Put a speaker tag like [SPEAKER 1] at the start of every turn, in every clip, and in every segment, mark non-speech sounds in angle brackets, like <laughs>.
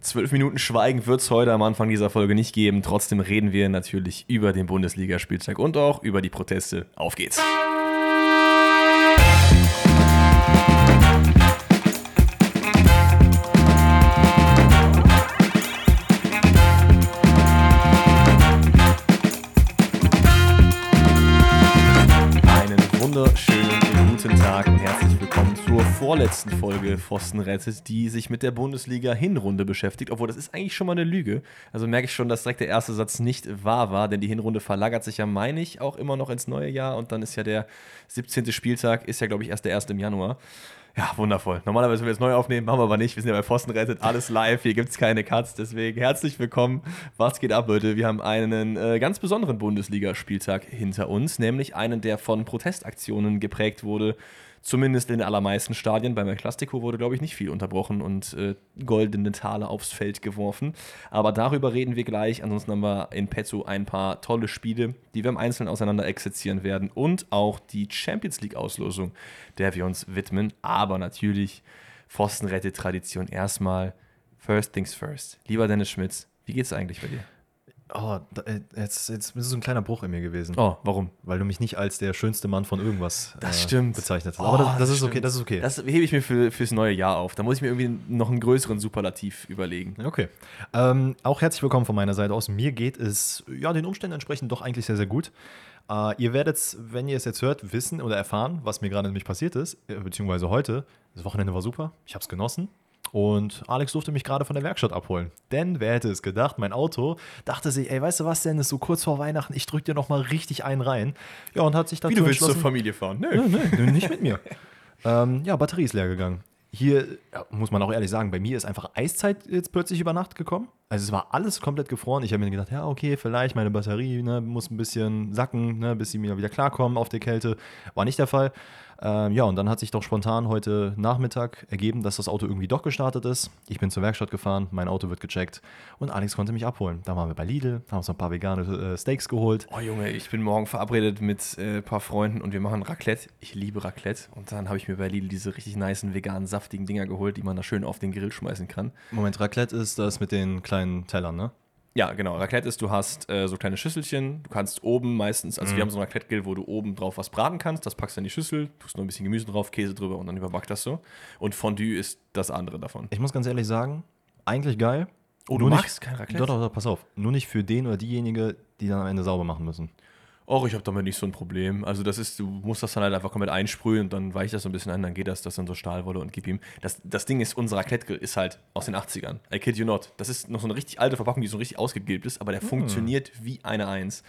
[SPEAKER 1] Zwölf Minuten Schweigen wird es heute am Anfang dieser Folge nicht geben. Trotzdem reden wir natürlich über den Bundesligaspieltag und auch über die Proteste. Auf geht's! Vorletzten Folge Pfosten rettet, die sich mit der Bundesliga-Hinrunde beschäftigt. Obwohl, das ist eigentlich schon mal eine Lüge. Also merke ich schon, dass direkt der erste Satz nicht wahr war, denn die Hinrunde verlagert sich ja, meine ich, auch immer noch ins neue Jahr. Und dann ist ja der 17. Spieltag, ist ja, glaube ich, erst der 1. im Januar. Ja, wundervoll. Normalerweise würden wir jetzt neu aufnehmen, machen wir aber nicht. Wir sind ja bei Pfosten rettet, alles live, hier gibt es keine Cuts. Deswegen herzlich willkommen. Was geht ab, Leute? Wir haben einen äh, ganz besonderen Bundesligaspieltag hinter uns, nämlich einen, der von Protestaktionen geprägt wurde Zumindest in den allermeisten Stadien. Beim El wurde, glaube ich, nicht viel unterbrochen und äh, goldene Tale aufs Feld geworfen. Aber darüber reden wir gleich. Ansonsten haben wir in Petzo ein paar tolle Spiele, die wir im Einzelnen auseinander exerzieren werden. Und auch die Champions League-Auslosung, der wir uns widmen. Aber natürlich Pfostenrette-Tradition erstmal. First things first. Lieber Dennis Schmitz, wie geht's eigentlich bei dir?
[SPEAKER 2] Oh, äh, jetzt, jetzt ist so ein kleiner Bruch in mir gewesen.
[SPEAKER 1] Oh, warum?
[SPEAKER 2] Weil du mich nicht als der schönste Mann von irgendwas
[SPEAKER 1] äh,
[SPEAKER 2] bezeichnet hast.
[SPEAKER 1] Oh, Aber das, das, das ist okay, das ist okay. Das hebe ich mir für, fürs neue Jahr auf. Da muss ich mir irgendwie noch einen größeren Superlativ überlegen.
[SPEAKER 2] Okay. Ähm, auch herzlich willkommen von meiner Seite aus. Mir geht es ja den Umständen entsprechend doch eigentlich sehr, sehr gut. Uh, ihr werdet, wenn ihr es jetzt hört, wissen oder erfahren, was mir gerade nämlich passiert ist, äh, beziehungsweise heute. Das Wochenende war super. Ich habe es genossen. Und Alex durfte mich gerade von der Werkstatt abholen. Denn wer hätte es gedacht, mein Auto dachte sich, ey, weißt du was denn, ist so kurz vor Weihnachten, ich drück dir noch mal richtig einen rein. Ja, und hat sich dazu
[SPEAKER 1] Wie du willst zur Familie fahren?
[SPEAKER 2] Nö, nö, nö nicht mit mir. <laughs> ähm, ja, Batterie ist leer gegangen. Hier ja, muss man auch ehrlich sagen, bei mir ist einfach Eiszeit jetzt plötzlich über Nacht gekommen. Also es war alles komplett gefroren. Ich habe mir gedacht, ja, okay, vielleicht meine Batterie ne, muss ein bisschen sacken, ne, bis sie mir wieder klarkommen auf der Kälte. War nicht der Fall. Ähm, ja, und dann hat sich doch spontan heute Nachmittag ergeben, dass das Auto irgendwie doch gestartet ist. Ich bin zur Werkstatt gefahren, mein Auto wird gecheckt und Alex konnte mich abholen. Da waren wir bei Lidl, haben uns noch ein paar vegane äh, Steaks geholt.
[SPEAKER 1] Oh Junge, ich bin morgen verabredet mit äh, ein paar Freunden und wir machen Raclette. Ich liebe Raclette. Und dann habe ich mir bei Lidl diese richtig niceen, veganen, saftigen Dinger geholt, die man da schön auf den Grill schmeißen kann.
[SPEAKER 2] Moment, Raclette ist das mit den kleinen Tellern, ne?
[SPEAKER 1] Ja, genau. Raclette ist, du hast äh, so kleine Schüsselchen. Du kannst oben meistens, also mhm. wir haben so ein Raclette-Grill, wo du oben drauf was braten kannst. Das packst du in die Schüssel, tust noch ein bisschen Gemüse drauf, Käse drüber und dann überbackt das so. Und Fondue ist das andere davon.
[SPEAKER 2] Ich muss ganz ehrlich sagen, eigentlich geil.
[SPEAKER 1] Oh, du magst nicht, kein Raclette?
[SPEAKER 2] Doch, doch, doch, pass auf. Nur nicht für den oder diejenige, die dann am Ende sauber machen müssen.
[SPEAKER 1] Och, ich habe damit nicht so ein Problem. Also das ist, du musst das dann halt einfach komplett einsprühen und dann weicht das so ein bisschen an, dann geht das, das dann so Stahlwolle und gib ihm. Das, das Ding ist, unser Raclette ist halt aus den 80ern. I kid you not. Das ist noch so eine richtig alte Verpackung, die so richtig ausgegilbt ist, aber der hm. funktioniert wie eine Eins.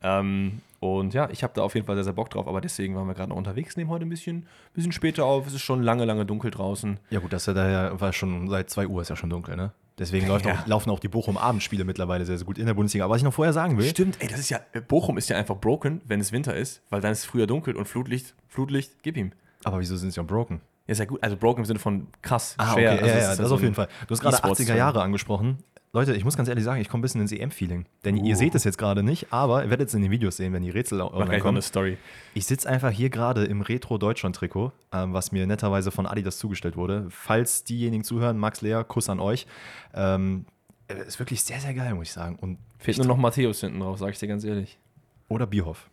[SPEAKER 1] Ähm, und ja, ich habe da auf jeden Fall sehr, sehr Bock drauf, aber deswegen waren wir gerade noch unterwegs, nehmen heute ein bisschen, bisschen später auf. Es ist schon lange, lange dunkel draußen.
[SPEAKER 2] Ja gut, das ist ja daher, war schon seit 2 Uhr ist ja schon dunkel, ne? Deswegen ja. auch, laufen auch die Bochum-Abendspiele mittlerweile sehr, sehr gut in der Bundesliga. Aber was ich noch vorher sagen will.
[SPEAKER 1] Stimmt, ey, das ist ja. Bochum ist ja einfach broken, wenn es Winter ist, weil dann ist es früher dunkel und Flutlicht, Flutlicht, gib ihm.
[SPEAKER 2] Aber wieso sind sie ja broken?
[SPEAKER 1] Ja, ist ja gut. Also broken im Sinne von krass,
[SPEAKER 2] ah, schwer. Okay, also ja, ja, das, das so auf jeden Fall. Du hast gerade 80er Jahre angesprochen. Leute, ich muss ganz ehrlich sagen, ich komme ein bisschen ins EM-Feeling. Denn uh. ihr seht es jetzt gerade nicht, aber ihr werdet es in den Videos sehen, wenn die Rätsel
[SPEAKER 1] online kommen. eine Story.
[SPEAKER 2] Ich sitze einfach hier gerade im Retro-Deutschland-Trikot, ähm, was mir netterweise von Adidas zugestellt wurde. Falls diejenigen zuhören, Max Lea, Kuss an euch. Ähm, äh, ist wirklich sehr, sehr geil, muss ich sagen. Und
[SPEAKER 1] Fehlt nur noch Matthäus hinten drauf, sage ich dir ganz ehrlich.
[SPEAKER 2] Oder Bierhoff.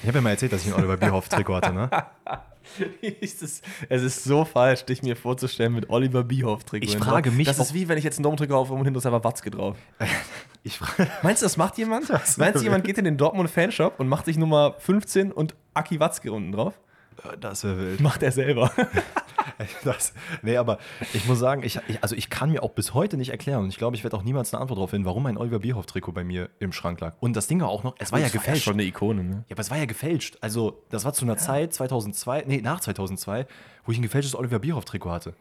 [SPEAKER 2] Ich habe ja mal erzählt, dass ich ein Oliver Bierhoff-Trikot hatte, ne? <laughs> <laughs>
[SPEAKER 1] es, ist, es ist so falsch, dich mir vorzustellen mit Oliver Bierhoff-Trikot.
[SPEAKER 2] Ich frage mich.
[SPEAKER 1] Das ist wie, wenn ich jetzt ein Dortmund-Trikot auf und hinten ist einfach Watzke drauf. <laughs> ich Meinst du, das macht jemand? <laughs> Das Meinst du, jemand geht in den Dortmund-Fanshop und macht sich Nummer 15 und Aki Watzke unten drauf?
[SPEAKER 2] Das wäre wild.
[SPEAKER 1] Macht er selber. <laughs>
[SPEAKER 2] das, nee, aber ich muss sagen, ich, ich, also ich kann mir auch bis heute nicht erklären und ich glaube, ich werde auch niemals eine Antwort darauf finden, warum ein Oliver Bierhoff-Trikot bei mir im Schrank lag. Und das Ding war auch noch, es war ja gefälscht.
[SPEAKER 1] War ja schon eine Ikone, ne?
[SPEAKER 2] Ja, aber es war ja gefälscht. Also, das war zu einer ja. Zeit, 2002, nee, nach 2002, wo ich ein gefälschtes Oliver Bierhoff-Trikot hatte.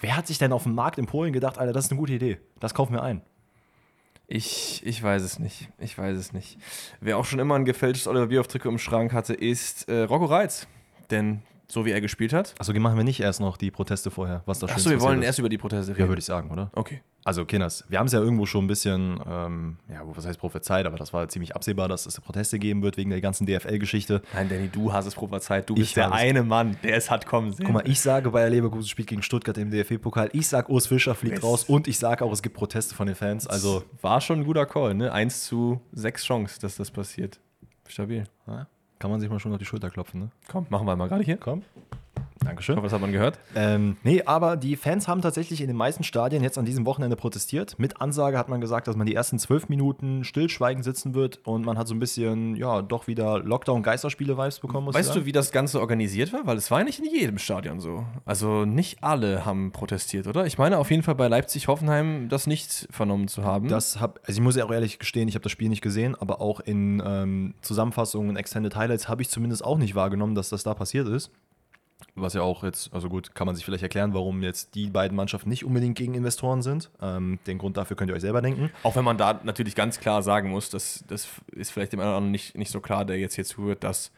[SPEAKER 2] Wer hat sich denn auf dem Markt in Polen gedacht, Alter, das ist eine gute Idee, das kaufen wir ein?
[SPEAKER 1] Ich, ich weiß es nicht. Ich weiß es nicht. Wer auch schon immer ein gefälschtes Oliver Bierhoff-Trikot im Schrank hatte, ist äh, Rocco Reitz. Denn so wie er gespielt hat.
[SPEAKER 2] Achso, machen wir nicht erst noch die Proteste vorher, was da
[SPEAKER 1] Achso, wir wollen ist. erst über die Proteste reden.
[SPEAKER 2] Ja, würde ich sagen, oder?
[SPEAKER 1] Okay.
[SPEAKER 2] Also, Kinders, wir haben es ja irgendwo schon ein bisschen, ähm, ja, was heißt prophezeit, aber das war ziemlich absehbar, dass es Proteste geben wird wegen der ganzen DFL-Geschichte.
[SPEAKER 1] Nein, Danny, du hast es prophezeit. Du
[SPEAKER 2] Ich
[SPEAKER 1] bist der eine Mann, der es hat kommen sehen.
[SPEAKER 2] Guck mal, ich sage, Bayer Leverkusen spielt gegen Stuttgart im DFB-Pokal. Ich sage, Urs Fischer fliegt
[SPEAKER 1] Yes.
[SPEAKER 2] raus und ich sage auch, es gibt Proteste von den Fans. Also,
[SPEAKER 1] war schon ein guter Call, ne? 1 zu 6 Chance, dass das passiert. Stabil.
[SPEAKER 2] ja, kann man sich mal schon auf die Schulter klopfen, ne?
[SPEAKER 1] Komm, machen wir mal gerade hier.
[SPEAKER 2] Komm.
[SPEAKER 1] Ich
[SPEAKER 2] Dankeschön.
[SPEAKER 1] hoffe, das hat man gehört.
[SPEAKER 2] Ähm, nee, aber die Fans haben tatsächlich in den meisten Stadien jetzt an diesem Wochenende protestiert. Mit Ansage hat man gesagt, dass man die ersten zwölf Minuten stillschweigend sitzen wird und man hat so ein bisschen, ja, doch wieder Lockdown-Geisterspiele-Vibes bekommen, muss ich
[SPEAKER 1] Weißt
[SPEAKER 2] sagen.
[SPEAKER 1] du, wie das Ganze organisiert war? Weil es war ja nicht in jedem Stadion so. Also nicht alle haben protestiert, oder? Ich meine auf jeden Fall bei Leipzig-Hoffenheim das nicht vernommen zu haben.
[SPEAKER 2] Das hab, also ich muss ja auch ehrlich gestehen, ich habe das Spiel nicht gesehen, aber auch in ähm, Zusammenfassungen, Extended Highlights habe ich zumindest auch nicht wahrgenommen, dass das da passiert ist. Was ja auch jetzt, also gut, kann man sich vielleicht erklären, warum jetzt die beiden Mannschaften nicht unbedingt gegen Investoren sind. Ähm, den Grund dafür könnt ihr euch selber denken.
[SPEAKER 1] Auch wenn man da natürlich ganz klar sagen muss, dass das ist vielleicht dem einen oder anderen nicht, nicht so klar, der jetzt hier zuhört, dass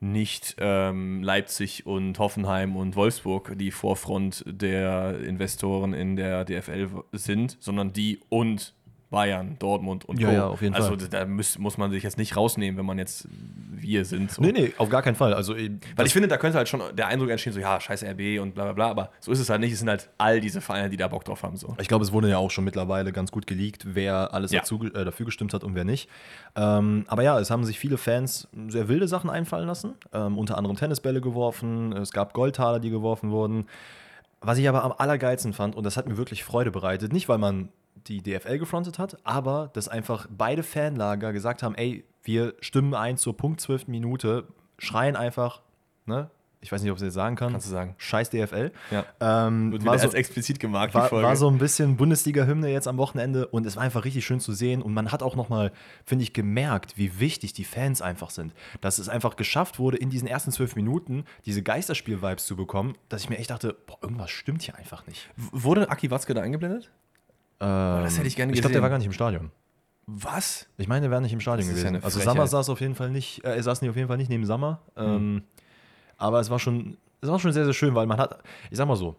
[SPEAKER 1] nicht ähm, Leipzig und Hoffenheim und Wolfsburg die Vorfront der Investoren in der DFL sind, sondern die und Bayern, Dortmund und
[SPEAKER 2] Ja,
[SPEAKER 1] Co.
[SPEAKER 2] ja, auf jeden
[SPEAKER 1] also
[SPEAKER 2] Fall.
[SPEAKER 1] da muss, muss man sich jetzt nicht rausnehmen, wenn man jetzt wir sind. So.
[SPEAKER 2] Nee, nee, auf gar keinen Fall. Also,
[SPEAKER 1] Weil ich finde, da könnte halt schon der Eindruck entstehen, so ja, scheiß RB und bla bla bla, aber so ist es halt nicht. Es sind halt all diese Vereine, die da Bock drauf haben. So.
[SPEAKER 2] Ich glaube, es wurde ja auch schon mittlerweile ganz gut geleakt, wer alles
[SPEAKER 1] Ja.
[SPEAKER 2] dazu, äh, dafür gestimmt hat und wer nicht. Ähm, aber ja, es haben sich viele Fans sehr wilde Sachen einfallen lassen. Ähm, unter anderem Tennisbälle geworfen, es gab Goldtaler, die geworfen wurden. Was ich aber am allergeilsten fand, und das hat mir wirklich Freude bereitet, nicht weil man die DFL gefrontet hat, aber dass einfach beide Fanlager gesagt haben, ey, wir stimmen ein zur Punkt 12. Minute, schreien einfach, ne? Ich weiß nicht, ob ich es jetzt sagen kann.
[SPEAKER 1] Kannst du sagen.
[SPEAKER 2] Scheiß DFL.
[SPEAKER 1] Ja.
[SPEAKER 2] Ähm,
[SPEAKER 1] Wird
[SPEAKER 2] war so-
[SPEAKER 1] explizit gemarkt,
[SPEAKER 2] war, war so ein bisschen Bundesliga-Hymne jetzt am Wochenende und es war einfach richtig schön zu sehen und man hat auch nochmal, finde ich, gemerkt, wie wichtig die Fans einfach sind. Dass es einfach geschafft wurde, in diesen ersten zwölf Minuten diese Geisterspiel-Vibes zu bekommen, dass ich mir echt dachte, boah, irgendwas stimmt hier einfach nicht.
[SPEAKER 1] W- Wurde Aki Watzke da eingeblendet? Das hätte ich gerne
[SPEAKER 2] Ich glaube, der
[SPEAKER 1] gesehen.
[SPEAKER 2] war gar nicht im Stadion.
[SPEAKER 1] Was?
[SPEAKER 2] Ich meine, der wäre nicht im Stadion
[SPEAKER 1] ja
[SPEAKER 2] gewesen.
[SPEAKER 1] eine
[SPEAKER 2] also. Sammer saß auf jeden Fall nicht, äh, er saß nicht auf jeden Fall nicht neben Sammer. Ähm, aber es war schon, es war schon sehr, sehr schön, weil man hat, ich sag mal so,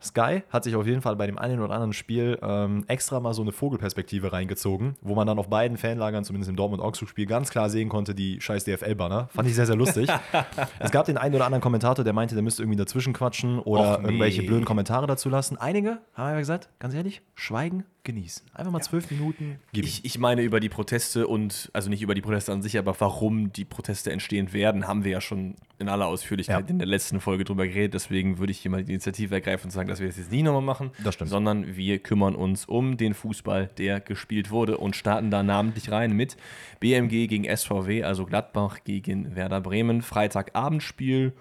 [SPEAKER 2] Sky hat sich auf jeden Fall bei dem einen oder anderen Spiel ähm, extra mal so eine Vogelperspektive reingezogen, wo man dann auf beiden Fanlagern, zumindest im Dortmund-Augsburg-Spiel, ganz klar sehen konnte, die scheiß DFL-Banner. Fand ich sehr, sehr lustig. <laughs> es gab den einen oder anderen Kommentator, der meinte, der müsste irgendwie dazwischen quatschen oder
[SPEAKER 1] nee.
[SPEAKER 2] irgendwelche blöden Kommentare dazu lassen. Einige haben einfach gesagt, ganz ehrlich, schweigen, genießen. Einfach mal zwölf Minuten.
[SPEAKER 1] Ich, ich meine über die Proteste und, also nicht über die Proteste an sich, aber warum die Proteste entstehen werden, haben wir ja schon in aller Ausführlichkeit
[SPEAKER 2] Ja.
[SPEAKER 1] in der letzten Folge drüber geredet. Deswegen würde ich hier mal die Initiative ergreifen und sagen, dass wir das jetzt nicht nochmal machen,
[SPEAKER 2] Das stimmt.
[SPEAKER 1] sondern wir kümmern uns um den Fußball, der gespielt wurde und starten da namentlich rein mit BMG gegen SVW, also Gladbach gegen Werder Bremen, Freitagabendspiel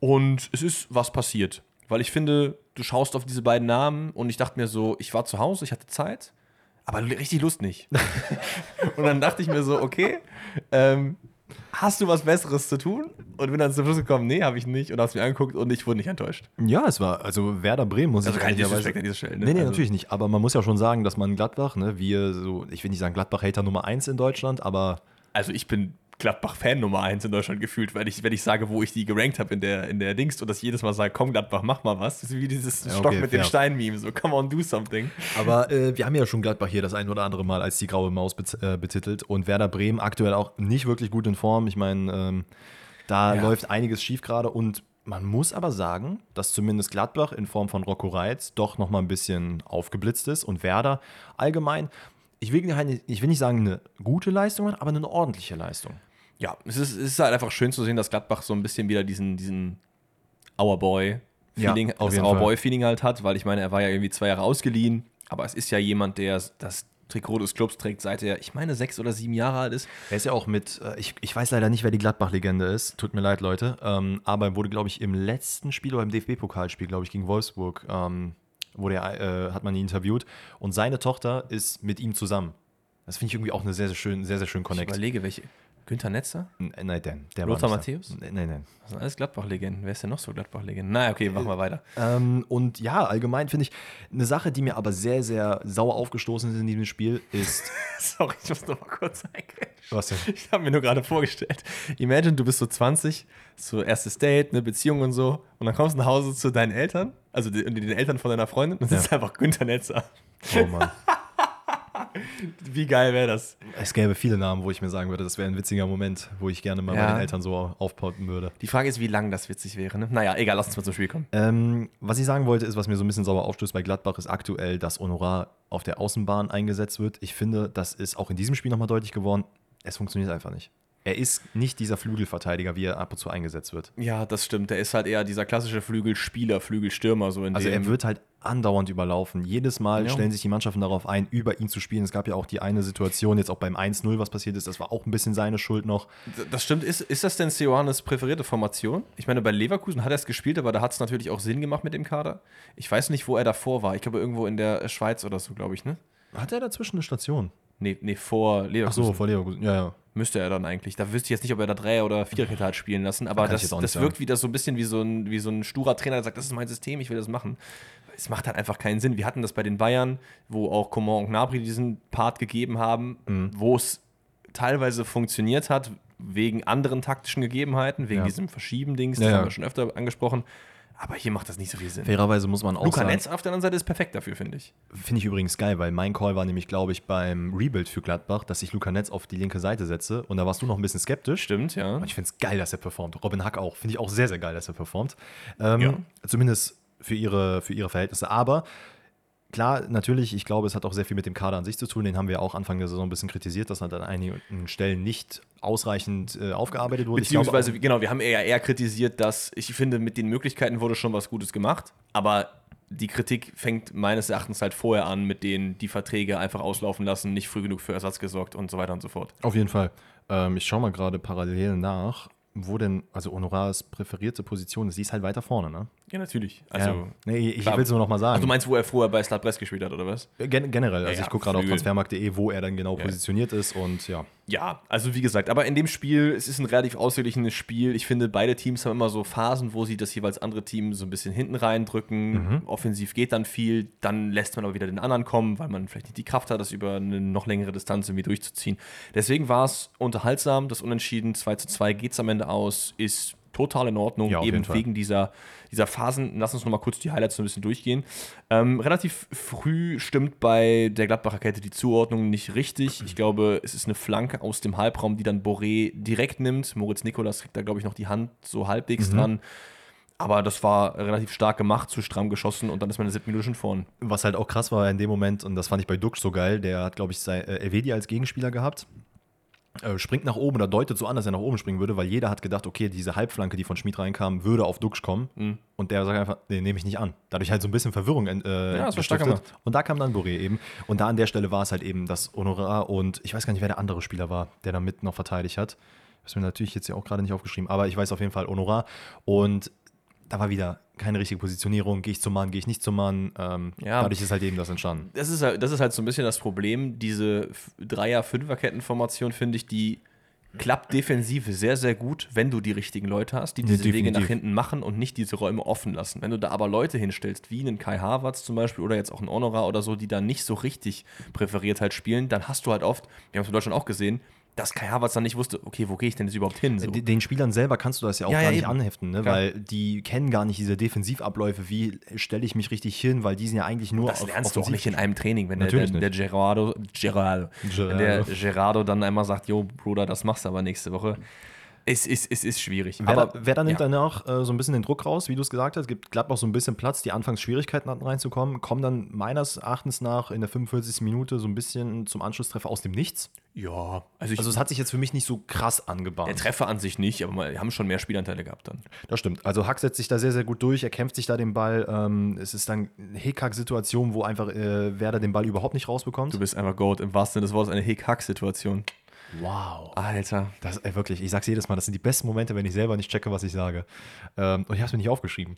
[SPEAKER 1] und es ist was passiert. Weil ich finde, du schaust auf diese beiden Namen und ich dachte mir so, ich war zu Hause, ich hatte Zeit, aber richtig Lust nicht. <laughs> und dann dachte ich mir so, okay, ähm, hast du was Besseres zu tun? Und bin dann zum Schluss gekommen, nee, habe ich nicht. Und hab's mir angeguckt und ich wurde nicht enttäuscht.
[SPEAKER 2] Ja, es war, also Werder Bremen muss
[SPEAKER 1] Also
[SPEAKER 2] ich
[SPEAKER 1] Disrespect an dieser Stelle. Ne?
[SPEAKER 2] Nee, nee,
[SPEAKER 1] also,
[SPEAKER 2] natürlich nicht. Aber man muss ja schon sagen, dass man Gladbach, ne, wir so, ich will nicht sagen Gladbach-Hater Nummer 1 in Deutschland, aber
[SPEAKER 1] Also ich bin Gladbach-Fan Nummer eins in Deutschland gefühlt, weil ich, wenn ich sage, wo ich die gerankt habe in der, in der Dings und das jedes Mal sage, komm Gladbach, mach mal was. Das ist wie dieses Stock
[SPEAKER 2] okay,
[SPEAKER 1] mit dem
[SPEAKER 2] fair.
[SPEAKER 1] Stein-Meme, so come on, do something.
[SPEAKER 2] Aber äh, wir haben ja schon Gladbach hier das ein oder andere Mal als die graue Maus bet äh, betitelt und Werder Bremen aktuell auch nicht wirklich gut in Form. Ich meine, ähm, da
[SPEAKER 1] Ja.
[SPEAKER 2] läuft einiges schief gerade und man muss aber sagen, dass zumindest Gladbach in Form von Rocco Reitz doch noch mal ein bisschen aufgeblitzt ist und Werder allgemein, ich will, keine- ich will nicht sagen eine gute Leistung hat, aber eine ordentliche Leistung.
[SPEAKER 1] Ja, es ist, es ist halt einfach schön zu sehen, dass Gladbach so ein bisschen wieder diesen, diesen Our
[SPEAKER 2] Ja,
[SPEAKER 1] das
[SPEAKER 2] jeden
[SPEAKER 1] Our
[SPEAKER 2] Fall.
[SPEAKER 1] Boy-Feeling halt hat, weil ich meine, er war ja irgendwie zwei Jahre ausgeliehen, aber es ist ja jemand, der das Trikot des Clubs trägt, seit er, ich meine, sechs oder sieben Jahre alt ist.
[SPEAKER 2] Er ist ja auch mit, äh, ich, ich weiß leider nicht, wer die Gladbach-Legende ist. Tut mir leid, Leute. Ähm, aber er wurde, glaube ich, im letzten Spiel oder im DFB-Pokalspiel, glaube ich, gegen Wolfsburg, ähm, wurde er, äh, hat man ihn interviewt. Und seine Tochter ist mit ihm zusammen. Das finde ich irgendwie auch eine sehr, sehr schön, sehr, sehr schön
[SPEAKER 1] Ich
[SPEAKER 2] Connect.
[SPEAKER 1] überlege, welche. Günther Netzer?
[SPEAKER 2] N- Nein, Dan, der
[SPEAKER 1] Lothar. Matthäus?
[SPEAKER 2] Nein, nein.
[SPEAKER 1] Das sind alles Gladbach-Legenden. Wer ist denn noch so Gladbach-Legenden? Na, okay, machen wir weiter.
[SPEAKER 2] Ähm, und ja, allgemein finde ich, eine Sache, die mir aber sehr, sehr sauer aufgestoßen ist in diesem Spiel, ist. <laughs>
[SPEAKER 1] Sorry, ich muss noch mal kurz eingreifen.
[SPEAKER 2] Was denn?
[SPEAKER 1] Ich habe mir nur gerade vorgestellt. Imagine, du bist so 20, so erstes Date, eine Beziehung und so, und dann kommst du nach Hause zu deinen Eltern, also den Eltern von deiner Freundin, und das
[SPEAKER 2] Ja.
[SPEAKER 1] ist einfach Günther Netzer.
[SPEAKER 2] Oh Mann. <laughs> <laughs>
[SPEAKER 1] Wie geil wäre das?
[SPEAKER 2] es gäbe viele Namen, wo ich mir sagen würde, das wäre ein witziger Moment, wo ich gerne mal
[SPEAKER 1] Ja.
[SPEAKER 2] bei den Eltern so aufpoppen würde.
[SPEAKER 1] Die Frage ist, wie lang das witzig wäre. Ne? Naja, egal, lass uns mal zum Spiel kommen.
[SPEAKER 2] Ähm, was ich sagen wollte, ist, was mir so ein bisschen sauer aufstößt bei Gladbach, ist aktuell, dass Honorar auf der Außenbahn eingesetzt wird. Ich finde, das ist auch in diesem Spiel nochmal deutlich geworden. Es funktioniert einfach nicht. Er ist nicht dieser Flügelverteidiger, wie er ab und zu eingesetzt wird.
[SPEAKER 1] Ja, das stimmt. Der ist halt eher dieser klassische Flügelspieler, Flügelstürmer. So in
[SPEAKER 2] Also er wird halt andauernd überlaufen. Jedes Mal
[SPEAKER 1] Ja.
[SPEAKER 2] stellen sich die Mannschaften darauf ein, über ihn zu spielen. Es gab ja auch die eine Situation, jetzt auch beim 1-0, was passiert ist, das war auch ein bisschen seine Schuld noch.
[SPEAKER 1] Das stimmt. Ist, ist das denn Seoanes präferierte Formation? Ich meine, bei Leverkusen hat er es gespielt, aber da hat es natürlich auch Sinn gemacht mit dem Kader. Ich weiß nicht, wo er davor war. Ich glaube, irgendwo in der Schweiz oder so, glaube ich, ne?
[SPEAKER 2] Hat er dazwischen eine Station?
[SPEAKER 1] Nee, nee, vor
[SPEAKER 2] Ach
[SPEAKER 1] Leverkusen.
[SPEAKER 2] so, vor Leverkusen. Ja, ja.
[SPEAKER 1] Müsste er dann eigentlich. Da wüsste ich jetzt nicht, ob er da Dreier- oder Viererkette hat spielen lassen, aber das, das wirkt wieder so ein bisschen wie so, ein, wie so ein sturer Trainer, der sagt, das ist mein System, ich will das machen. Es macht halt einfach keinen Sinn. Wir hatten das bei den Bayern, wo auch Coman und Gnabry diesen Part gegeben haben,
[SPEAKER 2] Mhm.
[SPEAKER 1] wo es teilweise funktioniert hat, wegen anderen taktischen Gegebenheiten, wegen
[SPEAKER 2] Ja.
[SPEAKER 1] diesem Verschieben-Dings,
[SPEAKER 2] Ja,
[SPEAKER 1] das
[SPEAKER 2] ja.
[SPEAKER 1] haben wir schon öfter angesprochen. Aber hier macht das nicht so viel Sinn.
[SPEAKER 2] Fairerweise muss man auch
[SPEAKER 1] Luca
[SPEAKER 2] sagen,
[SPEAKER 1] Netz auf der anderen Seite ist perfekt dafür, finde ich.
[SPEAKER 2] finde ich übrigens geil, weil mein Call war nämlich, glaube ich, beim Rebuild für Gladbach, dass ich Luca Netz auf die linke Seite setze und da warst du noch ein bisschen skeptisch.
[SPEAKER 1] Stimmt, ja.
[SPEAKER 2] Und ich finde es geil, dass er performt. Robin Hack auch. Finde ich auch sehr, sehr geil, dass er performt. Ähm,
[SPEAKER 1] Ja.
[SPEAKER 2] Zumindest für ihre, für ihre Verhältnisse. Aber klar, natürlich, ich glaube, es hat auch sehr viel mit dem Kader an sich zu tun. Den haben wir auch Anfang der Saison ein bisschen kritisiert, dass er an einigen Stellen nicht ausreichend äh, aufgearbeitet wurde. Ich glaube
[SPEAKER 1] Beziehungsweise, genau, wir haben eher, eher kritisiert, dass ich finde, mit den Möglichkeiten wurde schon was Gutes gemacht, aber die Kritik fängt meines Erachtens halt vorher an, mit denen die Verträge einfach auslaufen lassen, nicht früh genug für Ersatz gesorgt und so weiter und so fort.
[SPEAKER 2] Auf jeden Fall. Ähm, ich schaue mal gerade parallel nach, wo denn, also Honorars präferierte Position ist. Die ist halt weiter vorne, ne?
[SPEAKER 1] Ja, natürlich. Also,
[SPEAKER 2] ja. nee, ich will es nur noch mal sagen.
[SPEAKER 1] Ach, du meinst, wo er vorher bei Stade gespielt hat, oder was?
[SPEAKER 2] Gen generell, also
[SPEAKER 1] Ja,
[SPEAKER 2] ich gucke gerade auf transfermarkt.de, wo er dann genau
[SPEAKER 1] Ja.
[SPEAKER 2] positioniert ist und ja.
[SPEAKER 1] Ja, also wie gesagt, aber in dem Spiel, es ist ein relativ ausgeglichenes Spiel. Ich finde, beide Teams haben immer so Phasen, wo sie das jeweils andere Team so ein bisschen hinten reindrücken. Offensiv geht dann viel, dann lässt man aber wieder den anderen kommen, weil man vielleicht nicht die Kraft hat, das über eine noch längere Distanz irgendwie durchzuziehen. Deswegen war es unterhaltsam, das Unentschieden 2 zu 2 geht es am Ende aus, ist total in Ordnung,
[SPEAKER 2] Ja,
[SPEAKER 1] eben wegen dieser, dieser Phasen. Lass uns noch mal kurz die Highlights so ein bisschen durchgehen. Ähm, relativ früh stimmt bei der Gladbacher Kette die Zuordnung nicht richtig. Ich glaube, es ist eine Flanke aus dem Halbraum, die dann Boré direkt nimmt. Moritz Nikolas kriegt da, glaube ich, noch die Hand so halbwegs dran. Aber das war relativ stark gemacht, zu stramm geschossen und dann ist man in der siebten Minute schon vorn.
[SPEAKER 2] Was halt auch krass war in dem Moment, und das fand ich bei Dux so geil, der hat, glaube ich, sein, äh, Elvedi als Gegenspieler gehabt. Äh, springt nach oben oder deutet so an, dass er nach oben springen würde, weil jeder hat gedacht, okay, diese Halbflanke, die von Schmid reinkam, würde auf Dux kommen.
[SPEAKER 1] Mhm.
[SPEAKER 2] Und der sagt einfach, nee, nehme ich nicht an. Dadurch halt so ein bisschen Verwirrung äh,
[SPEAKER 1] Ja,
[SPEAKER 2] gestiftet. Und da kam dann Boré eben. Und da an der Stelle war es halt eben das Honorar und ich weiß gar nicht, wer der andere Spieler war, der damit noch verteidigt hat. Das ist mir natürlich jetzt ja auch gerade nicht aufgeschrieben, aber ich weiß auf jeden Fall Honorar. Und da war wieder keine richtige Positionierung. Gehe ich zum Mann, gehe ich nicht zum Mann. Ähm,
[SPEAKER 1] Ja.
[SPEAKER 2] Dadurch ist halt eben das entstanden.
[SPEAKER 1] Das ist, halt, das ist halt so ein bisschen das Problem. Diese Dreier-Fünfer-Kettenformation, finde ich, die klappt defensiv sehr, sehr gut, wenn du die richtigen Leute hast, die diese Wege
[SPEAKER 2] definitiv.
[SPEAKER 1] nach hinten machen und nicht diese Räume offen lassen. Wenn du da aber Leute hinstellst, wie einen Kai Havertz zum Beispiel oder jetzt auch einen Honora oder so, die da nicht so richtig präferiert halt spielen, dann hast du halt oft, wir haben es in Deutschland auch gesehen, dass Kai Havertz dann nicht wusste, okay, wo gehe ich denn jetzt überhaupt hin? So.
[SPEAKER 2] D- Den Spielern selber kannst du das ja auch
[SPEAKER 1] Ja,
[SPEAKER 2] gar
[SPEAKER 1] ja,
[SPEAKER 2] nicht
[SPEAKER 1] eben.
[SPEAKER 2] anheften, ne? Weil die kennen gar nicht diese Defensivabläufe. Wie stelle ich mich richtig hin? Weil die sind ja eigentlich nur
[SPEAKER 1] Das lernst du auch nicht in einem Training, wenn der,
[SPEAKER 2] Natürlich
[SPEAKER 1] der, der Gerardo, Gerardo, wenn der Gerardo dann einmal sagt, jo, Bruder, das machst du aber nächste Woche. Es ist, es ist schwierig.
[SPEAKER 2] Wer,
[SPEAKER 1] aber
[SPEAKER 2] da, wer da nimmt
[SPEAKER 1] ja.
[SPEAKER 2] danach äh, so ein bisschen den Druck raus, wie du es gesagt hast, gibt Gladbach so ein bisschen Platz, die anfangs Schwierigkeiten hatten reinzukommen, kommen dann meines Erachtens nach in der 45. Minute so ein bisschen zum Anschlusstreffer aus dem Nichts.
[SPEAKER 1] Ja, also, ich,
[SPEAKER 2] Also es hat sich jetzt für mich nicht so krass
[SPEAKER 1] der
[SPEAKER 2] angebahnt.
[SPEAKER 1] Treffer an sich nicht, aber wir haben schon mehr Spielanteile gehabt dann.
[SPEAKER 2] Das stimmt. Also Hack setzt sich da sehr, sehr gut durch, er kämpft sich da den Ball. Ähm, es ist dann eine Hickhack-Situation, wo einfach äh, Werder den Ball überhaupt nicht rausbekommt.
[SPEAKER 1] Du bist einfach Goat, im wahrsten Sinne des Wortes eine Hick-Hack-Situation.
[SPEAKER 2] Wow.
[SPEAKER 1] Alter.
[SPEAKER 2] Das, ey, wirklich, ich sag's jedes Mal, das sind die besten Momente, wenn ich selber nicht checke, was ich sage. Ähm, und ich habe es mir nicht aufgeschrieben.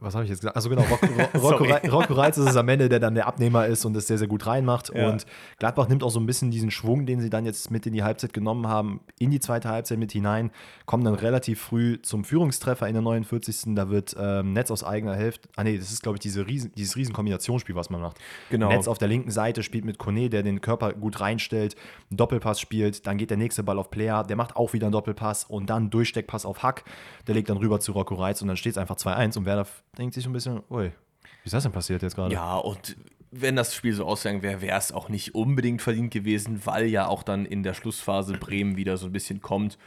[SPEAKER 2] Was habe ich jetzt gesagt? Also genau, Rocco, Ro- <laughs> Rocco, Rocco Reitz ist es am Ende, der dann der Abnehmer ist und es sehr, sehr gut reinmacht.
[SPEAKER 1] Ja.
[SPEAKER 2] Und Gladbach nimmt auch so ein bisschen diesen Schwung, den sie dann jetzt mit in die Halbzeit genommen haben, in die zweite Halbzeit mit hinein, kommen dann relativ früh zum Führungstreffer in der 49. Da wird ähm, Netz aus eigener Hälfte, ah nee, das ist glaube ich diese riesen, dieses riesen Kombinationsspiel, was man macht.
[SPEAKER 1] Genau.
[SPEAKER 2] Netz auf der linken Seite spielt mit Kone, der den Körper gut reinstellt, einen Doppelpass spielt, dann geht der nächste Ball auf Player, der macht auch wieder einen Doppelpass und dann Durchsteckpass auf Hack, der legt dann rüber zu Rocco Reitz und dann steht es einfach 2-1 und Werder denkt sich ein bisschen, ui, wie ist das denn passiert jetzt gerade?
[SPEAKER 1] Ja, und wenn das Spiel so ausgegangen wäre, wäre es auch nicht unbedingt verdient gewesen, weil ja auch dann in der Schlussphase Bremen wieder so ein bisschen kommt.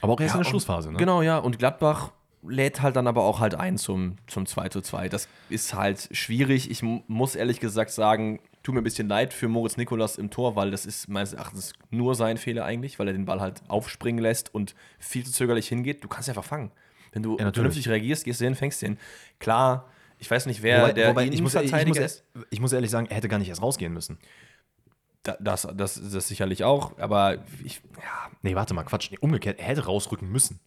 [SPEAKER 2] Aber auch erst
[SPEAKER 1] Ja,
[SPEAKER 2] in der Schlussphase, ne?
[SPEAKER 1] Genau, ja. Und Gladbach lädt halt dann aber auch halt ein zum, zum 2 zu 2. Das ist halt schwierig. Ich mu- muss ehrlich gesagt sagen, tut mir ein bisschen leid für Moritz Nikolas im Tor, weil das ist meines Erachtens nur sein Fehler eigentlich, weil er den Ball halt aufspringen lässt und viel zu zögerlich hingeht. Du kannst einfach fangen. Wenn du
[SPEAKER 2] Ja,
[SPEAKER 1] vernünftig reagierst, gehst du hin, fängst den. Klar, ich weiß nicht, wer
[SPEAKER 2] Wobei,
[SPEAKER 1] der
[SPEAKER 2] wobei ich, muss, ich, muss,
[SPEAKER 1] ist.
[SPEAKER 2] ich muss ehrlich sagen, er hätte gar nicht erst rausgehen müssen.
[SPEAKER 1] Da- Das, das, das sicherlich auch, aber ich, ja,
[SPEAKER 2] Nee, warte mal, Quatsch. Nee, umgekehrt, er hätte rausrücken müssen.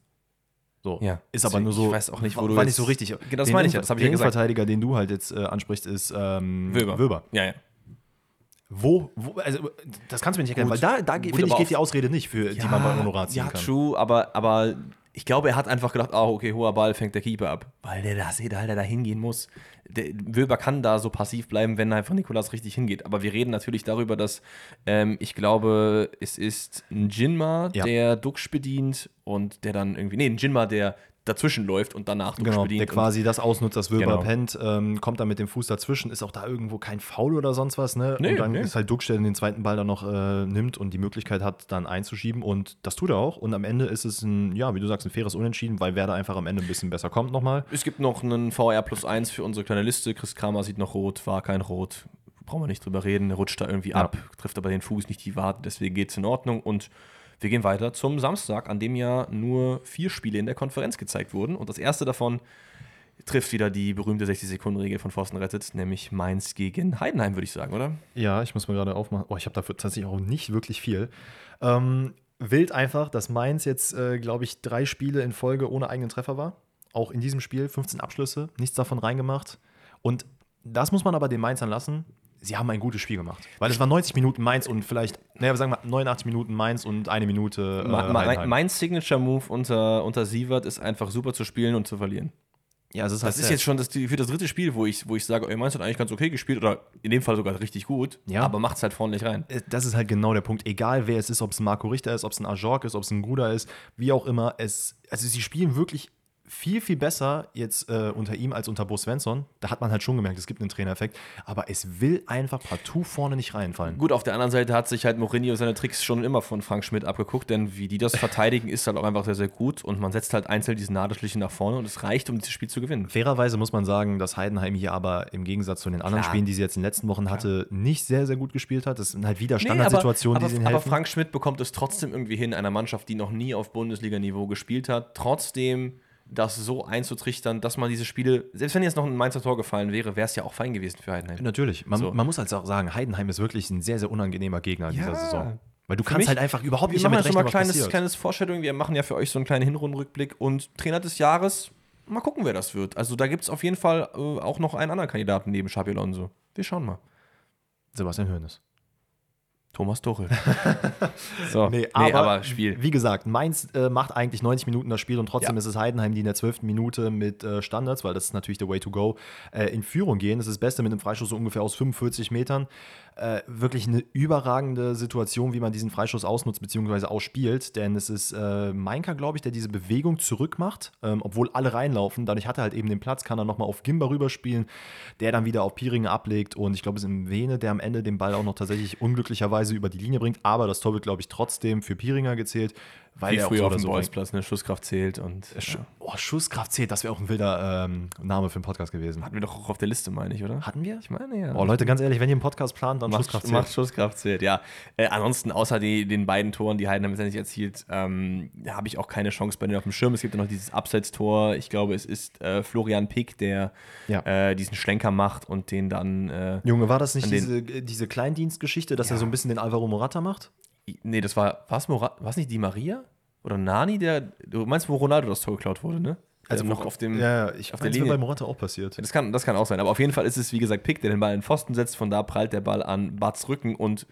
[SPEAKER 2] So.
[SPEAKER 1] Ja,
[SPEAKER 2] Ist aber
[SPEAKER 1] deswegen,
[SPEAKER 2] nur so.
[SPEAKER 1] ich weiß auch nicht, wo du
[SPEAKER 2] war nicht so richtig.
[SPEAKER 1] Genau, das
[SPEAKER 2] Den
[SPEAKER 1] meine ich ja,
[SPEAKER 2] Innenver-
[SPEAKER 1] das habe ich
[SPEAKER 2] der
[SPEAKER 1] ja gesagt.
[SPEAKER 2] Innenverteidiger, den du halt jetzt äh, ansprichst, ist ähm,
[SPEAKER 1] Wöber.
[SPEAKER 2] Wöber.
[SPEAKER 1] Ja, ja.
[SPEAKER 2] Wo, wo, also das kannst du mir nicht erklären,
[SPEAKER 1] Gut.
[SPEAKER 2] weil da, da finde ich,
[SPEAKER 1] aber
[SPEAKER 2] geht die Ausrede nicht, für die man bei Honorar ziehen
[SPEAKER 1] ja,
[SPEAKER 2] kann.
[SPEAKER 1] true, aber, aber ich glaube, er hat einfach gedacht, ah, okay, hoher Ball fängt der Keeper ab. Weil der da sieht, Alter, da hingehen muss. Der, Wöber kann da so passiv bleiben, wenn einfach Nikolas richtig hingeht. Aber wir reden natürlich darüber, dass ähm, ich glaube, es ist ein Jinma,
[SPEAKER 2] Ja.
[SPEAKER 1] der Duxch bedient und der dann irgendwie, nee, ein Jinma, der dazwischen läuft und danach
[SPEAKER 2] Genau,
[SPEAKER 1] bedient.
[SPEAKER 2] der quasi das ausnutzt, dass Wöber
[SPEAKER 1] Genau.
[SPEAKER 2] pennt, ähm, kommt dann mit dem Fuß dazwischen, ist auch da irgendwo kein Foul oder sonst was, ne?
[SPEAKER 1] Nee,
[SPEAKER 2] und dann
[SPEAKER 1] nee.
[SPEAKER 2] ist halt Duxch, der den zweiten Ball dann noch äh, nimmt und die Möglichkeit hat, dann einzuschieben und das tut er auch. Und am Ende ist es ein, ja, wie du sagst, ein faires Unentschieden, weil Werder einfach am Ende ein bisschen besser kommt nochmal.
[SPEAKER 1] Es gibt noch einen VR plus 1 für unsere kleine Liste. Chris Kramer sieht noch rot, war kein Rot. Brauchen wir nicht drüber reden. Rutscht da irgendwie
[SPEAKER 2] Ja.
[SPEAKER 1] ab, trifft aber den Fuß, nicht die Wade, deswegen geht es in Ordnung. Und wir gehen weiter zum Samstag, an dem ja nur vier Spiele in der Konferenz gezeigt wurden. Und das erste davon trifft wieder die berühmte 60-Sekunden-Regel von Forsten Rettet, nämlich Mainz gegen Heidenheim, würde ich sagen, oder?
[SPEAKER 2] Ja, ich muss mal gerade aufmachen. Oh, ich habe dafür tatsächlich auch nicht wirklich viel. Ähm, wild einfach, dass Mainz jetzt, äh, glaube ich, drei Spiele in Folge ohne eigenen Treffer war. Auch in diesem Spiel 15 Abschlüsse, nichts davon reingemacht. Und das muss man aber den Mainzern lassen. Sie haben ein gutes Spiel gemacht. Weil es war 90 Minuten Mainz und vielleicht, naja, sagen wir 89 Minuten Mainz und eine Minute äh,
[SPEAKER 1] Ma- ma- mein Signature-Move unter, unter Sievert ist einfach super zu spielen und zu verlieren.
[SPEAKER 2] ja, es ist
[SPEAKER 1] Das ist jetzt schon das, für das dritte Spiel, wo ich, wo ich sage, ey, Mainz hat eigentlich ganz okay gespielt oder in dem Fall sogar richtig gut,
[SPEAKER 2] Ja.
[SPEAKER 1] aber macht es halt vorne nicht rein.
[SPEAKER 2] Äh, Das ist halt genau der Punkt. Egal wer es ist, ob es ein Marco Richter ist, ob es ein Ajork ist, ob es ein Gruder ist, wie auch immer. Es, also sie spielen wirklich viel, viel besser jetzt äh, unter ihm als unter Bo Svensson. Da hat man halt schon gemerkt, es gibt einen Trainereffekt. Aber es will einfach partout vorne nicht reinfallen.
[SPEAKER 1] Gut, auf der anderen Seite hat sich halt Mourinho seine Tricks schon immer von Frank Schmidt abgeguckt, denn wie die das <laughs> verteidigen, ist halt auch einfach sehr, sehr gut und man setzt halt einzeln diesen Nadelstiche nach vorne und es reicht, um dieses Spiel zu gewinnen.
[SPEAKER 2] Fairerweise muss man sagen, dass Heidenheim hier aber im Gegensatz zu den anderen
[SPEAKER 1] Klar.
[SPEAKER 2] Spielen, die sie jetzt in den letzten Wochen hatte, nicht sehr, sehr gut gespielt hat. Das sind halt wieder
[SPEAKER 1] Nee,
[SPEAKER 2] Standardsituationen,
[SPEAKER 1] aber,
[SPEAKER 2] die sie
[SPEAKER 1] aber,
[SPEAKER 2] ihnen
[SPEAKER 1] aber
[SPEAKER 2] helfen.
[SPEAKER 1] Frank Schmidt bekommt es trotzdem irgendwie hin, einer Mannschaft, die noch nie auf Bundesliga-Niveau gespielt hat, trotzdem das so einzutrichtern, dass man diese Spiele, selbst wenn jetzt noch ein Mainzer Tor gefallen wäre, wäre es ja auch fein gewesen für Heidenheim.
[SPEAKER 2] Natürlich. Man,
[SPEAKER 1] So.
[SPEAKER 2] man muss halt auch sagen, Heidenheim ist wirklich ein sehr, sehr unangenehmer Gegner in
[SPEAKER 1] Ja.
[SPEAKER 2] dieser Saison. Weil du
[SPEAKER 1] Für
[SPEAKER 2] kannst
[SPEAKER 1] mich-
[SPEAKER 2] halt einfach überhaupt nicht damit
[SPEAKER 1] ja schon mal
[SPEAKER 2] rechnen,
[SPEAKER 1] ein
[SPEAKER 2] was
[SPEAKER 1] kleines,
[SPEAKER 2] passiert.
[SPEAKER 1] kleines Vorstellung. Wir machen ja für euch so einen kleinen Hinrundenrückblick und Trainer des Jahres. Mal gucken, wer das wird. Also da gibt es auf jeden Fall äh, auch noch einen anderen Kandidaten neben Xabi Alonso. Wir schauen mal.
[SPEAKER 2] Sebastian Hoeneß.
[SPEAKER 1] Thomas Tuchel. <laughs> so,
[SPEAKER 2] Nee, aber,
[SPEAKER 1] Spiel.
[SPEAKER 2] Wie gesagt, Mainz äh, macht eigentlich 90 Minuten das Spiel und trotzdem
[SPEAKER 1] Ja.
[SPEAKER 2] ist es Heidenheim, die in der 12. Minute mit äh, Standards, weil das ist natürlich der Way to go, äh, in Führung gehen. Das ist das Beste mit einem Freistoß so ungefähr aus 45 Metern. Äh, wirklich eine überragende Situation, wie man diesen Freischuss ausnutzt bzw. ausspielt. Denn es ist äh, Mainka, glaube ich, der diese Bewegung zurückmacht, ähm, obwohl alle reinlaufen. Dadurch hat er halt eben den Platz, kann er nochmal auf Gimba rüberspielen, der dann wieder auf Pieringen ablegt. Und ich glaube, es ist im Vene, der am Ende den Ball auch noch tatsächlich unglücklicherweise über die Linie bringt. Aber das Tor wird, glaube ich, trotzdem für Piringer gezählt, weil
[SPEAKER 1] Wie
[SPEAKER 2] er auch
[SPEAKER 1] früher
[SPEAKER 2] so
[SPEAKER 1] auf dem
[SPEAKER 2] so
[SPEAKER 1] Bolzplatz, ne? Schusskraft zählt und
[SPEAKER 2] Sch
[SPEAKER 1] ja.
[SPEAKER 2] oh, Schusskraft zählt, das wäre auch ein wilder ähm, Name für einen Podcast gewesen.
[SPEAKER 1] hatten wir doch auch auf der Liste, meine ich, oder?
[SPEAKER 2] Hatten wir?
[SPEAKER 1] Ich meine, ja.
[SPEAKER 2] Oh, Leute, ganz ehrlich, wenn ihr einen Podcast plant, dann
[SPEAKER 1] Macht,
[SPEAKER 2] Schusskraft
[SPEAKER 1] macht
[SPEAKER 2] zählt.
[SPEAKER 1] Schusskraft zählt, ja. Äh, ansonsten, außer die, den beiden Toren, die Heidenheim letztendlich erzielt, ähm, habe ich auch keine Chance bei denen auf dem Schirm. Es gibt ja noch dieses Abseits-Tor. Ich glaube, es ist äh, Florian Pick, der
[SPEAKER 2] Ja.
[SPEAKER 1] äh, diesen Schlenker macht und den dann. Äh,
[SPEAKER 2] Junge, war das nicht
[SPEAKER 1] An den-
[SPEAKER 2] diese, diese Kleindienstgeschichte, dass er so ein bisschen den Alvaro Morata macht?
[SPEAKER 1] Nee, das war. War es war's nicht Di Maria? Oder Nani, der. Du meinst, wo Ronaldo das Tor geklaut wurde, ne? Der noch auf dem.
[SPEAKER 2] Ja, ja, ich
[SPEAKER 1] auf der Linie.
[SPEAKER 2] bei Morata auch passiert.
[SPEAKER 1] Das kann, das kann auch sein. Aber auf jeden Fall ist es, wie gesagt, Pick, der den Ball in den Pfosten setzt. Von da prallt der Ball an Barts Rücken und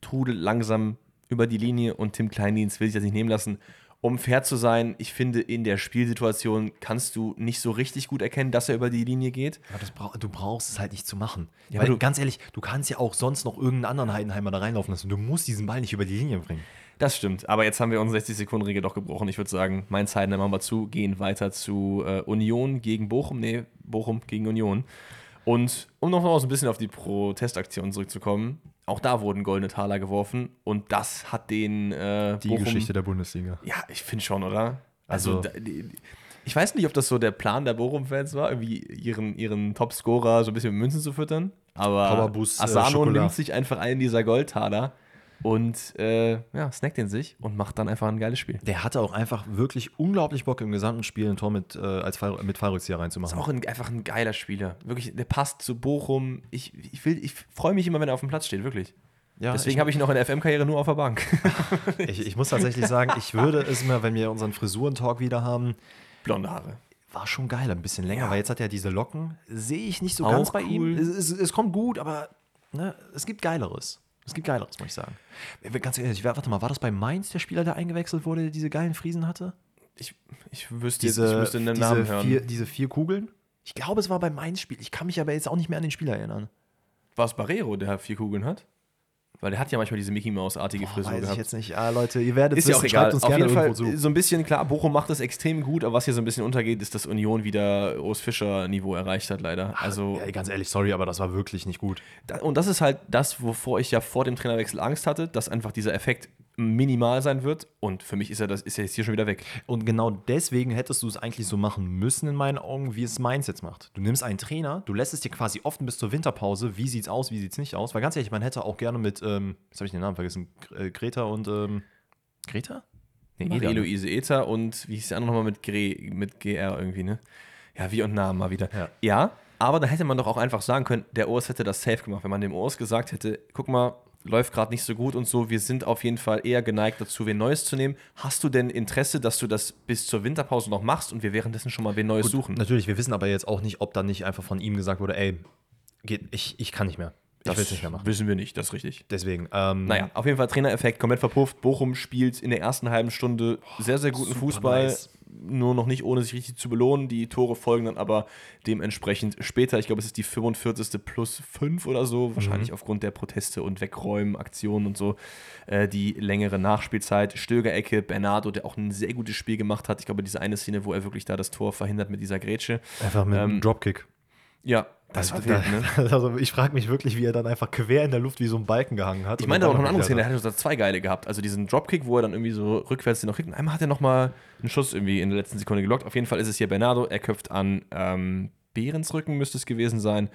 [SPEAKER 1] trudelt langsam über die Linie. Und Tim Kleindienst will sich das nicht nehmen lassen. Um fair zu sein, ich finde, in der Spielsituation kannst du nicht so richtig gut erkennen, dass er über die Linie geht.
[SPEAKER 2] Brauch, du brauchst es halt nicht zu machen.
[SPEAKER 1] Ja,
[SPEAKER 2] Weil ganz ehrlich, du kannst ja auch sonst noch irgendeinen anderen Heidenheimer da reinlaufen lassen. Du musst diesen Ball nicht über die Linie bringen.
[SPEAKER 1] Das stimmt. Aber jetzt haben wir unsere 60-Sekunden-Regel doch gebrochen. Ich würde sagen, Mainz Heidenheim machen wir zu, gehen weiter zu äh, Union gegen Bochum. Nee, Bochum gegen Union. Und um noch mal so ein bisschen auf die Protestaktion zurückzukommen, auch da wurden goldene Taler geworfen und das hat den äh,
[SPEAKER 2] Die Geschichte der Bundesliga.
[SPEAKER 1] Ja, ich finde schon, oder? Also,
[SPEAKER 2] Also-
[SPEAKER 1] da, die, ich weiß nicht, ob das so der Plan der Bochum-Fans war, irgendwie ihren, ihren Topscorer so ein bisschen mit Münzen zu füttern. Aber
[SPEAKER 2] äh,
[SPEAKER 1] Asano
[SPEAKER 2] Schokolade.
[SPEAKER 1] nimmt sich einfach einen dieser Goldtaler und äh, ja, snackt den sich und macht dann einfach ein geiles Spiel.
[SPEAKER 2] Der hatte auch einfach wirklich unglaublich Bock im gesamten Spiel ein Tor mit, äh, als Fall, mit Fallrückzieher
[SPEAKER 1] Ist
[SPEAKER 2] reinzumachen.
[SPEAKER 1] auch ein, einfach ein geiler Spieler. Wirklich, der passt zu Bochum. Ich, ich, will- ich freue mich immer, wenn er auf dem Platz steht, wirklich.
[SPEAKER 2] Ja,
[SPEAKER 1] Deswegen habe ich ihn auch in der FM-Karriere nur auf der Bank.
[SPEAKER 2] ich, <laughs> ich, ich muss tatsächlich sagen, ich würde es mir, wenn wir unseren Frisurentalk wieder haben,
[SPEAKER 1] Blonde Haare.
[SPEAKER 2] war schon geil, ein bisschen länger,
[SPEAKER 1] Ja.
[SPEAKER 2] weil jetzt hat er diese Locken. Sehe ich nicht so
[SPEAKER 1] Auch
[SPEAKER 2] ganz bei
[SPEAKER 1] cool.
[SPEAKER 2] ihm. Es, es, es kommt gut, aber ne, es gibt Geileres. Es gibt Geileres, muss ich sagen. Äh, Ganz ehrlich, warte mal, war das bei Mainz der Spieler, der eingewechselt wurde, der diese geilen Friesen hatte?
[SPEAKER 1] Ich, ich wüsste jetzt,
[SPEAKER 2] Diese,
[SPEAKER 1] ich müsste den Namen hören.
[SPEAKER 2] vier, diese vier Kugeln? Ich glaube, es war beim Mainz-Spiel. Ich kann mich aber jetzt auch nicht mehr an den Spieler erinnern.
[SPEAKER 1] War es Barrero, der vier Kugeln hat? Weil der hat ja manchmal diese Mickey Mouse-artige Frisur
[SPEAKER 2] weiß ich
[SPEAKER 1] gehabt.
[SPEAKER 2] jetzt nicht. Ah, Leute, ihr werdet
[SPEAKER 1] Ist ja auch
[SPEAKER 2] wissen,
[SPEAKER 1] egal.
[SPEAKER 2] schreibt uns
[SPEAKER 1] Auf
[SPEAKER 2] gerne
[SPEAKER 1] jeden Fall
[SPEAKER 2] irgendwo zu.
[SPEAKER 1] so ein bisschen, klar, Bochum macht das extrem gut, aber was hier so ein bisschen untergeht, ist, dass Union wieder Urs Fischer-Niveau erreicht hat, leider. Also,
[SPEAKER 2] ja, ganz ehrlich, sorry, aber das war wirklich nicht gut.
[SPEAKER 1] da, und das ist halt das, wovor ich ja vor dem Trainerwechsel Angst hatte, dass einfach dieser Effekt minimal sein wird. Und für mich ist er, das, ist er jetzt hier schon wieder weg.
[SPEAKER 2] Und genau deswegen hättest du es eigentlich so machen müssen, in meinen Augen, wie es Mainz jetzt macht. Du nimmst einen Trainer, du lässt es dir quasi offen bis zur Winterpause. Wie sieht's aus, wie sieht's nicht aus? Weil ganz ehrlich, man hätte auch gerne mit, ähm, jetzt habe ich den Namen vergessen, äh, Greta und, ähm, Greta? Nee, ne?
[SPEAKER 1] Marie-Louise Ether und wie hieß der andere nochmal mit, Gre, mit GR irgendwie, ne? Ja, wie und Namen mal wieder.
[SPEAKER 2] Ja.
[SPEAKER 1] ja, aber da hätte man doch auch einfach sagen können, der Urs hätte das safe gemacht. Wenn man dem Urs gesagt hätte, guck mal, läuft gerade nicht so gut und so, wir sind auf jeden Fall eher geneigt dazu, wen Neues zu nehmen. Hast du denn Interesse, dass du das bis zur Winterpause noch machst und wir währenddessen schon mal wen Neues suchen?
[SPEAKER 2] Natürlich, wir wissen aber jetzt auch nicht, ob dann nicht einfach von ihm gesagt wurde, ey, geht, ich, ich kann nicht mehr. Ich will es nicht mehr machen.
[SPEAKER 1] wissen wir nicht, das ist richtig.
[SPEAKER 2] Deswegen, ähm,
[SPEAKER 1] Naja, auf jeden Fall Trainereffekt, komplett verpufft. Bochum spielt in der ersten halben Stunde sehr, sehr guten Fußball.
[SPEAKER 2] nice.
[SPEAKER 1] Nur noch nicht, ohne sich richtig zu belohnen. Die Tore folgen dann aber dementsprechend später. Ich glaube, es ist die 45. plus 5 oder so. Wahrscheinlich aufgrund der Proteste und Wegräumen, Aktionen und so. Äh, die längere Nachspielzeit. Stöger-Ecke, Bernardo, der auch ein sehr gutes Spiel gemacht hat. Ich glaube, diese eine Szene, wo er wirklich da das Tor verhindert mit dieser Grätsche.
[SPEAKER 2] einfach mit einem
[SPEAKER 1] Ähm,
[SPEAKER 2] Dropkick.
[SPEAKER 1] Ja, das war
[SPEAKER 2] da,
[SPEAKER 1] wild, ne? <laughs>
[SPEAKER 2] Also ich frage mich wirklich, wie er dann einfach quer in der Luft wie so ein Balken gehangen hat.
[SPEAKER 1] Ich meine
[SPEAKER 2] dann
[SPEAKER 1] aber noch eine andere Szene, der hatte so zwei geile gehabt. Also diesen Dropkick, wo er dann irgendwie so rückwärts den noch kriegt. Und einmal hat er nochmal einen Schuss irgendwie in der letzten Sekunde gelockt. Auf jeden Fall ist es hier Bernardo. Er köpft an ähm, Behrens Rücken, müsste es gewesen sein.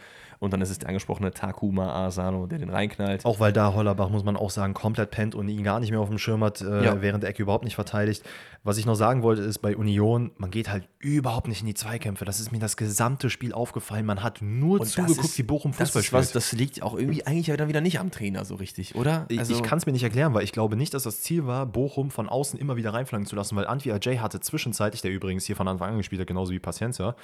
[SPEAKER 1] Und dann ist es der angesprochene Takuma Asano, der den reinknallt.
[SPEAKER 2] Auch weil da Hollerbach, muss man auch sagen, komplett pennt und ihn gar nicht mehr auf dem Schirm hat, äh,
[SPEAKER 1] Ja.
[SPEAKER 2] während der Ecke überhaupt nicht verteidigt. Was ich noch sagen wollte, ist bei Union, man geht halt überhaupt nicht in die Zweikämpfe. Das ist mir das gesamte Spiel aufgefallen. Man hat nur
[SPEAKER 1] Und das
[SPEAKER 2] zugeguckt,
[SPEAKER 1] ist-
[SPEAKER 2] wie Bochum
[SPEAKER 1] das
[SPEAKER 2] Fußball
[SPEAKER 1] ist was,
[SPEAKER 2] spielt.
[SPEAKER 1] Das liegt auch irgendwie eigentlich dann wieder nicht am Trainer so richtig, oder?
[SPEAKER 2] Ich-
[SPEAKER 1] Also,
[SPEAKER 2] ich kann es mir nicht erklären, weil ich glaube nicht, dass das Ziel war, Bochum von außen immer wieder reinflanken zu lassen, weil Antwi Ajay hatte zwischenzeitlich, der übrigens hier von Anfang an gespielt hat, genauso wie Paciencia,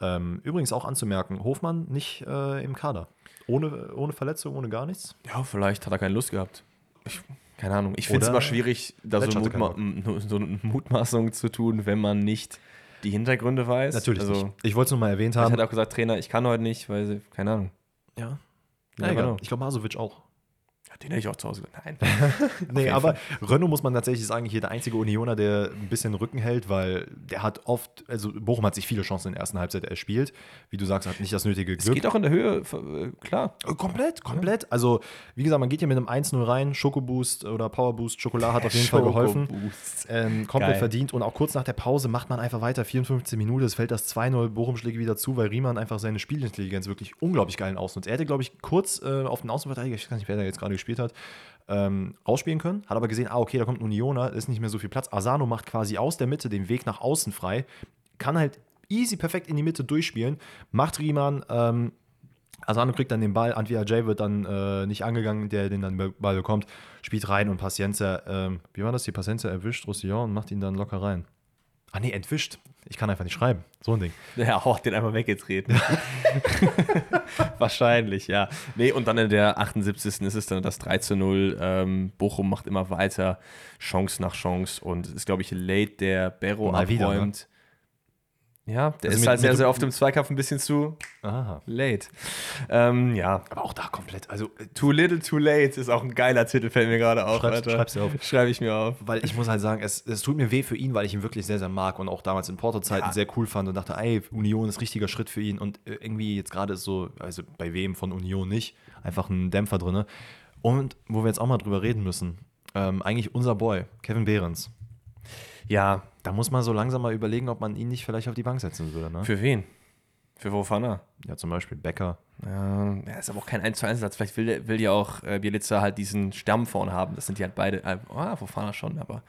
[SPEAKER 2] ähm, übrigens auch anzumerken, Hofmann nicht äh, im Kader. Ohne, ohne Verletzung, ohne gar nichts.
[SPEAKER 1] Ja, vielleicht hat er keine Lust gehabt. Ich, keine Ahnung. Ich finde es immer schwierig, da so,
[SPEAKER 2] hatte
[SPEAKER 1] Mutma <laughs> so eine Mutmaßung zu tun, wenn man nicht die Hintergründe weiß.
[SPEAKER 2] Natürlich
[SPEAKER 1] also,
[SPEAKER 2] nicht. Ich wollte es nur mal erwähnt
[SPEAKER 1] Ich
[SPEAKER 2] haben.
[SPEAKER 1] hätte auch gesagt, Trainer, ich kann heute nicht, weil sie, keine Ahnung.
[SPEAKER 2] Ja.
[SPEAKER 1] Ja,
[SPEAKER 2] Na, egal.
[SPEAKER 1] genau.
[SPEAKER 2] Ich glaube, Masovic auch.
[SPEAKER 1] Ja, Den hätte ich auch zu Hause gesagt. Nein. <laughs>
[SPEAKER 2] Nee, aber Renault muss man tatsächlich sagen, hier der einzige Unioner, der ein bisschen Rücken hält, weil der hat oft, also Bochum hat sich viele Chancen in der ersten Halbzeit erspielt. Wie du sagst, hat nicht das nötige
[SPEAKER 1] Es
[SPEAKER 2] Glück.
[SPEAKER 1] geht auch in der Höhe, äh, klar.
[SPEAKER 2] Äh, Komplett, komplett. Also, wie gesagt, man geht hier mit einem 1-0 rein. Schokoboost oder Powerboost, Schokolade hat auf jeden Fall geholfen. Ähm, komplett
[SPEAKER 1] Geil.
[SPEAKER 2] verdient. Und auch kurz nach der Pause macht man einfach weiter. 54 Minuten, es fällt das 2-0. Bochum schlägt wieder zu, weil Riemann einfach seine Spielintelligenz wirklich unglaublich geilen ausnutzt. Er hätte, glaube ich, kurz äh, auf den Außenverteidiger, ich weiß nicht, wer da jetzt gerade gespielt hat, ähm, rausspielen können. Hat aber gesehen, ah, okay, da kommt ein Unioner, ist nicht mehr so viel Platz. Asano macht quasi aus der Mitte den Weg nach außen frei. Kann halt easy perfekt in die Mitte durchspielen. Macht Riemann. Ähm, Asano kriegt dann den Ball, Antwi Ajay wird dann äh, nicht angegangen, der den dann Ball bekommt, spielt rein und Paciencia, ähm, wie war das? Die Paciencia erwischt Roussillon und macht ihn dann locker rein. Ah nee, entwischt. Ich kann einfach nicht schreiben. So ein Ding. <laughs>
[SPEAKER 1] Ja, auch den einmal weggetreten. <laughs> Wahrscheinlich, ja. Nee, und dann in der 78. ist es dann das 3 zu 0. Ähm, Bochum macht immer weiter, Chance nach Chance. Und es ist, glaube ich, late, der Berro
[SPEAKER 2] Mal wieder, ne?
[SPEAKER 1] Ja, der
[SPEAKER 2] Also
[SPEAKER 1] ist
[SPEAKER 2] mit-
[SPEAKER 1] halt sehr, sehr oft im Zweikampf ein bisschen zu
[SPEAKER 2] Aha.
[SPEAKER 1] late. Ähm, ja,
[SPEAKER 2] Aber auch da komplett, also
[SPEAKER 1] Too Little, Too Late ist auch ein geiler Titel, fällt mir gerade auf.
[SPEAKER 2] Schreib's-
[SPEAKER 1] Alter.
[SPEAKER 2] schreib's dir auf.
[SPEAKER 1] Schreibe ich mir auf.
[SPEAKER 2] Weil ich muss halt sagen, es, es tut mir weh für ihn, weil ich ihn wirklich sehr, sehr mag und auch damals in Porto-Zeiten
[SPEAKER 1] Ja.
[SPEAKER 2] sehr cool fand und dachte, ey, Union ist richtiger Schritt für ihn und äh, irgendwie jetzt gerade ist so, also bei wem von Union nicht, einfach ein Dämpfer drin. Und wo wir jetzt auch mal drüber reden müssen, ähm, eigentlich unser Boy, Kevin Behrens.
[SPEAKER 1] Ja,
[SPEAKER 2] Da muss man so langsam mal überlegen, ob man ihn nicht vielleicht auf die Bank setzen würde. Ne?
[SPEAKER 1] für wen? Für Wofana?
[SPEAKER 2] Ja, zum Beispiel Becker.
[SPEAKER 1] Ja, ja, ist aber auch kein 1 zu 1 Satz. Vielleicht will, will ja auch äh, Bielitzer halt diesen Stamm vorne haben. Das sind die halt beide. Äh, ah, Wofana schon, aber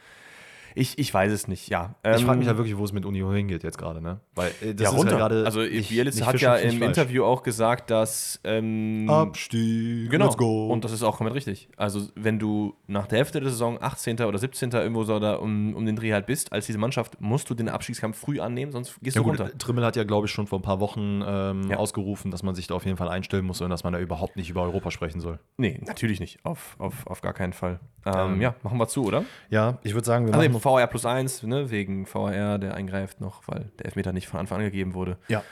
[SPEAKER 1] ich, ich weiß es nicht, ja.
[SPEAKER 2] Ich frage
[SPEAKER 1] Ähm,
[SPEAKER 2] mich halt wirklich, wo es mit Union hingeht jetzt gerade, ne? Weil äh, das
[SPEAKER 1] ja,
[SPEAKER 2] ist
[SPEAKER 1] runter.
[SPEAKER 2] ja gerade.
[SPEAKER 1] also
[SPEAKER 2] nicht-
[SPEAKER 1] Bielitzer
[SPEAKER 2] nicht
[SPEAKER 1] hat ja im
[SPEAKER 2] Fleisch.
[SPEAKER 1] Interview auch gesagt, dass ähm,
[SPEAKER 2] Abstieg,
[SPEAKER 1] Genau.
[SPEAKER 2] let's go.
[SPEAKER 1] Und das ist auch komplett richtig. Also, wenn du nach der Hälfte der Saison 18. oder 17. irgendwo so da um, um den Dreh halt bist, als diese Mannschaft, musst du den Abstiegskampf früh annehmen, sonst gehst
[SPEAKER 2] Ja
[SPEAKER 1] du
[SPEAKER 2] gut,
[SPEAKER 1] runter.
[SPEAKER 2] Trimmel hat ja, glaube ich, schon vor ein paar Wochen ähm,
[SPEAKER 1] Ja.
[SPEAKER 2] ausgerufen, dass man sich da auf jeden Fall einstellen muss und dass man da überhaupt nicht über Europa sprechen soll.
[SPEAKER 1] Nee, natürlich nicht. Auf, auf, auf gar keinen Fall. Ähm,
[SPEAKER 2] Ähm,
[SPEAKER 1] ja, machen wir zu, oder?
[SPEAKER 2] Ja, ich würde sagen, wir
[SPEAKER 1] Also
[SPEAKER 2] machen
[SPEAKER 1] VR plus 1, ne, wegen VR, der eingreift noch, weil der Elfmeter nicht von Anfang an gegeben wurde.
[SPEAKER 2] Ja.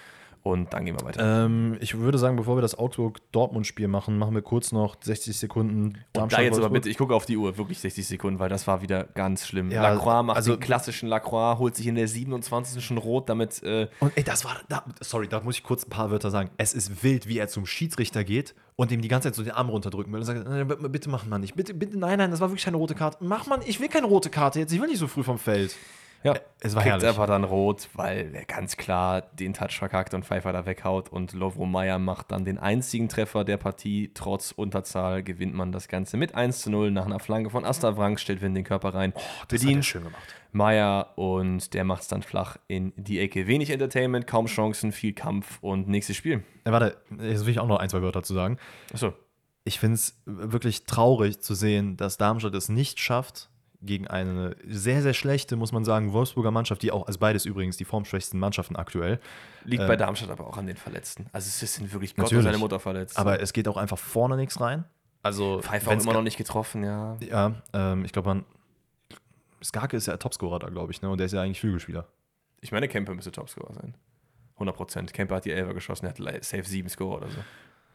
[SPEAKER 1] Und dann gehen wir weiter.
[SPEAKER 2] Ähm, ich würde sagen, bevor wir das Augsburg-Dortmund-Spiel machen, machen wir kurz noch 60 Sekunden
[SPEAKER 1] Und da jetzt aber bitte, ich gucke auf die Uhr, wirklich 60 Sekunden, weil das war wieder ganz schlimm.
[SPEAKER 2] Ja,
[SPEAKER 1] Lacroix macht
[SPEAKER 2] also-
[SPEAKER 1] den klassischen Lacroix, holt sich in der 27. schon rot, damit äh,
[SPEAKER 2] Und ey, das war, da, sorry, da muss ich kurz ein paar Wörter sagen. Es ist wild, wie er zum Schiedsrichter geht und ihm die ganze Zeit so den Arm runterdrücken will und sagt, "Nein, bitte mach mal nicht, bitte, bitte, nein, nein, das war wirklich keine rote Karte. Mach mal, ich will keine rote Karte jetzt, ich will nicht so früh vom Feld.
[SPEAKER 1] Ja,
[SPEAKER 2] es war
[SPEAKER 1] kriegt
[SPEAKER 2] herrlich.
[SPEAKER 1] einfach dann rot, weil er ganz klar den Touch verkackt und Pfeiffer da weghaut und Lovro Meyer macht dann den einzigen Treffer der Partie. Trotz Unterzahl gewinnt man das Ganze mit 1 zu 0 nach einer Flanke von Asta Wrank, stellt Win den Körper rein.
[SPEAKER 2] Oh, Das hat er
[SPEAKER 1] bedient
[SPEAKER 2] schön gemacht.
[SPEAKER 1] Meier und der macht es dann flach in die Ecke. Wenig Entertainment, kaum Chancen, viel Kampf und nächstes Spiel.
[SPEAKER 2] Ja, warte, jetzt will ich auch noch ein, zwei Wörter zu sagen.
[SPEAKER 1] Achso.
[SPEAKER 2] Ich finde es wirklich traurig zu sehen, dass Darmstadt es nicht schafft, gegen eine sehr, sehr schlechte, muss man sagen, Wolfsburger Mannschaft, die auch, also beides übrigens die formschwächsten Mannschaften aktuell.
[SPEAKER 1] Liegt
[SPEAKER 2] Ähm,
[SPEAKER 1] bei Darmstadt aber auch an den Verletzten. Also es sind wirklich Gott und seine Mutter verletzt.
[SPEAKER 2] Aber es geht auch einfach vorne nichts rein. Also,
[SPEAKER 1] Pfeiffer immer noch nicht getroffen, ja.
[SPEAKER 2] Ja, ähm, ich glaube, man. Skarke ist ja Topscorer da, glaube ich, ne? Und der ist ja eigentlich Flügelspieler.
[SPEAKER 1] Ich meine, Kemper müsste Topscorer sein. 100 Prozent. Kemper hat die Elfer geschossen, er hat safe 7 Score oder so.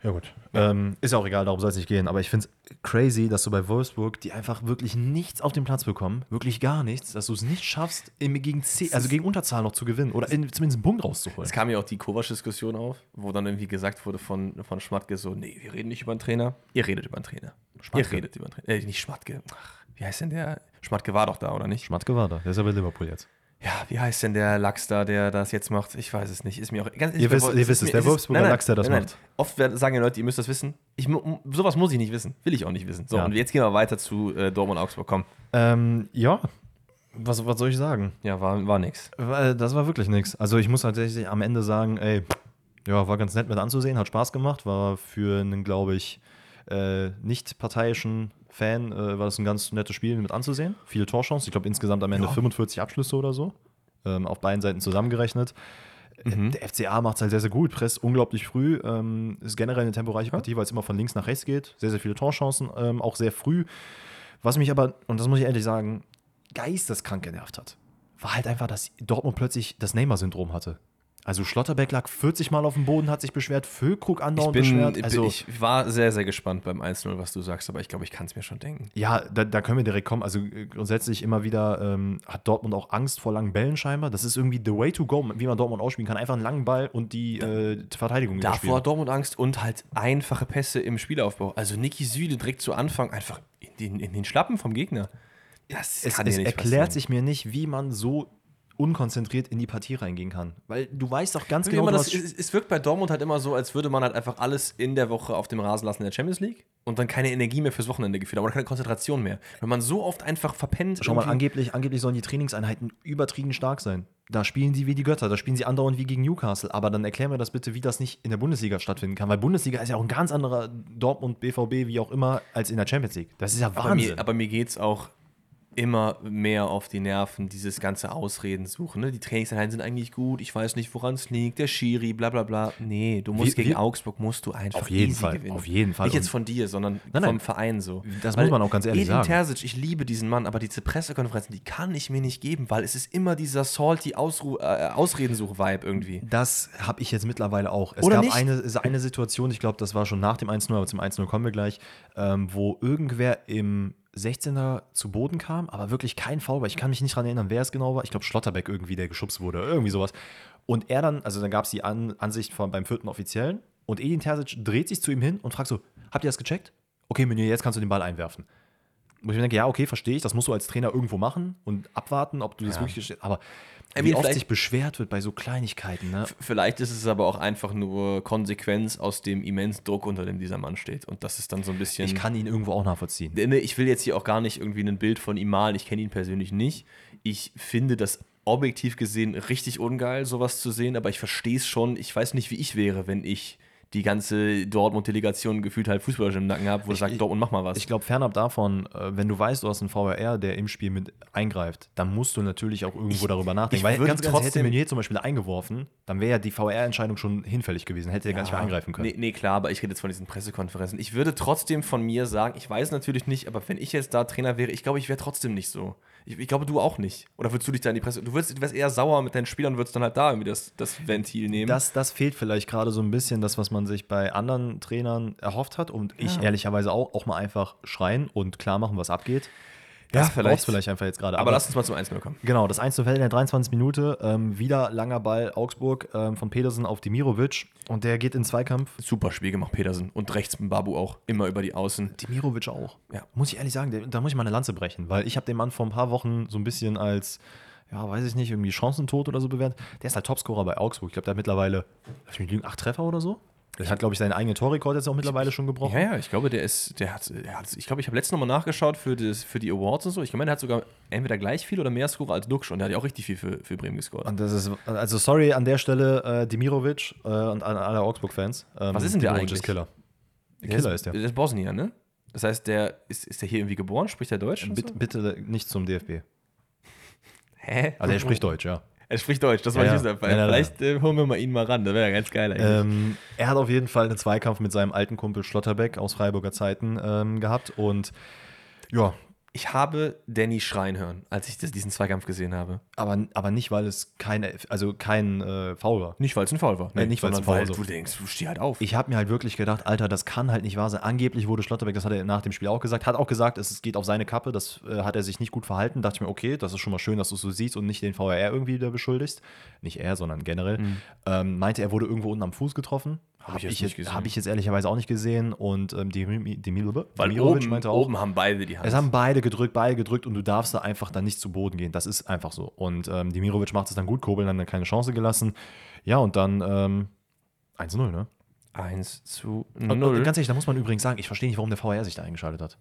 [SPEAKER 2] Ja, gut. Ähm, ist ja auch egal, darum soll es nicht gehen. Aber ich finde es crazy, dass du bei Wolfsburg, die einfach wirklich nichts auf den Platz bekommen, wirklich gar nichts, dass du es nicht schaffst, im, gegen, C, also gegen Unterzahl noch zu gewinnen oder in, zumindest einen Punkt rauszuholen.
[SPEAKER 1] Es kam ja auch die Kovac-Diskussion auf, wo dann irgendwie gesagt wurde von, von Schmatke so, nee, wir reden nicht über einen Trainer, ihr redet über einen Trainer.
[SPEAKER 2] Schmatke.
[SPEAKER 1] Ihr redet über einen Trainer. Äh, nicht Schmatke. Ach, wie heißt denn der? Schmatke war doch da, oder nicht?
[SPEAKER 2] Schmatke war da, der ist ja bei Liverpool jetzt.
[SPEAKER 1] Ja, wie heißt denn der Lachs da, der das jetzt macht? Ich weiß es nicht. Ist mir auch ganz
[SPEAKER 2] Ihr wisst- ihr wisst es, der Wolfsburger Lachs, der das macht.
[SPEAKER 1] Oft werden, sagen ja Leute, ihr müsst das wissen. Ich, sowas muss ich nicht wissen. Will ich auch nicht wissen. So,
[SPEAKER 2] Ja.
[SPEAKER 1] und jetzt gehen wir weiter zu äh, Dortmund Augsburg. Komm.
[SPEAKER 2] Ähm, ja, was, was soll ich sagen?
[SPEAKER 1] Ja, war, war nix.
[SPEAKER 2] Weil Das war wirklich nichts. Also ich muss tatsächlich am Ende sagen, ey, ja, war ganz nett mit anzusehen, hat Spaß gemacht, war für einen, glaube ich, äh, nicht parteiischen Fan, äh, war das ein ganz nettes Spiel mit anzusehen. Viele Torchancen, ich glaube insgesamt am Ende
[SPEAKER 1] Ja.
[SPEAKER 2] 45 Abschlüsse oder so, ähm, auf beiden Seiten zusammengerechnet. Äh,
[SPEAKER 1] Mhm.
[SPEAKER 2] Der FCA macht es halt sehr, sehr gut, presst unglaublich früh, ähm, ist generell eine temporeiche Partie, weil es immer von links nach rechts geht. Sehr, sehr viele Torchancen, ähm, auch sehr früh. Was mich aber, und das muss ich ehrlich sagen, geisteskrank genervt hat, war halt einfach, dass Dortmund plötzlich das Neymar-Syndrom hatte. Also Schlotterbeck lag 40 Mal auf dem Boden, hat sich beschwert, Füllkrug
[SPEAKER 1] Ich,
[SPEAKER 2] andauernd
[SPEAKER 1] bin,
[SPEAKER 2] beschwert. Also,
[SPEAKER 1] ich war sehr, sehr gespannt beim 1-0, was du sagst, aber ich glaube, ich kann es mir schon denken.
[SPEAKER 2] ja, da, da können wir direkt kommen. Also äh, grundsätzlich immer wieder ähm, hat Dortmund auch Angst vor langen Bällen scheinbar. Das ist irgendwie the way to go, wie man Dortmund ausspielen kann. Einfach einen langen Ball und die äh, Verteidigung
[SPEAKER 1] Davor
[SPEAKER 2] überspielen.
[SPEAKER 1] hat Dortmund Angst und halt einfache Pässe im Spielaufbau. Also Niki Süle direkt zu Anfang einfach in den, in den Schlappen vom Gegner. Das
[SPEAKER 2] Es, es erklärt
[SPEAKER 1] passieren.
[SPEAKER 2] sich mir nicht, wie man so unkonzentriert in die Partie reingehen kann. Weil du weißt doch ganz genau,
[SPEAKER 1] immer das, es, es wirkt bei Dortmund halt immer so, als würde man halt einfach alles in der Woche auf dem Rasen lassen in der Champions League und dann keine Energie mehr fürs Wochenende gefühlt haben oder keine Konzentration mehr. Wenn man so oft einfach verpennt.
[SPEAKER 2] Schau mal, angeblich, angeblich sollen die Trainingseinheiten übertrieben stark sein. Da spielen sie wie die Götter, da spielen sie andauernd wie gegen Newcastle. Aber dann erklär mir das bitte, wie das nicht in der Bundesliga stattfinden kann. Weil Bundesliga ist ja auch ein ganz anderer Dortmund, BVB, wie auch immer, als in der Champions League. Das ist ja
[SPEAKER 1] aber
[SPEAKER 2] Wahnsinn.
[SPEAKER 1] mir, aber mir geht es auch immer mehr auf die Nerven, dieses ganze Ausreden suchen. Ne? Die Trainingseinheiten sind eigentlich gut, ich weiß nicht, woran es liegt, der Schiri, bla bla bla. Nee, du musst
[SPEAKER 2] Wie-
[SPEAKER 1] gegen
[SPEAKER 2] wie-
[SPEAKER 1] Augsburg musst du einfach
[SPEAKER 2] Auf jeden Fall,
[SPEAKER 1] gewinnen.
[SPEAKER 2] auf jeden Fall.
[SPEAKER 1] Nicht jetzt von dir, sondern
[SPEAKER 2] Nein,
[SPEAKER 1] vom
[SPEAKER 2] nein.
[SPEAKER 1] Verein so.
[SPEAKER 2] Das muss man auch ganz ehrlich
[SPEAKER 1] Edin
[SPEAKER 2] sagen.
[SPEAKER 1] Terzic, ich liebe diesen Mann, aber diese Pressekonferenzen, die kann ich mir nicht geben, weil es ist immer dieser salty Ausru äh, Ausredensuch-Vibe irgendwie.
[SPEAKER 2] Das habe ich jetzt mittlerweile auch. Es
[SPEAKER 1] Oder
[SPEAKER 2] gab
[SPEAKER 1] nicht?
[SPEAKER 2] eine, eine Situation, ich glaube, das war schon nach dem 1-0, aber zum 1-0 kommen wir gleich, ähm, wo irgendwer im 16er zu Boden kam, aber wirklich kein Foul war. Ich kann mich nicht daran erinnern, wer es genau war. Ich glaube, Schlotterbeck irgendwie, der geschubst wurde, irgendwie sowas. Und er dann, also dann gab es die An Ansicht von, beim vierten Offiziellen und Edin Terzic dreht sich zu ihm hin und fragt so, habt ihr das gecheckt? Okay, Meunier, jetzt kannst du den Ball einwerfen. Wo ich mir denke, ja, okay, verstehe ich, das musst du als Trainer irgendwo machen und abwarten, ob du das
[SPEAKER 1] Ja.
[SPEAKER 2] wirklich, aber
[SPEAKER 1] I
[SPEAKER 2] wie oft
[SPEAKER 1] vielleicht-
[SPEAKER 2] sich beschwert wird bei so Kleinigkeiten, ne?
[SPEAKER 1] Vielleicht ist es aber auch einfach nur Konsequenz aus dem immensen Druck, unter dem dieser Mann steht. Und das ist dann so ein bisschen.
[SPEAKER 2] Ich kann ihn irgendwo auch nachvollziehen.
[SPEAKER 1] Nee, Ich will jetzt hier auch gar nicht irgendwie ein Bild von ihm malen. Ich kenne ihn persönlich nicht. Ich finde das objektiv gesehen richtig ungeil, sowas zu sehen, aber ich verstehe es schon. Ich weiß nicht, wie ich wäre, wenn ich die ganze Dortmund-Delegation gefühlt halt Fußballer im Nacken habe, wo ich,
[SPEAKER 2] Ich-
[SPEAKER 1] sagt, Dortmund, mach mal was.
[SPEAKER 2] Ich glaube, fernab davon, äh, wenn du weißt, du hast einen VRR, der im Spiel mit eingreift, dann musst du natürlich auch irgendwo
[SPEAKER 1] Ich-
[SPEAKER 2] darüber nachdenken.
[SPEAKER 1] ich
[SPEAKER 2] Weil ganz, ganz hätte Meunier zum Beispiel eingeworfen, dann wäre ja die VRR-Entscheidung schon hinfällig gewesen, hätte er gar nicht mehr eingreifen können.
[SPEAKER 1] Nee, nee, klar, aber ich rede jetzt von diesen Pressekonferenzen. Ich würde trotzdem von mir sagen, ich weiß natürlich nicht, aber wenn ich jetzt da Trainer wäre, ich glaube, ich wäre trotzdem nicht so. Ich, ich glaube, du auch nicht. Oder würdest du dich da in die Presse. Du, würdest, du wärst eher sauer mit deinen Spielern würdest dann halt da irgendwie das, das Ventil nehmen.
[SPEAKER 2] Das, das fehlt vielleicht gerade so ein bisschen, das, was man sich bei anderen Trainern erhofft hat. Und ich
[SPEAKER 1] Ja.
[SPEAKER 2] ehrlicherweise auch, auch mal einfach schreien und klar machen, was abgeht.
[SPEAKER 1] Ja,
[SPEAKER 2] Das
[SPEAKER 1] vielleicht.
[SPEAKER 2] vielleicht einfach jetzt gerade.
[SPEAKER 1] aber lass uns mal zum 1-0 kommen.
[SPEAKER 2] Genau, das 1 fällt in der 23. Minute. Ähm, wieder langer Ball Augsburg ähm, von Pedersen auf Dimirovic. Und der geht in Zweikampf.
[SPEAKER 1] Super Spiel gemacht, Petersen. Und rechts mit Babu auch. Immer über die Außen.
[SPEAKER 2] Dimirovic auch.
[SPEAKER 1] Ja.
[SPEAKER 2] Muss ich ehrlich sagen, der, da muss ich mal eine Lanze brechen, weil ich habe den Mann vor ein paar Wochen so ein bisschen als, ja, weiß ich nicht, irgendwie Chancentod oder so bewertet. Der ist halt Topscorer bei Augsburg. Ich glaube, der hat mittlerweile, lass mich lügen, acht Treffer oder so. Der hat, glaube ich, seinen eigenen Torrekord jetzt auch mittlerweile schon gebrochen.
[SPEAKER 1] Ja, ja, ich glaube, der ist, der hat, der hat ich glaube, ich habe letztens nochmal nachgeschaut für, das, für die Awards und so. Ich meine, der hat sogar entweder gleich viel oder mehr Scorer als Duxch und der hat ja auch richtig viel für, für Bremen gescored.
[SPEAKER 2] Und das ist, also sorry an der Stelle, äh, Dimirovic äh, und an alle Augsburg-Fans. Ähm,
[SPEAKER 1] Was ist denn der
[SPEAKER 2] Dimirovic
[SPEAKER 1] eigentlich?
[SPEAKER 2] ist Killer. Der
[SPEAKER 1] Der
[SPEAKER 2] Killer ist der.
[SPEAKER 1] Der ist Bosnier, ne? Das heißt, der ist, ist der hier irgendwie geboren? Spricht der Deutsch?
[SPEAKER 2] Bitte,
[SPEAKER 1] so?
[SPEAKER 2] bitte nicht zum DFB.
[SPEAKER 1] Hä?
[SPEAKER 2] Also er spricht Deutsch, ja.
[SPEAKER 1] Er spricht Deutsch, das wollte
[SPEAKER 2] ja.
[SPEAKER 1] ich
[SPEAKER 2] ja.
[SPEAKER 1] Vielleicht äh, holen wir mal ihn mal ran, das wäre ja ganz geil eigentlich.
[SPEAKER 2] Ähm, er hat auf jeden Fall einen Zweikampf mit seinem alten Kumpel Schlotterbeck aus Freiburger Zeiten ähm, gehabt und ja,
[SPEAKER 1] Ich habe Danny schreien hören, als ich das, diesen Zweikampf gesehen habe.
[SPEAKER 2] aber, aber nicht, weil es keine, also kein äh, Foul war.
[SPEAKER 1] Nicht, weil es ein Foul war.
[SPEAKER 2] Nee, nicht, weil's
[SPEAKER 1] sondern
[SPEAKER 2] ein Foul
[SPEAKER 1] weil
[SPEAKER 2] war.
[SPEAKER 1] du denkst, du steh halt auf.
[SPEAKER 2] Ich habe mir halt wirklich gedacht, Alter, das kann halt nicht wahr sein. Angeblich wurde Schlotterbeck, das hat er nach dem Spiel auch gesagt, hat auch gesagt, es geht auf seine Kappe, das äh, hat er sich nicht gut verhalten. Dachte ich mir, okay, das ist schon mal schön, dass du es so siehst und nicht den VRR irgendwie wieder beschuldigst. Nicht er, sondern generell. Ähm, meinte, er wurde irgendwo unten am Fuß getroffen.
[SPEAKER 1] Hab ich jetzt gesehen.
[SPEAKER 2] Habe ich jetzt ehrlicherweise auch nicht gesehen. Und ähm, Demirovic
[SPEAKER 1] oben,
[SPEAKER 2] meinte auch,
[SPEAKER 1] oben haben beide die Hand.
[SPEAKER 2] es haben beide gedrückt, beide gedrückt und du darfst da einfach dann nicht zu Boden gehen. Das ist einfach so. Und ähm, Demirovic macht es dann gut, Kobel dann keine Chance gelassen. Ja, und dann ähm, 1-0, ne?
[SPEAKER 1] 1 zu
[SPEAKER 2] Und,
[SPEAKER 1] 0.
[SPEAKER 2] und ganz ehrlich, da muss man übrigens sagen, ich verstehe nicht, warum der VR sich da eingeschaltet hat.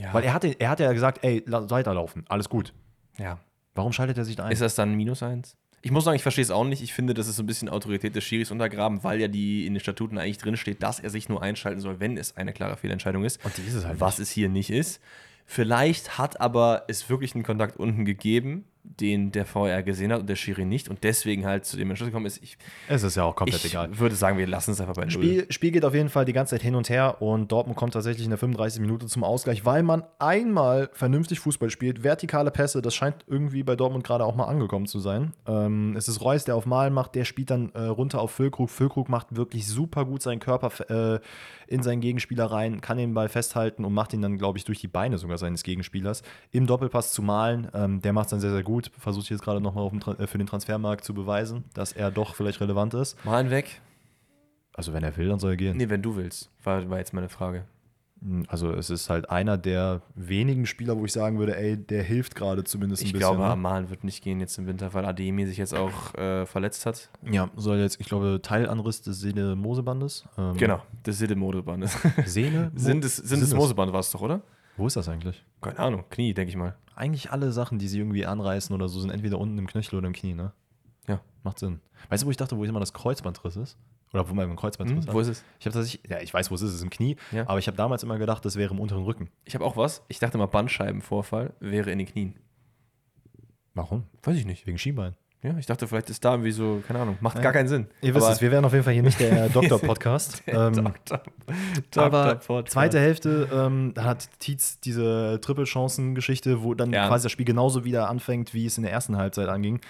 [SPEAKER 1] ja.
[SPEAKER 2] Weil er hat, er hat ja gesagt, ey, la- weiterlaufen, alles gut.
[SPEAKER 1] ja.
[SPEAKER 2] Warum schaltet er sich da ein?
[SPEAKER 1] Ist das dann minus 1? Ich muss sagen, ich verstehe es auch nicht. Ich finde, das ist so ein bisschen Autorität des Schiris untergraben, weil ja die in den Statuten eigentlich drinsteht, dass er sich nur einschalten soll, wenn es eine klare Fehlentscheidung ist.
[SPEAKER 2] Und die ist es halt
[SPEAKER 1] Was
[SPEAKER 2] nicht.
[SPEAKER 1] es hier nicht ist. Vielleicht hat aber es wirklich einen Kontakt unten gegeben, den der VR gesehen hat und der Schiri nicht und deswegen halt zu dem Entschluss gekommen ist. Ich,
[SPEAKER 2] es ist ja auch komplett
[SPEAKER 1] ich
[SPEAKER 2] egal.
[SPEAKER 1] würde sagen, wir lassen es einfach bei Null.
[SPEAKER 2] Spiel, Spiel geht auf jeden Fall die ganze Zeit hin und her und Dortmund kommt tatsächlich in der 35. Minute zum Ausgleich, weil man einmal vernünftig Fußball spielt. Vertikale Pässe, das scheint irgendwie bei Dortmund gerade auch mal angekommen zu sein. Ähm, es ist Reus, der auf Malen macht, der spielt dann äh, runter auf Füllkrug. Füllkrug macht wirklich super gut seinen Körper äh, in seinen Gegenspieler rein, kann den Ball festhalten und macht ihn dann, glaube ich, durch die Beine sogar seines Gegenspielers im Doppelpass zu Malen. Ähm, der macht es dann sehr, sehr gut. Versucht jetzt gerade nochmal äh, für den Transfermarkt zu beweisen, dass er doch vielleicht relevant ist.
[SPEAKER 1] Mal einen weg.
[SPEAKER 2] Also wenn er will, dann soll er gehen.
[SPEAKER 1] Nee, wenn du willst, war, war jetzt meine Frage.
[SPEAKER 2] Also es ist halt einer der wenigen Spieler, wo ich sagen würde, ey, der hilft gerade zumindest ein
[SPEAKER 1] Ich
[SPEAKER 2] bisschen.
[SPEAKER 1] glaube,
[SPEAKER 2] ne?
[SPEAKER 1] Amal wird nicht gehen jetzt im Winter, weil Ademi sich jetzt auch äh, verletzt hat.
[SPEAKER 2] Ja, soll jetzt, ich glaube, Teilanriss des Sehne-Mosebandes. Ähm,
[SPEAKER 1] Genau, Modeband ist. <laughs>
[SPEAKER 2] Sehne? <laughs>
[SPEAKER 1] Sind es, sind Moseband war es doch, oder?
[SPEAKER 2] Wo ist das eigentlich?
[SPEAKER 1] Keine Ahnung, Knie, denke ich mal.
[SPEAKER 2] Eigentlich alle Sachen, die sie irgendwie anreißen oder so, sind entweder unten im Knöchel oder im Knie, ne?
[SPEAKER 1] Ja.
[SPEAKER 2] Macht Sinn. Weißt du, wo ich dachte, wo immer das Kreuzbandriss ist? Oder wo man im Kreuzbandriss
[SPEAKER 1] Hm, wo ist es?
[SPEAKER 2] Ich habe tatsächlich, ja, ich weiß, wo es ist, es ist im Knie,
[SPEAKER 1] Ja.
[SPEAKER 2] aber ich habe damals immer gedacht, das wäre im unteren Rücken.
[SPEAKER 1] Ich habe auch was. Ich dachte mal, Bandscheibenvorfall wäre in den Knien.
[SPEAKER 2] Warum?
[SPEAKER 1] Weiß ich nicht.
[SPEAKER 2] Wegen Schienbein.
[SPEAKER 1] Ja, ich dachte, vielleicht ist da irgendwie so, keine Ahnung, macht gar keinen Sinn.
[SPEAKER 2] Ihr wisst
[SPEAKER 1] Aber-
[SPEAKER 2] es, wir wären auf jeden Fall hier nicht der <laughs> Doktor-Podcast. ähm,
[SPEAKER 1] Doktor,
[SPEAKER 2] aber
[SPEAKER 1] Podcast.
[SPEAKER 2] zweite Hälfte, ähm, da hat Tietz diese Triple-Chancen-Geschichte, wo dann
[SPEAKER 1] Ja.
[SPEAKER 2] quasi das Spiel genauso wieder anfängt, wie es in der ersten Halbzeit anging.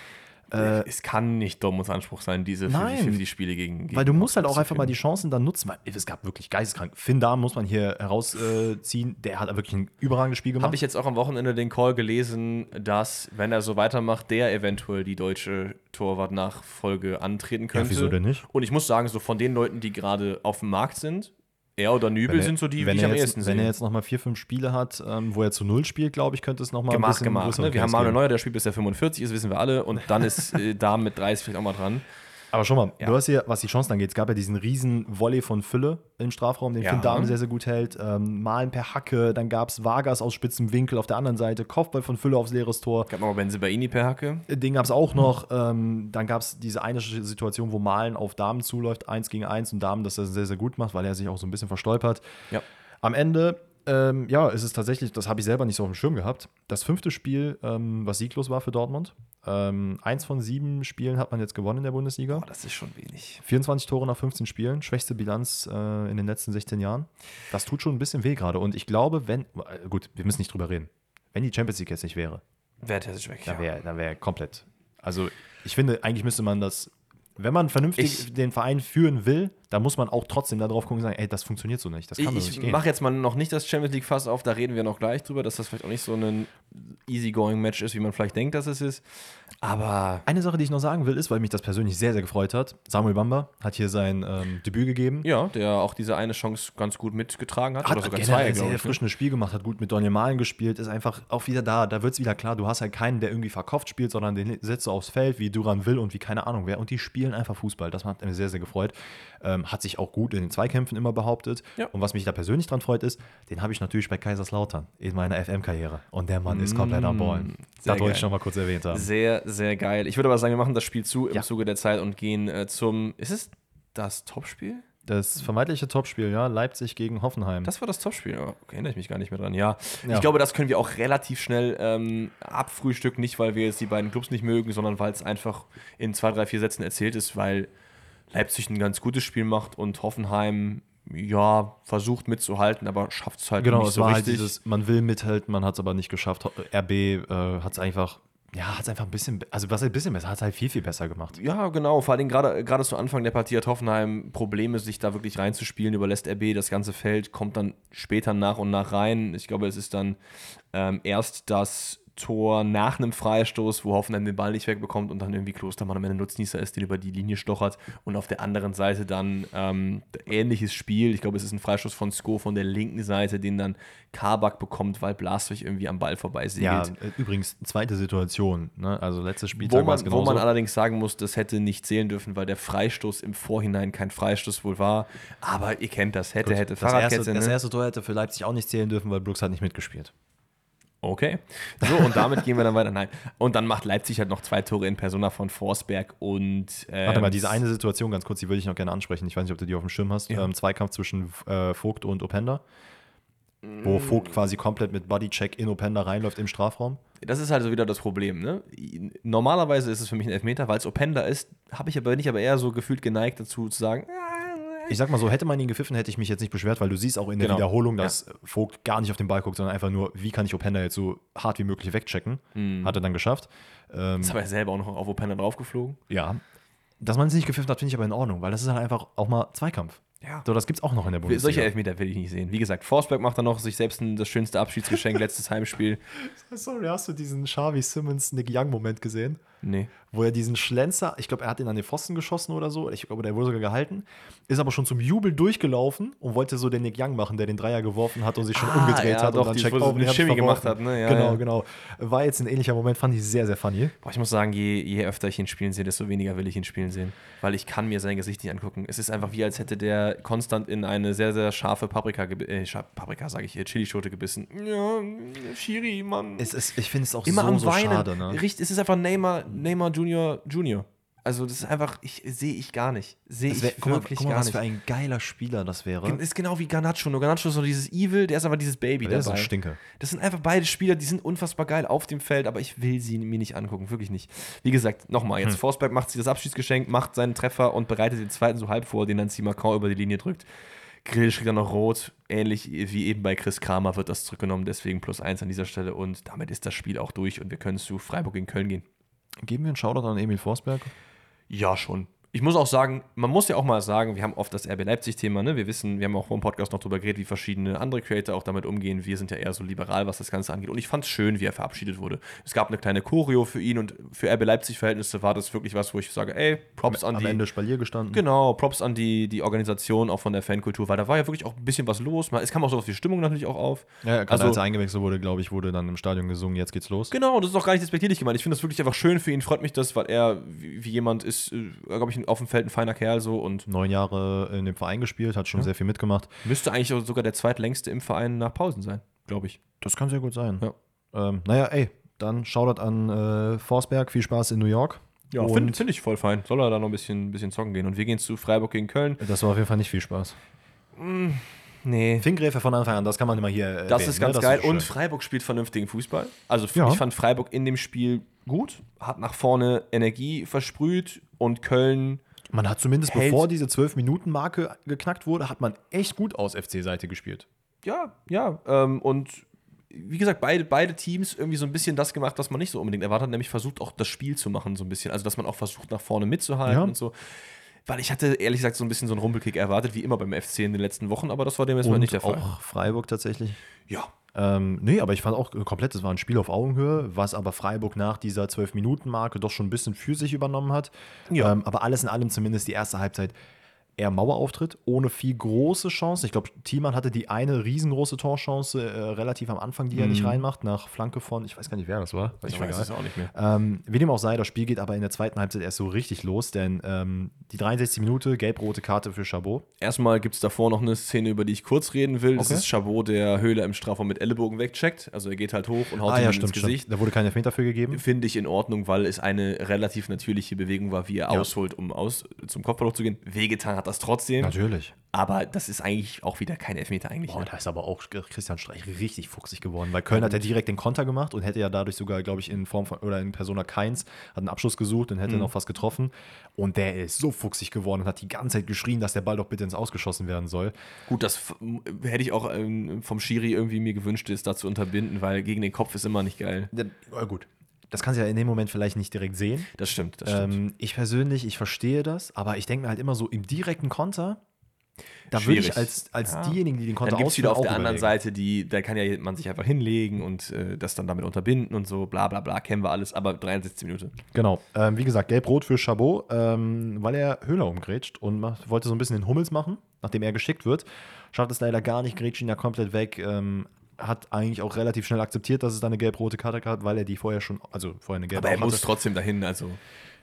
[SPEAKER 2] Äh,
[SPEAKER 1] es kann nicht Dortmunds Anspruch sein, diese
[SPEAKER 2] Nein.
[SPEAKER 1] 50-50-Spiele gegen, gegen
[SPEAKER 2] weil du musst halt auch einfach mal die. Chancen dann nutzen, weil es gab wirklich geisteskrank. Finn Dahm muss man hier herausziehen, der hat wirklich ein überragendes Spiel gemacht.
[SPEAKER 1] Habe ich jetzt auch am Wochenende den Call gelesen, dass, wenn er so weitermacht, der eventuell die deutsche Torwartnachfolge antreten könnte.
[SPEAKER 2] wieso denn nicht?
[SPEAKER 1] Und ich muss sagen, so von den Leuten, die gerade auf dem Markt sind, er oder Nübel
[SPEAKER 2] er-
[SPEAKER 1] sind so die,
[SPEAKER 2] wenn
[SPEAKER 1] die ich
[SPEAKER 2] er
[SPEAKER 1] am
[SPEAKER 2] jetzt,
[SPEAKER 1] ehesten
[SPEAKER 2] Wenn er
[SPEAKER 1] sehe.
[SPEAKER 2] jetzt nochmal vier, fünf Spiele hat, ähm, wo er zu Null spielt, glaube ich, könnte es nochmal
[SPEAKER 1] gemacht, gemacht. Ne? Wir haben Manuel Neuer, der spielt bis er 45 ist, wissen wir alle. Und dann ist äh, <laughs> da mit 30 vielleicht auch mal dran.
[SPEAKER 2] Aber schon mal,
[SPEAKER 1] Ja.
[SPEAKER 2] du hast hier, was die Chancen angeht, es gab ja diesen riesen Volley von Fülle im Strafraum, den
[SPEAKER 1] Ja.
[SPEAKER 2] Finn Dahm sehr, sehr gut hält. Ähm, Malen per Hacke, dann gab es Vargas aus spitzem Winkel auf der anderen Seite, Kopfball von Fülle aufs leeres Tor.
[SPEAKER 1] Gab noch mal Benzibaini per Hacke.
[SPEAKER 2] Den gab es auch noch. Ähm, dann gab es diese eine Situation, wo Malen auf Damen zuläuft, eins gegen eins und Damen das sehr, sehr gut macht, weil er sich auch so ein bisschen verstolpert.
[SPEAKER 1] Ja.
[SPEAKER 2] Am Ende, ähm, ja, ist es tatsächlich, das habe ich selber nicht so auf dem Schirm gehabt, das fünfte Spiel, ähm, was sieglos war für Dortmund. Ähm, eins von sieben Spielen hat man jetzt gewonnen in der Bundesliga.
[SPEAKER 1] Oh, das ist schon wenig.
[SPEAKER 2] 24 Tore nach 15 Spielen, schwächste Bilanz äh, in den letzten 16 Jahren. Das tut schon ein bisschen weh gerade. Und ich glaube, wenn, äh, gut, wir müssen nicht drüber reden. Wenn die Champions League jetzt nicht wäre,
[SPEAKER 1] Wer Terzic weg?
[SPEAKER 2] dann wäre dann wär komplett. Also, ich finde, eigentlich müsste man das, wenn man vernünftig
[SPEAKER 1] Ich-
[SPEAKER 2] den Verein führen will, dann muss man auch trotzdem da drauf gucken und sagen, ey, das funktioniert so nicht. Das kann
[SPEAKER 1] Ich,
[SPEAKER 2] doch nicht
[SPEAKER 1] ich mache jetzt mal noch nicht das Champions League Fass auf, da reden wir noch gleich drüber, dass das vielleicht auch nicht so ein easygoing Match ist, wie man vielleicht denkt, dass es ist. Aber
[SPEAKER 2] Eine Sache, die ich noch sagen will, ist, weil mich das persönlich sehr, sehr gefreut hat. Samuel Bamba hat hier sein ähm, Debüt gegeben.
[SPEAKER 1] ja, der auch diese eine Chance ganz gut mitgetragen hat,
[SPEAKER 2] Hat
[SPEAKER 1] oder sogar zwei,
[SPEAKER 2] sehr
[SPEAKER 1] glaube ich. ne?
[SPEAKER 2] erfrischendes Spiel gemacht, hat gut mit Daniel Malen gespielt, ist einfach auch wieder da. Da wird es wieder klar, du hast halt keinen, der irgendwie verkauft spielt, sondern den setzt du aufs Feld, wie Duran will und wie keine Ahnung wer. Und die spielen einfach Fußball. Das hat mir sehr, sehr gefreut. Ähm, hat sich auch gut in den Zweikämpfen immer behauptet.
[SPEAKER 1] Ja.
[SPEAKER 2] Und was mich da persönlich dran freut, ist, den habe ich natürlich bei Kaiserslautern in meiner FM-Karriere. Und der Mann ist komplett am Ball.
[SPEAKER 1] Mm, sehr
[SPEAKER 2] Das wollte ich schon mal kurz erwähnt haben.
[SPEAKER 1] Sehr, sehr geil. Ich würde aber sagen, wir machen das Spiel zu im
[SPEAKER 2] Ja.
[SPEAKER 1] Zuge der Zeit und gehen äh, zum. Ist es das Topspiel?
[SPEAKER 2] Das vermeintliche Topspiel, ja, Leipzig gegen Hoffenheim.
[SPEAKER 1] Das war das Topspiel. Oh, okay, erinnere ich mich gar nicht mehr dran. Ja.
[SPEAKER 2] Ja.
[SPEAKER 1] Ich glaube, das können wir auch relativ schnell ähm, abfrühstücken. Nicht, weil wir jetzt die beiden Clubs nicht mögen, sondern weil es einfach in zwei, drei, vier Sätzen erzählt ist, weil Leipzig ein ganz gutes Spiel macht und Hoffenheim ja versucht mitzuhalten, aber schafft es halt
[SPEAKER 2] Genau,
[SPEAKER 1] nicht
[SPEAKER 2] es
[SPEAKER 1] so
[SPEAKER 2] war
[SPEAKER 1] richtig.
[SPEAKER 2] halt dieses, man will mithalten, man hat es aber nicht geschafft. RB äh, hat es einfach, ja, hat es einfach ein bisschen, also was ein bisschen besser, hat es halt viel, viel besser gemacht.
[SPEAKER 1] Ja, genau. Vor allem gerade gerade zu Anfang der Partie hat Hoffenheim Probleme, sich da wirklich reinzuspielen, überlässt RB das ganze Feld, kommt dann später nach und nach rein. Ich glaube, es ist dann ähm, erst das Tor nach einem Freistoß, wo Hoffenheim den Ball nicht wegbekommt und dann irgendwie Klostermann am Ende Nutznießer ist, den über die Linie stochert. Und auf der anderen Seite dann ähm, ähnliches Spiel. Ich glaube, es ist ein Freistoß von Sko von der linken Seite, den dann Kabak bekommt, weil Blaswig irgendwie am Ball vorbei
[SPEAKER 2] Ja,
[SPEAKER 1] segelt.
[SPEAKER 2] äh, übrigens, zweite Situation, ne? also letztes
[SPEAKER 1] Wo
[SPEAKER 2] Spieltag war
[SPEAKER 1] wo man allerdings sagen muss, das hätte nicht zählen dürfen, weil der Freistoß im Vorhinein kein Freistoß wohl war. Aber ihr kennt das. Hätte, hätte,
[SPEAKER 2] das, erste,
[SPEAKER 1] Fahrradkette.
[SPEAKER 2] das
[SPEAKER 1] ne?
[SPEAKER 2] erste Tor hätte für Leipzig auch nicht zählen dürfen, weil Brooks hat nicht mitgespielt.
[SPEAKER 1] Okay. So, und damit gehen wir dann weiter. Nein. Und dann macht Leipzig halt noch zwei Tore in Persona von Forsberg und. Ähm,
[SPEAKER 2] Warte mal, diese eine Situation, ganz kurz, die würde ich noch gerne ansprechen. Ich weiß nicht, ob du die auf dem Schirm hast.
[SPEAKER 1] Ja.
[SPEAKER 2] Ähm, Zweikampf zwischen äh, Vogt und Openda. Wo Vogt quasi komplett mit Bodycheck in Openda reinläuft im Strafraum.
[SPEAKER 1] Das ist halt so wieder das Problem. Ne? Normalerweise ist es für mich ein Elfmeter, weil es Openda ist, habe ich aber bin ich aber eher so gefühlt geneigt dazu zu sagen,
[SPEAKER 2] Ich sag mal so, hätte man ihn gepfiffen, hätte ich mich jetzt nicht beschwert, weil du siehst auch in der
[SPEAKER 1] Genau.
[SPEAKER 2] Wiederholung, dass Vogt gar nicht auf den Ball guckt, sondern einfach nur, wie kann ich Openda jetzt so hart wie möglich wegchecken.
[SPEAKER 1] Mhm.
[SPEAKER 2] Hat er dann geschafft. Ähm,
[SPEAKER 1] ist aber er selber auch noch auf Openda draufgeflogen.
[SPEAKER 2] ja. Dass man es nicht gepfiffen hat, finde ich aber in Ordnung, weil das ist halt einfach auch mal Zweikampf.
[SPEAKER 1] Ja.
[SPEAKER 2] So, das gibt's auch noch in der Bundesliga.
[SPEAKER 1] Solche Elfmeter will ich nicht sehen. Wie gesagt, Forsberg macht dann noch sich selbst ein, das schönste Abschiedsgeschenk <laughs> letztes Heimspiel.
[SPEAKER 2] Sorry, hast du diesen Xavi Simmons Nick Young Moment gesehen?
[SPEAKER 1] Nee.
[SPEAKER 2] Wo er diesen Schlenzer, ich glaube, er hat ihn an den Pfosten geschossen oder so, ich glaube, der wurde sogar gehalten, ist aber schon zum Jubel durchgelaufen und wollte so den Nick Young machen, der den Dreier geworfen hat und sich schon
[SPEAKER 1] Ah,
[SPEAKER 2] umgedreht
[SPEAKER 1] ja,
[SPEAKER 2] hat
[SPEAKER 1] doch,
[SPEAKER 2] und dann
[SPEAKER 1] die-
[SPEAKER 2] checkt, oh, den
[SPEAKER 1] Shimmy gemacht hat, ne? Ja,
[SPEAKER 2] genau,
[SPEAKER 1] ja.
[SPEAKER 2] genau. War jetzt ein ähnlicher Moment, fand ich sehr, sehr funny.
[SPEAKER 1] Boah, ich muss sagen, je, je öfter ich ihn spielen sehe, desto weniger will ich ihn spielen sehen. Weil ich kann mir sein Gesicht nicht angucken. Es ist einfach wie, als hätte der konstant in eine sehr, sehr scharfe Paprika, äh, Paprika sage ich hier, Chilischote gebissen. Ja, Schiri, Mann.
[SPEAKER 2] Es ist, ich finde es auch
[SPEAKER 1] Immer
[SPEAKER 2] so,
[SPEAKER 1] am
[SPEAKER 2] so
[SPEAKER 1] Weinen.
[SPEAKER 2] schade. Ne?
[SPEAKER 1] Es ist einfach Neymar, Neymar Junior Junior. Also das ist einfach, ich sehe ich gar nicht. Sehe ich
[SPEAKER 2] guck mal,
[SPEAKER 1] wirklich
[SPEAKER 2] guck mal
[SPEAKER 1] gar
[SPEAKER 2] was
[SPEAKER 1] nicht.
[SPEAKER 2] für ein geiler Spieler das wäre.
[SPEAKER 1] Ist genau wie Garnacho. Nur Garnacho ist so dieses Evil, der ist aber dieses Baby
[SPEAKER 2] Der ist
[SPEAKER 1] dabei.
[SPEAKER 2] ein Stinker.
[SPEAKER 1] Das sind einfach beide Spieler, die sind unfassbar geil auf dem Feld, aber ich will sie mir nicht angucken, wirklich nicht. Wie gesagt, nochmal,
[SPEAKER 2] Hm.
[SPEAKER 1] jetzt Forsberg macht sich das Abschiedsgeschenk, macht seinen Treffer und bereitet den zweiten so halb vor, den dann Simacon über die Linie drückt. Grill kriegt dann noch rot, ähnlich wie eben bei Chris Kramer wird das zurückgenommen, deswegen plus eins an dieser Stelle und damit ist das Spiel auch durch und wir können zu Freiburg in Köln gehen.
[SPEAKER 2] Geben wir einen Shoutout an Emil Forsberg?
[SPEAKER 1] Ja, schon. Ich muss auch sagen, man muss ja auch mal sagen, wir haben oft das RB Leipzig-Thema, ne? Wir wissen, wir haben auch vor dem Podcast noch drüber geredet, wie verschiedene andere Creator auch damit umgehen. Wir sind ja eher so liberal, was das Ganze angeht. Und ich fand es schön, wie er verabschiedet wurde. Es gab eine kleine Choreo für ihn und für RB Leipzig-Verhältnisse war das wirklich was, wo ich sage, ey, Props an
[SPEAKER 2] Am
[SPEAKER 1] die.
[SPEAKER 2] Ende Spalier gestanden.
[SPEAKER 1] Genau, Props an die, die Organisation, auch von der Fankultur, weil da war ja wirklich auch ein bisschen was los. Es kam auch so auf die Stimmung natürlich auch auf.
[SPEAKER 2] Ja, gerade
[SPEAKER 1] Also-
[SPEAKER 2] als er eingewechselt wurde, glaube ich, wurde dann im Stadion gesungen, jetzt geht's los.
[SPEAKER 1] Genau, das ist auch gar nicht despektierlich gemeint. Ich finde das wirklich einfach schön für ihn. Freut mich das, weil er wie, jemand ist, äh, glaube ich, auf dem Feld ein feiner Kerl so und
[SPEAKER 2] Neun Jahre in dem Verein gespielt, hat schon sehr viel mitgemacht.
[SPEAKER 1] müsste eigentlich auch sogar der zweitlängste im Verein nach Pausen sein, glaube ich.
[SPEAKER 2] Das kann sehr gut sein.
[SPEAKER 1] Ja.
[SPEAKER 2] Ähm, naja, ey, dann Shoutout an äh, Forsberg, viel Spaß in New York.
[SPEAKER 1] Ja, finde find ich voll fein. Soll er da noch ein bisschen, bisschen zocken gehen. Und wir gehen zu Freiburg gegen Köln.
[SPEAKER 2] Das war auf jeden Fall nicht viel Spaß.
[SPEAKER 1] Nee.
[SPEAKER 2] Fingräfe von Anfang an, das kann man immer hier
[SPEAKER 1] Das
[SPEAKER 2] erwähnen,
[SPEAKER 1] ist ganz
[SPEAKER 2] ne?
[SPEAKER 1] geil.
[SPEAKER 2] schön.
[SPEAKER 1] Und Freiburg spielt vernünftigen Fußball. Also
[SPEAKER 2] Ja.
[SPEAKER 1] ich fand Freiburg in dem Spiel gut, hat nach vorne Energie versprüht und Köln
[SPEAKER 2] man hat zumindest,
[SPEAKER 1] hält-
[SPEAKER 2] bevor diese 12-Minuten-Marke geknackt wurde, hat man echt gut aus FC-Seite gespielt.
[SPEAKER 1] Ja, ja. Ähm, und wie gesagt, beide, beide Teams irgendwie so ein bisschen das gemacht, was man nicht so unbedingt erwartet, nämlich versucht auch das Spiel zu machen, so ein bisschen. Also, dass man auch versucht, nach vorne mitzuhalten
[SPEAKER 2] Ja.
[SPEAKER 1] und so. Weil ich hatte ehrlich gesagt so ein bisschen so einen Rumpelkick erwartet, wie immer beim FC in den letzten Wochen, aber das war dem erstmal nicht der Fall.
[SPEAKER 2] auch Freiburg tatsächlich.
[SPEAKER 1] Ja.
[SPEAKER 2] Ähm, nee, aber ich fand auch komplett, es war ein Spiel auf Augenhöhe, was aber Freiburg nach dieser 12-Minuten-Marke doch schon ein bisschen für sich übernommen hat.
[SPEAKER 1] Ja.
[SPEAKER 2] Ähm, aber alles in allem zumindest die erste Halbzeit eher Mauerauftritt, ohne viel große Chance. Ich glaube, Thiemann hatte die eine riesengroße Torchance äh, relativ am Anfang, die er nicht reinmacht, nach Flanke von, ich weiß gar nicht, wer das war.
[SPEAKER 1] Mhm. Ich weiß es auch nicht mehr.
[SPEAKER 2] Ähm, wie dem auch sei, das Spiel geht aber in der zweiten Halbzeit erst so richtig los, denn ähm, die 63 Minute, gelb-rote Karte für Chabot.
[SPEAKER 1] Erstmal gibt es davor noch eine Szene, über die ich kurz reden will. Das
[SPEAKER 2] Okay.
[SPEAKER 1] ist Chabot, der Höhle im Strafraum mit Ellenbogen wegcheckt. Also er geht halt hoch und haut
[SPEAKER 2] Ah ja,
[SPEAKER 1] ins
[SPEAKER 2] stimmt,
[SPEAKER 1] Gesicht.
[SPEAKER 2] stimmt. Da wurde kein Elfmeter für gegeben.
[SPEAKER 1] Finde ich in Ordnung, weil es eine relativ natürliche Bewegung war, wie er
[SPEAKER 2] Ja.
[SPEAKER 1] ausholt, um aus, zum Kopfball zu gehen. Wehgetan hat das trotzdem.
[SPEAKER 2] Natürlich.
[SPEAKER 1] Aber das ist eigentlich auch wieder kein Elfmeter eigentlich.
[SPEAKER 2] Boah, da ist aber auch Christian Streich richtig fuchsig geworden, weil Köln hat ja direkt den Konter gemacht und hätte ja dadurch sogar, glaube ich, in Form von oder in Persona Keins hat einen Abschluss gesucht und hätte noch fast getroffen. Und der ist so fuchsig geworden und hat die ganze Zeit geschrien, dass der Ball doch bitte ins Ausgeschossen werden soll.
[SPEAKER 1] Gut, das hätte ich auch ähm, vom Schiri irgendwie mir gewünscht, es da zu unterbinden, weil gegen den Kopf ist immer nicht geil.
[SPEAKER 2] Ja, gut. Das kannst du ja in dem Moment vielleicht nicht direkt sehen.
[SPEAKER 1] Das stimmt, das stimmt.
[SPEAKER 2] Ähm, ich persönlich, ich verstehe das, aber ich denke mir halt immer so, im direkten Konter, da würde ich als, als
[SPEAKER 1] Ja.
[SPEAKER 2] diejenigen, die den Konter
[SPEAKER 1] es wieder auf
[SPEAKER 2] ausführen,
[SPEAKER 1] der
[SPEAKER 2] auch
[SPEAKER 1] anderen
[SPEAKER 2] überlegen.
[SPEAKER 1] Seite, die, da kann ja man sich einfach hinlegen und äh, das dann damit unterbinden und so, bla bla bla, kennen wir alles, aber 63 Minuten.
[SPEAKER 2] Genau. Ähm, wie gesagt, gelb-rot für Chabot, ähm, weil er Höhler umgrätscht und macht, wollte so ein bisschen den Hummels machen, nachdem er geschickt wird. Schafft es leider gar nicht, grätscht ihn ja komplett weg. Ähm, hat eigentlich auch relativ schnell akzeptiert, dass es da eine gelb-rote Karte gab, weil er die vorher schon, also vorher eine gelbe
[SPEAKER 1] Aber er
[SPEAKER 2] auch
[SPEAKER 1] muss
[SPEAKER 2] hatte.
[SPEAKER 1] trotzdem dahin, also.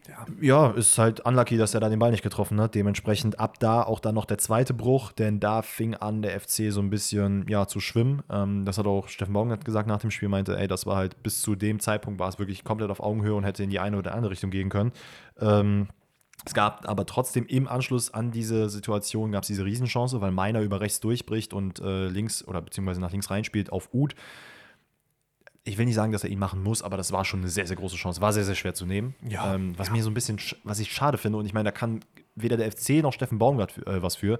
[SPEAKER 1] Ja.
[SPEAKER 2] Ja, ist halt unlucky, dass er da den Ball nicht getroffen hat. Dementsprechend ab da auch dann noch der zweite Bruch, denn da fing an, der FC so ein bisschen ja, zu schwimmen. Ähm, das hat auch Steffen Baumgart gesagt nach dem Spiel, meinte, ey, das war halt bis zu dem Zeitpunkt war es wirklich komplett auf Augenhöhe und hätte in die eine oder andere Richtung gehen können. Ähm, es gab aber trotzdem im Anschluss an diese Situation gab es diese Riesenchance, weil Meiner über rechts durchbricht und äh, links oder beziehungsweise nach links reinspielt auf Uth. Ich will nicht sagen, dass er ihn machen muss, aber das war schon eine sehr, sehr große Chance. War sehr, sehr schwer zu nehmen.
[SPEAKER 1] Ja,
[SPEAKER 2] ähm, was mir so ein bisschen, sch- was ich schade finde, und ich meine, da kann weder der FC noch Steffen Baumgart für, äh, was für.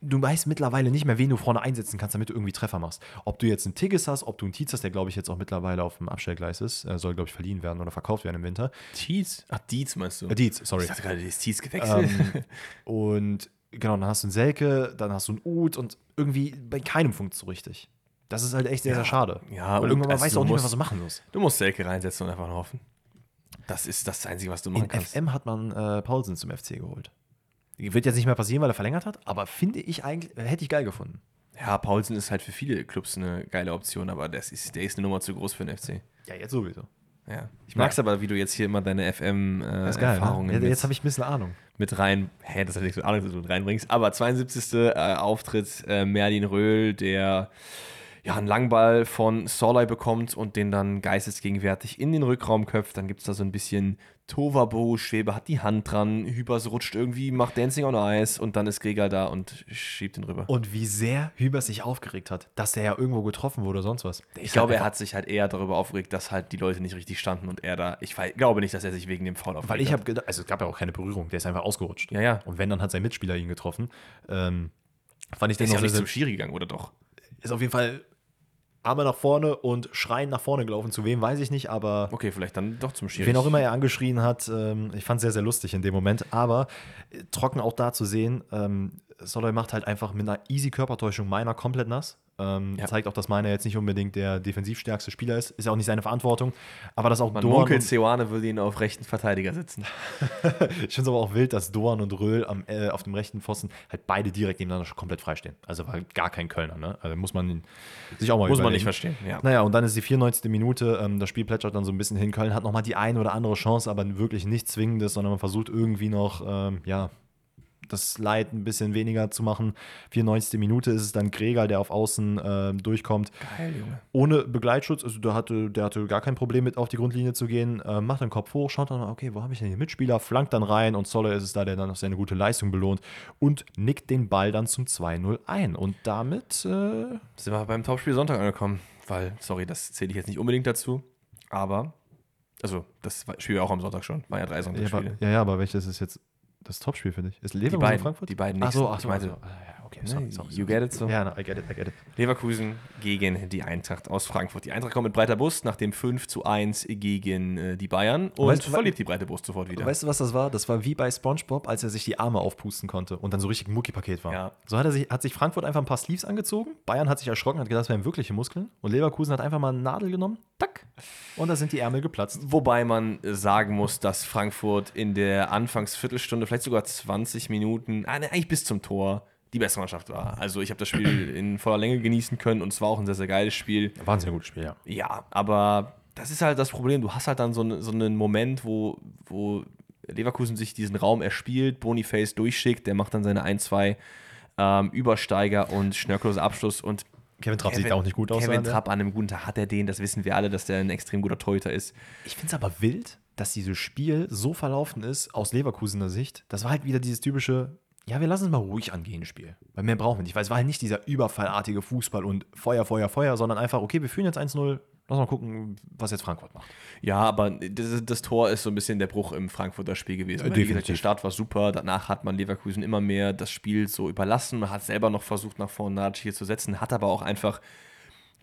[SPEAKER 2] Du weißt mittlerweile nicht mehr, wen du vorne einsetzen kannst, damit du irgendwie Treffer machst. Ob du jetzt einen Tigges hast, ob du einen Tietz hast, der glaube ich jetzt auch mittlerweile auf dem Abstellgleis ist, äh, soll glaube ich verliehen werden oder verkauft werden im Winter.
[SPEAKER 1] Tietz? Ach, Dietz meinst du?
[SPEAKER 2] Äh, Dietz, sorry.
[SPEAKER 1] Ich dachte gerade, ist Tietz gewechselt.
[SPEAKER 2] Ähm, <laughs> und genau, dann hast du einen Selke, dann hast du einen Uth und irgendwie bei keinem funkt so richtig. Das ist halt echt sehr, sehr schade.
[SPEAKER 1] ja, und
[SPEAKER 2] irgendwann
[SPEAKER 1] also
[SPEAKER 2] weißt du auch nicht mehr, was du machen musst.
[SPEAKER 1] du musst Selke reinsetzen und einfach hoffen. Das ist das Einzige, was du machen
[SPEAKER 2] In
[SPEAKER 1] kannst.
[SPEAKER 2] FM hat man äh, Paulsen zum FC geholt. Wird jetzt nicht mehr passieren, weil er verlängert hat, aber finde ich eigentlich, äh, hätte ich geil gefunden.
[SPEAKER 1] Ja, Paulsen ist halt für viele Clubs eine geile Option, aber das ist, der ist eine Nummer zu groß für den FC.
[SPEAKER 2] Ja, jetzt sowieso.
[SPEAKER 1] Ja. Ich mag es aber, wie du jetzt hier immer deine. FM-Erfahrungen
[SPEAKER 2] Ne? Jetzt,
[SPEAKER 1] mit,
[SPEAKER 2] jetzt habe ich ein bisschen Ahnung.
[SPEAKER 1] mit rein. Hä, das hat nichts mit Ahnung zu tun, reinbringst. Aber 72. Äh, Auftritt, äh, Merlin Röhl, der ja, einen Langball von Sorley bekommt und den dann geistesgegenwärtig in den Rückraum köpft. Dann gibt es da so ein bisschen Tovabo, Schwebe hat die Hand dran, Hübers rutscht irgendwie, macht Dancing on Ice und dann ist Gregal da und schiebt ihn rüber.
[SPEAKER 2] Und wie sehr Hübers sich aufgeregt hat, dass der ja irgendwo getroffen wurde oder sonst was.
[SPEAKER 1] Ich glaube, er hat sich halt eher darüber aufgeregt, dass halt die Leute nicht richtig standen und er da. Ich glaube nicht, dass er sich wegen dem Foul aufgeregt
[SPEAKER 2] Weil ich habe gedacht, also es gab ja auch keine Berührung, der ist einfach ausgerutscht.
[SPEAKER 1] Ja, ja.
[SPEAKER 2] Und wenn, dann hat sein Mitspieler ihn getroffen. Ähm, fand ich
[SPEAKER 1] Der
[SPEAKER 2] den
[SPEAKER 1] ist ja nicht zum Schiri gegangen, oder doch?
[SPEAKER 2] ist auf jeden Fall Arme nach vorne und schreien nach vorne gelaufen. Zu wem weiß ich nicht, aber
[SPEAKER 1] Okay, vielleicht dann doch zum Schiri.
[SPEAKER 2] wen auch immer er angeschrien hat, ähm, ich fand es sehr, sehr lustig in dem Moment. Aber äh, trocken auch da zu sehen, ähm, Soloy macht halt einfach mit einer easy Körpertäuschung meiner komplett nass. Ähm,
[SPEAKER 1] Ja.
[SPEAKER 2] Zeigt auch, dass meiner jetzt nicht unbedingt der defensivstärkste Spieler ist. Ist ja auch nicht seine Verantwortung. Aber dass auch
[SPEAKER 1] Man
[SPEAKER 2] Doan
[SPEAKER 1] munkelt,
[SPEAKER 2] und,
[SPEAKER 1] Seoane würde ihn auf rechten Verteidiger sitzen. <laughs>
[SPEAKER 2] Ich finde es aber auch wild, dass Doan und Röhl am, äh, auf dem rechten Pfosten halt beide direkt nebeneinander schon komplett freistehen. Also war gar kein Kölner, ne? Also muss man sich auch mal
[SPEAKER 1] Muss man
[SPEAKER 2] überlegen.
[SPEAKER 1] nicht verstehen, ja.
[SPEAKER 2] Naja, und dann ist die 94. Minute, ähm, das Spiel plätschert dann so ein bisschen hin. Köln hat nochmal die eine oder andere Chance, aber wirklich nichts Zwingendes, sondern man versucht irgendwie noch, ähm, ja, das Leid ein bisschen weniger zu machen. 94. Minute ist es dann Gregal, der auf Außen ähm, durchkommt.
[SPEAKER 1] Geil, Junge.
[SPEAKER 2] Ohne Begleitschutz, also der hatte, der hatte gar kein Problem mit auf die Grundlinie zu gehen, äh, macht den Kopf hoch, schaut dann, okay, wo habe ich denn hier Mitspieler, flankt dann rein und Zoller ist es da, der dann seine gute Leistung belohnt und nickt den Ball dann zum 2-0 ein. Und damit, äh,
[SPEAKER 1] Sind wir beim Topspiel Sonntag angekommen. Weil, sorry, das zähle ich jetzt nicht unbedingt dazu. Aber, also, das Spiel auch am Sonntag schon. War ja drei Sonntagsspiele.
[SPEAKER 2] ja, ja, aber welches ist jetzt das Topspiel für dich? Ist
[SPEAKER 1] Die
[SPEAKER 2] Leverkusen
[SPEAKER 1] beiden,
[SPEAKER 2] Frankfurt?
[SPEAKER 1] die beiden
[SPEAKER 2] Ach so,
[SPEAKER 1] nächsten.
[SPEAKER 2] ach so,
[SPEAKER 1] Ich meinte,
[SPEAKER 2] ach so. Ah, ja, okay,
[SPEAKER 1] Ne,
[SPEAKER 2] sorry, sorry,
[SPEAKER 1] you get it so?
[SPEAKER 2] Ja, no, I get it, I get it.
[SPEAKER 1] Leverkusen gegen die Eintracht aus Frankfurt. Die Eintracht kommt mit breiter Brust nach dem 5 zu 1 gegen äh, die Bayern und
[SPEAKER 2] Weißt
[SPEAKER 1] verliert die breite Brust sofort wieder.
[SPEAKER 2] Weißt du, was das war? Das war wie bei SpongeBob, als er sich die Arme aufpusten konnte und dann so richtig ein Muckipaket war.
[SPEAKER 1] Ja.
[SPEAKER 2] So hat, er sich, hat sich Frankfurt einfach ein paar Sleeves angezogen. Bayern hat sich erschrocken, hat gedacht, das wären wirkliche Muskeln. Und Leverkusen hat einfach mal eine Nadel genommen, tack, und da sind die Ärmel geplatzt.
[SPEAKER 1] Wobei man äh, sagen muss, dass Frankfurt in der Anfangsviertelstunde, vielleicht sogar 20 Minuten, ah, ne, eigentlich bis zum Tor, die bessere Mannschaft war. Also ich habe das Spiel <clears throat> in voller Länge genießen können und es war auch ein sehr, sehr geiles Spiel.
[SPEAKER 2] War ein sehr gutes Spiel, ja.
[SPEAKER 1] Ja, aber das ist halt das Problem. Du hast halt dann so, ne- so einen Moment, wo, wo Leverkusen sich diesen Raum erspielt, Boniface durchschickt, der macht dann seine 1, 2 ähm, Übersteiger und schnörkelloser Abschluss und
[SPEAKER 2] Kevin Trapp sieht auch nicht gut aus.
[SPEAKER 1] Kevin? Trapp an einem guten Tag hat er den, das wissen wir alle, dass der ein extrem guter Torhüter ist.
[SPEAKER 2] Ich finde es aber wild, dass dieses Spiel so verlaufen ist, aus Leverkusener Sicht. Das war halt wieder dieses typische, ja, wir lassen es mal ruhig angehen, Spiel. Weil mehr brauchen wir nicht. Weil es war halt nicht dieser überfallartige Fußball und Feuer, Feuer, Feuer, sondern einfach, okay, wir führen jetzt 1-0, lass mal gucken, was jetzt Frankfurt macht.
[SPEAKER 1] Ja, aber das, das Tor ist so ein bisschen der Bruch im Frankfurter Spiel gewesen. Weil, wie gesagt,
[SPEAKER 2] definitiv.
[SPEAKER 1] der Start war super, danach hat man Leverkusen immer mehr das Spiel so überlassen. Man hat selber noch versucht, nach vorne Nadic hier zu setzen, hat aber auch einfach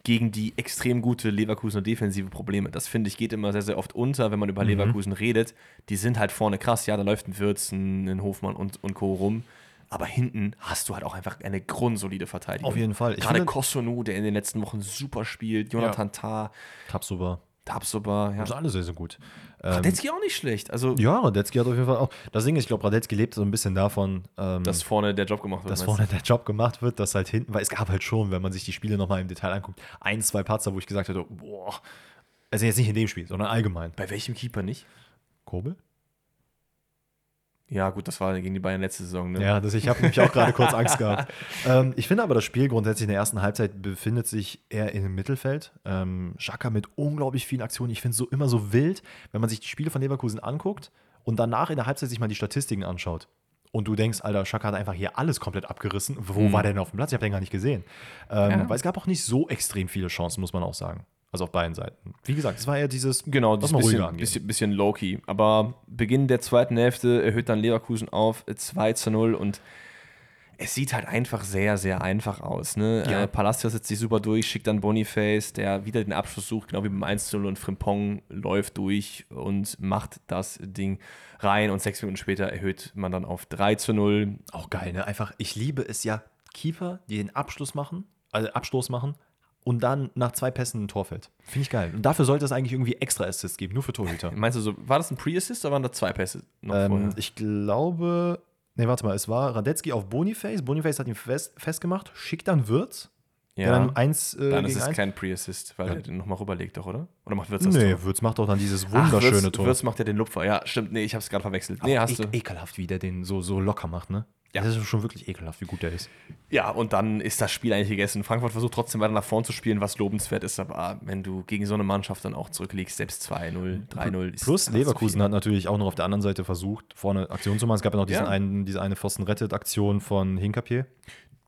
[SPEAKER 1] gegen die extrem gute Leverkusener defensive Probleme. Das finde ich geht immer sehr, sehr oft unter, wenn man über Leverkusen redet. Die sind halt vorne krass, ja, da läuft ein Würz, ein, Hofmann und, und Co. rum. Aber hinten hast du halt auch einfach eine grundsolide Verteidigung.
[SPEAKER 2] Auf jeden Fall. Ich
[SPEAKER 1] Gerade Kosunu, der in den letzten Wochen super spielt, Jonathan Tah,
[SPEAKER 2] Trapp super.
[SPEAKER 1] Tabsoba, ja.
[SPEAKER 2] Das ist alles sehr, sehr gut. Ähm,
[SPEAKER 1] Radetzky auch nicht schlecht. Also,
[SPEAKER 2] ja, Radetzky hat auf jeden Fall auch. Das Ding ist, ich glaube, Radetzky lebt so ein bisschen davon, ähm,
[SPEAKER 1] dass vorne der Job gemacht wird.
[SPEAKER 2] dass vorne der Job gemacht wird, dass halt hinten, weil es gab halt schon, wenn man sich die Spiele nochmal im Detail anguckt, ein, zwei Patzer, wo ich gesagt hätte, boah, also jetzt nicht in dem Spiel, sondern allgemein.
[SPEAKER 1] Bei welchem Keeper nicht?
[SPEAKER 2] Kobel?
[SPEAKER 1] Ja, gut, das war gegen die Bayern letzte Saison. Ne?
[SPEAKER 2] Ja, das, ich habe nämlich auch gerade kurz <laughs> Angst gehabt. Ähm, ich finde aber, das Spiel grundsätzlich in der ersten Halbzeit befindet sich eher im Mittelfeld. Ähm, Xhaka mit unglaublich vielen Aktionen. Ich finde es so immer so wild, wenn man sich die Spiele von Leverkusen anguckt und danach in der Halbzeit sich mal die Statistiken anschaut. Und du denkst, Alter, Xhaka hat einfach hier alles komplett abgerissen. Wo
[SPEAKER 1] Mhm.
[SPEAKER 2] war der denn auf dem Platz? Ich habe den gar nicht gesehen. Ähm,
[SPEAKER 1] Ja.
[SPEAKER 2] Weil es gab auch nicht so extrem viele Chancen, muss man auch sagen. Also auf beiden Seiten. Wie gesagt, es war eher dieses,
[SPEAKER 1] Genau, das bisschen, bisschen, bisschen low-key. Aber Beginn der zweiten Hälfte erhöht dann Leverkusen auf 2 zu 0 und es sieht halt einfach sehr, sehr einfach aus. Ne?
[SPEAKER 2] Ja.
[SPEAKER 1] Äh, Palacios setzt sich super durch, schickt dann Boniface, der wieder den Abschluss sucht, genau wie beim 1 zu 0 und Frimpong läuft durch und macht das Ding rein und sechs Minuten später erhöht man dann auf 3 zu 0.
[SPEAKER 2] Auch geil, ne? Einfach, ich liebe es ja, Keeper, die den Abschluss machen, also Abstoß machen und dann nach zwei Pässen ein Tor fällt. Finde ich geil. Und dafür sollte es eigentlich irgendwie extra Assists geben, nur für Torhüter. <laughs>
[SPEAKER 1] Meinst du so, war das ein Pre-Assist oder waren da zwei Pässe noch
[SPEAKER 2] ähm,
[SPEAKER 1] vorher?
[SPEAKER 2] ich glaube, ne, warte mal, es war Radetzky auf Boniface. Boniface hat ihn fest, festgemacht, schickt dann Wirtz.
[SPEAKER 1] Ja,
[SPEAKER 2] dann eins äh,
[SPEAKER 1] dann ist es
[SPEAKER 2] eins.
[SPEAKER 1] kein Pre-Assist, weil
[SPEAKER 2] Ja.
[SPEAKER 1] er den nochmal rüberlegt doch, oder? Oder macht Wirtz das
[SPEAKER 2] Nee,
[SPEAKER 1] Tor?
[SPEAKER 2] Wirtz macht doch dann dieses
[SPEAKER 1] Ach,
[SPEAKER 2] wunderschöne
[SPEAKER 1] Wirtz,
[SPEAKER 2] Tor.
[SPEAKER 1] Wirtz macht ja den Lupfer. Ja, stimmt. Nee, ich hab's gerade verwechselt. Nee,
[SPEAKER 2] Auch
[SPEAKER 1] hast
[SPEAKER 2] e
[SPEAKER 1] du.
[SPEAKER 2] ekelhaft, wie der den so, so locker macht, ne? Ja, das ist schon wirklich ekelhaft, wie gut der ist.
[SPEAKER 1] Ja, und dann ist das Spiel eigentlich gegessen. Frankfurt versucht trotzdem weiter nach vorn zu spielen, was lobenswert ist, aber wenn du gegen so eine Mannschaft dann auch zurückliegst, selbst 2-0, 3-0 ist
[SPEAKER 2] Plus Leverkusen hat natürlich auch noch auf der anderen Seite versucht, vorne Aktion zu machen. Es gab ja noch diesen
[SPEAKER 1] Ja.
[SPEAKER 2] einen, diese eine Pfosten-Rettet-Aktion von Hinkapier.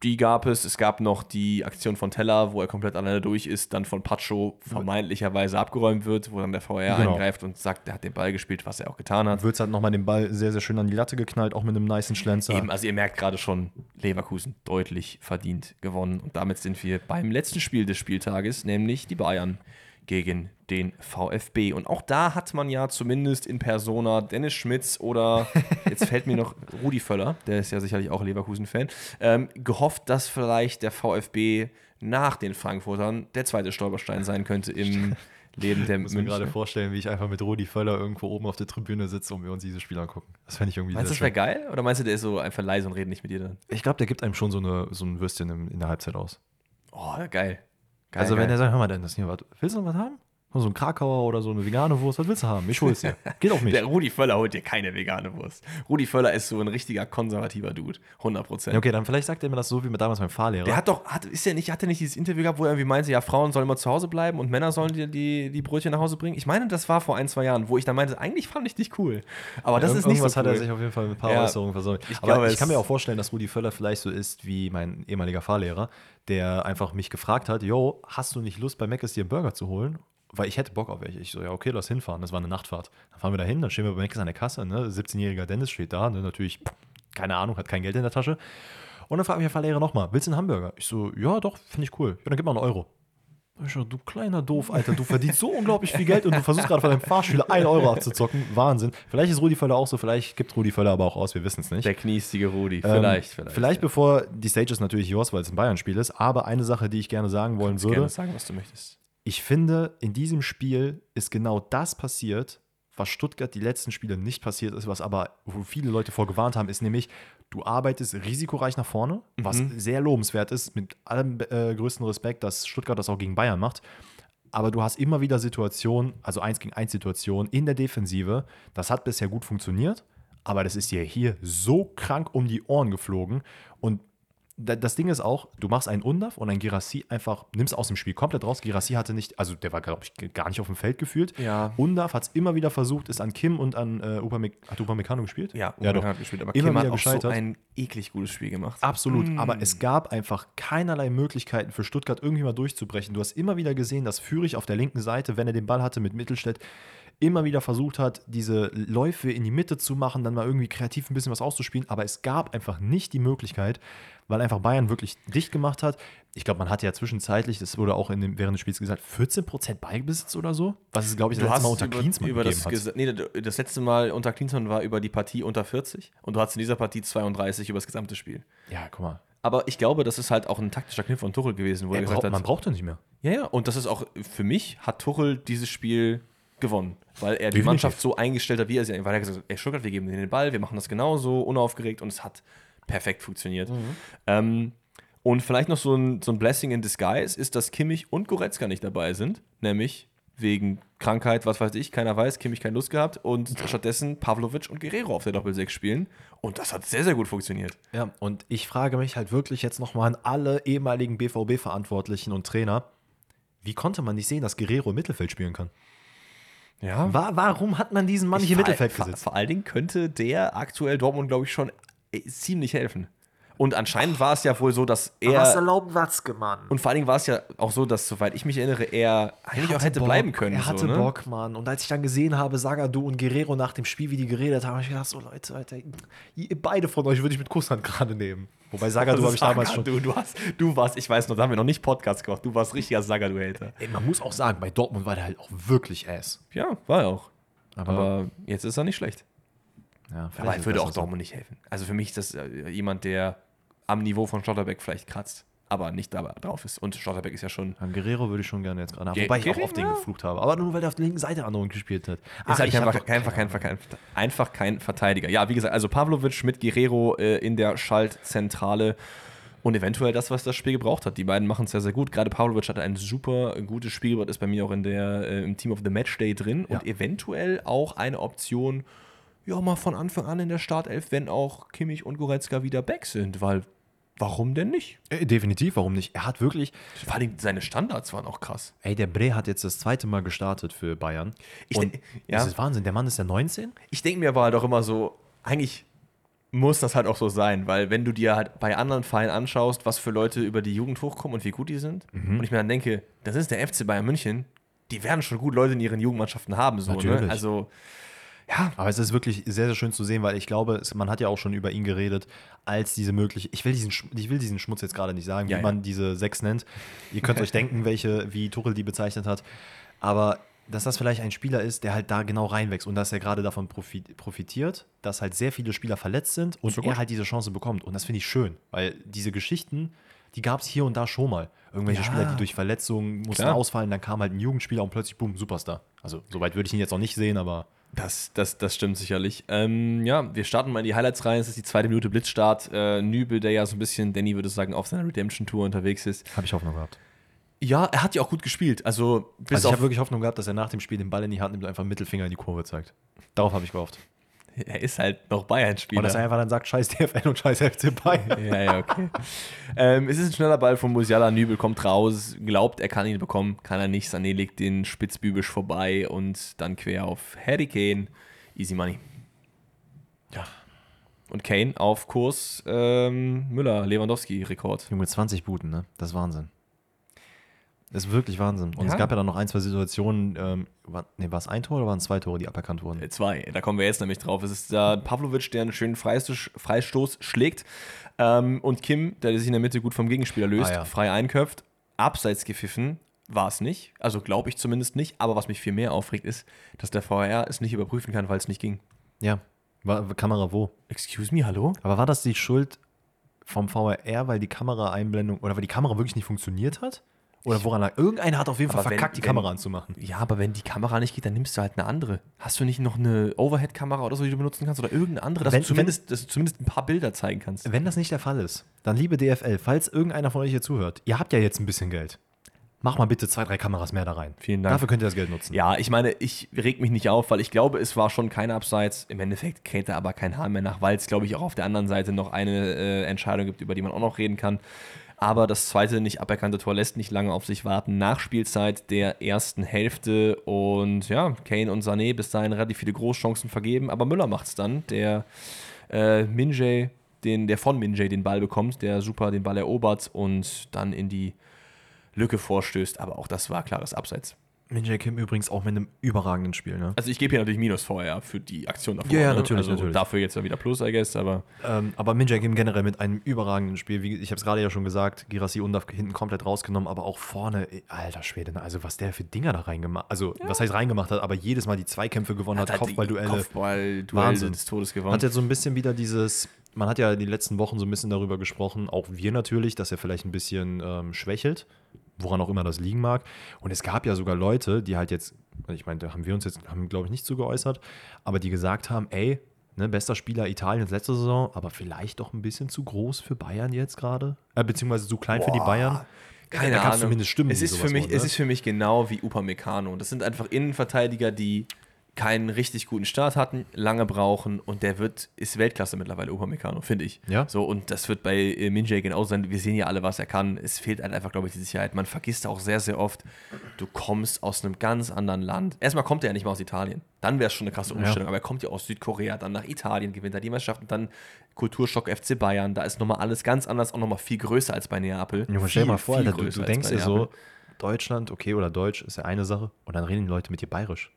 [SPEAKER 1] Die gab es. Es gab noch die Aktion von Teller, wo er komplett alleine durch ist, dann von Pacho vermeintlicherweise abgeräumt wird, wo dann der VR
[SPEAKER 2] Genau.
[SPEAKER 1] eingreift und sagt, er hat den Ball gespielt, was er auch getan hat.
[SPEAKER 2] Würz hat nochmal den Ball sehr, sehr schön an die Latte geknallt, auch mit einem nicen Schlenzer.
[SPEAKER 1] Eben, also ihr merkt gerade schon, Leverkusen deutlich verdient gewonnen. Und damit sind wir beim letzten Spiel des Spieltages, nämlich die Bayern gegen den VfB. Und auch da hat man ja zumindest in Persona Dennis Schmitz oder <laughs> jetzt fällt mir noch Rudi Völler, der ist ja sicherlich auch Leverkusen-Fan, ähm, gehofft, dass vielleicht der VfB nach den Frankfurtern der zweite Stolperstein sein könnte im <laughs> Leben der
[SPEAKER 2] Ich muss mir gerade vorstellen, wie ich einfach mit Rudi Völler irgendwo oben auf der Tribüne sitze und wir uns dieses Spiel angucken. Das fände ich irgendwie
[SPEAKER 1] Meinst du, das wäre geil? Oder meinst du, der ist so einfach leise und redet nicht mit dir dann?
[SPEAKER 2] Ich glaube, der gibt einem schon so, eine, so ein Würstchen in, in der Halbzeit aus.
[SPEAKER 1] Oh, geil. Geil
[SPEAKER 2] also
[SPEAKER 1] geil.
[SPEAKER 2] wenn er sagt, hör mal, Dennis, hier, was, willst du noch was haben? So ein Krakauer oder so eine vegane Wurst, was willst du haben? Ich hol's dir. Geht auf mich. <laughs>
[SPEAKER 1] Der Rudi Völler holt dir keine vegane Wurst. Rudi Völler ist so ein richtiger konservativer Dude. 100 Prozent.
[SPEAKER 2] Ja, okay, dann vielleicht sagt er mir das so wie mit damals meinem Fahrlehrer.
[SPEAKER 1] Der hat doch, hat, ist ja nicht, hat er nicht dieses Interview gehabt, wo er irgendwie meinte, ja, Frauen sollen immer zu Hause bleiben und Männer sollen dir die, die Brötchen nach Hause bringen? Ich meine, das war vor ein, zwei Jahren, wo ich dann meinte, eigentlich fand ich dich cool. Aber das
[SPEAKER 2] Irgend-
[SPEAKER 1] ist nicht so cool.
[SPEAKER 2] hat er sich auf jeden Fall mit ein paar
[SPEAKER 1] Ja.
[SPEAKER 2] Äußerungen versäumt.
[SPEAKER 1] Ich
[SPEAKER 2] Aber
[SPEAKER 1] glaube,
[SPEAKER 2] ich kann mir auch vorstellen, dass Rudi Völler vielleicht so ist wie mein ehemaliger Fahrlehrer, der einfach mich gefragt hat, yo, hast du nicht Lust bei Mc's dir einen Burger zu holen? Weil ich hätte Bock auf welche. Ich so, ja, okay, lass hinfahren. Das war eine Nachtfahrt. Dann fahren wir da hin, dann stehen wir bei Mc's an der Kasse. Ne? 17-jähriger Dennis steht da, ne? natürlich, keine Ahnung, hat kein Geld in der Tasche. Und dann fragt mich der Fahrlehrer nochmal, willst du einen Hamburger? Ich so, ja, doch, finde ich cool. Ja, dann gib mal einen Euro. Ich so, du kleiner Doof, Alter, du verdienst so unglaublich viel Geld und du versuchst gerade von deinem Fahrschüler 1 Euro abzuzocken. Wahnsinn. Vielleicht ist Rudi Völler auch so, vielleicht gibt Rudi Völler aber auch aus, wir wissen es nicht.
[SPEAKER 1] Der kniestige Rudi.
[SPEAKER 2] Ähm,
[SPEAKER 1] Vielleicht, vielleicht.
[SPEAKER 2] Vielleicht bevor die Stage ist natürlich yours, weil es ein Bayern-Spiel ist, aber eine Sache, die ich gerne sagen wollen würde.
[SPEAKER 1] gerne sagen, was du möchtest.
[SPEAKER 2] Ich finde, in diesem Spiel ist genau das passiert, was Stuttgart die letzten Spiele nicht passiert ist, was aber, wo viele Leute vor gewarnt haben, ist nämlich, du arbeitest risikoreich nach vorne, was
[SPEAKER 1] Mhm.
[SPEAKER 2] sehr lobenswert ist, mit allem äh, größten Respekt, dass Stuttgart das auch gegen Bayern macht. Aber du hast immer wieder Situationen, also eins gegen eins Situationen in der Defensive. Das hat bisher gut funktioniert, aber das ist dir hier so krank um die Ohren geflogen. Und das Ding ist auch, du machst einen Undaf und ein Girassi einfach, nimmst aus dem Spiel komplett raus. Girassi hatte nicht, also der war, glaube ich, gar nicht auf dem Feld gefühlt.
[SPEAKER 1] Ja.
[SPEAKER 2] Undaf hat es immer wieder versucht, ist an Kim und an äh, Upame hat Upamecano gespielt?
[SPEAKER 1] Ja,
[SPEAKER 2] ja doch.
[SPEAKER 1] hat gespielt, aber
[SPEAKER 2] Immer
[SPEAKER 1] Kim hat auch so ein eklig gutes Spiel gemacht.
[SPEAKER 2] Absolut,
[SPEAKER 1] Mm.
[SPEAKER 2] aber es gab einfach keinerlei Möglichkeiten für Stuttgart irgendwie mal durchzubrechen. Du hast immer wieder gesehen, dass Fürich auf der linken Seite, wenn er den Ball hatte mit Mittelstädt, immer wieder versucht hat, diese Läufe in die Mitte zu machen, dann mal irgendwie kreativ ein bisschen was auszuspielen, aber es gab einfach nicht die Möglichkeit, weil einfach Bayern wirklich dicht gemacht hat. Ich glaube, man hatte ja zwischenzeitlich, das wurde auch in dem, während des Spiels gesagt, 14% Ballbesitz oder so, was es, glaube ich, das letzte Mal unter
[SPEAKER 1] über,
[SPEAKER 2] Klinsmann
[SPEAKER 1] über das,
[SPEAKER 2] hat.
[SPEAKER 1] nee, das letzte Mal unter Klinsmann war über die Partie unter 40 und du hattest in dieser Partie 32 über das gesamte Spiel.
[SPEAKER 2] Ja, guck mal.
[SPEAKER 1] Aber ich glaube, das ist halt auch ein taktischer Kniff von Tuchel gewesen, wo er,
[SPEAKER 2] Er
[SPEAKER 1] gesagt
[SPEAKER 2] braucht, man
[SPEAKER 1] hat,
[SPEAKER 2] braucht ja nicht mehr.
[SPEAKER 1] ja, ja, und das ist auch, für mich hat Tuchel dieses Spiel gewonnen, weil er die. Mannschaft so eingestellt hat, wie er sie, weil er gesagt hat, ey Stuttgart, wir geben denen den Ball, wir machen das genauso, unaufgeregt und es hat perfekt funktioniert. Ähm, und vielleicht noch so ein, so ein Blessing in Disguise ist, dass Kimmich und Goretzka nicht dabei sind, nämlich wegen Krankheit, was weiß ich, keiner weiß, Kimmich keine Lust gehabt und stattdessen Pavlovic und Guerrero auf der Doppel-6 spielen und das hat sehr, sehr gut funktioniert.
[SPEAKER 2] Ja, und ich frage mich halt wirklich jetzt nochmal an alle ehemaligen BVB-Verantwortlichen und Trainer, wie konnte man nicht sehen, dass Guerrero im Mittelfeld spielen kann?
[SPEAKER 1] Ja,
[SPEAKER 2] Wa warum hat man diesen Mann nicht im Mittelfeld
[SPEAKER 1] vor,
[SPEAKER 2] gesetzt?
[SPEAKER 1] vor allen Dingen könnte der aktuell Dortmund, glaube ich, schon äh, ziemlich helfen. Und anscheinend war es ja wohl so, dass er.
[SPEAKER 2] erlaubt Watzke, Mann?
[SPEAKER 1] Und vor allen Dingen war es ja auch so, dass, soweit ich mich erinnere, er eigentlich auch hätte bleiben können.
[SPEAKER 2] Er hatte
[SPEAKER 1] so, ne?
[SPEAKER 2] Bock, Mann. Und als ich dann gesehen habe, Sagadu und Guerrero nach dem Spiel, wie die geredet haben, habe ich gedacht, so Leute, Alter, beide von euch würde ich mit Kusshand gerade nehmen. Wobei Sagadu habe ich damals schon.
[SPEAKER 1] Du, du, hast, du warst, ich weiß noch, da haben wir noch nicht Podcast gemacht, du warst richtiger Sagadu-Hater.
[SPEAKER 2] Ey, man muss auch sagen, bei Dortmund war der halt auch wirklich ass.
[SPEAKER 1] Ja, war er auch.
[SPEAKER 2] Aber,
[SPEAKER 1] Aber jetzt ist er nicht schlecht.
[SPEAKER 2] ja,
[SPEAKER 1] Aber er würde auch. Dortmund nicht helfen. Also für mich ist das äh, jemand, der am Niveau von Schlotterbeck vielleicht kratzt, aber nicht da drauf ist. Und Schlotterbeck ist ja schon.
[SPEAKER 2] An Guerrero würde ich schon gerne jetzt gerade.
[SPEAKER 1] Ge-
[SPEAKER 2] Wobei ich auch auf den
[SPEAKER 1] ja.
[SPEAKER 2] geflucht habe. Aber nur weil der auf der linken Seite anderen gespielt hat. Ach,
[SPEAKER 1] ist halt einfach, einfach, kein, einfach, kein, einfach kein Verteidiger. Ja, wie gesagt, also Pavlovic mit Guerrero äh, in der Schaltzentrale und eventuell das, was das Spiel gebraucht hat. Die beiden machen es sehr, sehr gut. Gerade Pavlovic hat ein super gutes Spiel, ist bei mir auch in der, äh, im Team of the Match Day drin
[SPEAKER 2] Ja.
[SPEAKER 1] und eventuell auch eine Option ja, mal von Anfang an in der Startelf, wenn auch Kimmich und Goretzka wieder back sind, weil warum denn nicht?
[SPEAKER 2] Äh, definitiv, warum nicht? Er hat wirklich,
[SPEAKER 1] Vor allem seine Standards waren auch krass.
[SPEAKER 2] ey, der Bre hat jetzt das zweite Mal gestartet für Bayern.
[SPEAKER 1] Ich denk- ja.
[SPEAKER 2] Das ist Wahnsinn, der Mann ist ja 19?
[SPEAKER 1] Ich denke mir aber halt auch immer so, eigentlich muss das halt auch so sein, weil wenn du dir halt bei anderen Vereinen anschaust, was für Leute über die Jugend hochkommen und wie gut die sind, und ich mir dann denke, das ist der FC Bayern München, die werden schon gut Leute in ihren Jugendmannschaften haben, so, ne?
[SPEAKER 2] Natürlich.
[SPEAKER 1] Also, ja,
[SPEAKER 2] Aber es ist wirklich sehr, sehr schön zu sehen, weil ich glaube, es, man hat ja auch schon über ihn geredet, als diese mögliche, ich will diesen, ich will diesen Schmutz jetzt gerade nicht sagen,
[SPEAKER 1] Ja,
[SPEAKER 2] wie
[SPEAKER 1] ja.
[SPEAKER 2] man diese sechs nennt. Ihr könnt euch <laughs> denken, welche, wie Tuchel die bezeichnet hat. Aber dass das vielleicht ein Spieler ist, der halt da genau reinwächst und dass er gerade davon profi- profitiert, dass halt sehr viele Spieler verletzt sind und
[SPEAKER 1] So
[SPEAKER 2] er halt diese Chance bekommt. Und das finde ich schön, weil diese Geschichten, die gab es hier und da schon mal. Irgendwelche
[SPEAKER 1] Ja.
[SPEAKER 2] Spieler, die durch Verletzungen mussten
[SPEAKER 1] Klar.
[SPEAKER 2] ausfallen, dann kam halt ein Jugendspieler und plötzlich, boom, Superstar. Also, soweit würde ich ihn jetzt auch nicht sehen, aber
[SPEAKER 1] Das, das, das stimmt sicherlich. Ähm, ja, wir starten mal in die Highlights rein. Es ist die zweite Minute Blitzstart. Äh, Nübel, der ja so ein bisschen, Danny würde sagen, auf seiner Redemption-Tour unterwegs ist.
[SPEAKER 2] habe ich Hoffnung gehabt.
[SPEAKER 1] Ja, er hat ja auch gut gespielt. Also,
[SPEAKER 2] Also ich habe wirklich Hoffnung gehabt, dass er nach dem Spiel den Ball in die Hand nimmt und einfach Mittelfinger in die Kurve zeigt. Darauf habe ich gehofft. <laughs>
[SPEAKER 1] er ist halt noch Bayern-Spieler.
[SPEAKER 2] Und dass er einfach dann sagt, scheiß DFL und scheiß FC Bayern. <laughs>
[SPEAKER 1] Ja, ja, okay. ähm, es ist ein schneller Ball von Musiala. Nübel kommt raus, glaubt, er kann ihn bekommen, kann er nicht. Sané legt den spitzbübisch vorbei und dann quer auf Harry Kane. Easy Money.
[SPEAKER 2] Ja.
[SPEAKER 1] Und Kane auf Kurs ähm, Müller, Lewandowski-Rekord.
[SPEAKER 2] Junge, 20 Buten, ne? Das ist Wahnsinn. Das ist wirklich Wahnsinn. Und
[SPEAKER 1] Ja.
[SPEAKER 2] es gab ja dann noch ein, zwei Situationen, ähm, war, nee, war es ein Tor oder waren es zwei Tore, die aberkannt wurden?
[SPEAKER 1] Äh, Zwei, da kommen wir jetzt nämlich drauf. Es ist da Pavlovic, der einen schönen Freistoß, Freistoß schlägt. Ähm, und Kim, der sich in der Mitte gut vom Gegenspieler löst,
[SPEAKER 2] Ah, ja.
[SPEAKER 1] frei einköpft. Abseits gepfiffen war es nicht. Also glaube ich zumindest nicht. Aber was mich viel mehr aufregt, ist, dass der VR es nicht überprüfen kann, weil es nicht ging.
[SPEAKER 2] Ja. War, Kamera wo?
[SPEAKER 1] Excuse me, hallo?
[SPEAKER 2] Aber war das die Schuld vom VRR, weil die Kameraeinblendung oder weil die Kamera wirklich nicht funktioniert hat? Oder woran lag? Irgendeiner hat auf jeden Fall
[SPEAKER 1] Aber wenn-
[SPEAKER 2] verkackt, die
[SPEAKER 1] wenn-
[SPEAKER 2] Kamera anzumachen.
[SPEAKER 1] Ja, aber wenn die Kamera nicht geht, dann nimmst du halt eine andere. Hast du nicht noch eine Overhead-Kamera oder so, die du benutzen kannst? Oder irgendeine andere, dass,
[SPEAKER 2] Wenn-
[SPEAKER 1] du, zumindest, dass du zumindest ein paar Bilder zeigen kannst?
[SPEAKER 2] Wenn das nicht der Fall ist, dann liebe DFL, falls irgendeiner von euch hier zuhört, ihr habt ja jetzt ein bisschen Geld. Mach mal bitte zwei, drei Kameras mehr da rein.
[SPEAKER 1] Vielen Dank.
[SPEAKER 2] Dafür könnt ihr das Geld nutzen.
[SPEAKER 1] Ja, ich meine, ich reg mich nicht auf, weil ich glaube, es war schon kein Abseits. Im Endeffekt kräht da aber kein Hahn mehr nach, weil es, glaube ich, auch auf der anderen Seite noch eine äh, Entscheidung gibt, über die man auch noch reden kann. Aber das zweite nicht aberkannte Tor lässt nicht lange auf sich warten. Nachspielzeit der ersten Hälfte und ja, Kane und Sané bis dahin relativ viele Großchancen vergeben, aber Müller macht es dann, der äh, Minjay, den, der von Minjay den Ball bekommt, der super den Ball erobert und dann in die Lücke vorstößt. Aber auch das war klares Abseits.
[SPEAKER 2] Minjay Kim übrigens auch mit einem überragenden Spiel, ne?
[SPEAKER 1] Also ich gebe hier natürlich Minus vorher für die Aktion davor.
[SPEAKER 2] Ja, ja,
[SPEAKER 1] ne?
[SPEAKER 2] natürlich,
[SPEAKER 1] also
[SPEAKER 2] natürlich.
[SPEAKER 1] Dafür jetzt ja wieder Plus, I guess, aber
[SPEAKER 2] Ähm, aber Minjay Kim generell mit einem überragenden Spiel. Wie, ich habe es gerade ja schon gesagt, Girassi Undaf hinten komplett rausgenommen, aber auch vorne, alter Schwede, ne? also was der für Dinger da reingemacht Also, was heißt reingemacht hat, aber jedes Mal die Zweikämpfe gewonnen hat,
[SPEAKER 1] halt die
[SPEAKER 2] Kopfballduelle.
[SPEAKER 1] Kopfballduell
[SPEAKER 2] Wahnsinn.
[SPEAKER 1] des Todes gewonnen.
[SPEAKER 2] Hat jetzt so ein bisschen wieder dieses, man hat ja die letzten Wochen so ein bisschen darüber gesprochen, auch wir natürlich, dass er vielleicht ein bisschen ähm, schwächelt, woran auch immer das liegen mag. Und es gab ja sogar Leute, die halt jetzt, ich meine, da haben wir uns jetzt, haben glaube ich nicht zu geäußert, aber die gesagt haben, ey, ne, bester Spieler Italiens letzte Saison, aber vielleicht doch ein bisschen zu groß für Bayern jetzt gerade, äh, beziehungsweise zu klein für die
[SPEAKER 1] Boah.
[SPEAKER 2] Bayern.
[SPEAKER 1] Keine
[SPEAKER 2] da
[SPEAKER 1] Ahnung.
[SPEAKER 2] zumindest Stimmen,
[SPEAKER 1] es ist, für mich,
[SPEAKER 2] wollen,
[SPEAKER 1] es
[SPEAKER 2] ne?
[SPEAKER 1] ist für mich genau wie Upamecano. Das sind einfach Innenverteidiger, die keinen richtig guten Start hatten, lange brauchen und der wird, ist Weltklasse mittlerweile, Upamecano, finde ich.
[SPEAKER 2] Ja.
[SPEAKER 1] So, und das wird bei äh, Minjay genauso sein. Wir sehen ja alle, was er kann. Es fehlt halt einfach, glaube ich, die Sicherheit. Man vergisst auch sehr, sehr oft, du kommst aus einem ganz anderen Land. Erstmal kommt er ja nicht mal aus Italien. Dann wäre es schon eine krasse Umstellung. Aber er kommt ja aus Südkorea, dann nach Italien, gewinnt er die Meisterschaft und dann Kulturschock FC Bayern. Da ist nochmal alles ganz anders, auch nochmal viel größer als bei Neapel.
[SPEAKER 2] Junge, stell dir
[SPEAKER 1] Viel,
[SPEAKER 2] mal vor,
[SPEAKER 1] viel
[SPEAKER 2] Alter, du, du denkst dir so. Deutschland, okay, oder Deutsch ist ja eine Sache, und dann reden die Leute mit dir bayerisch.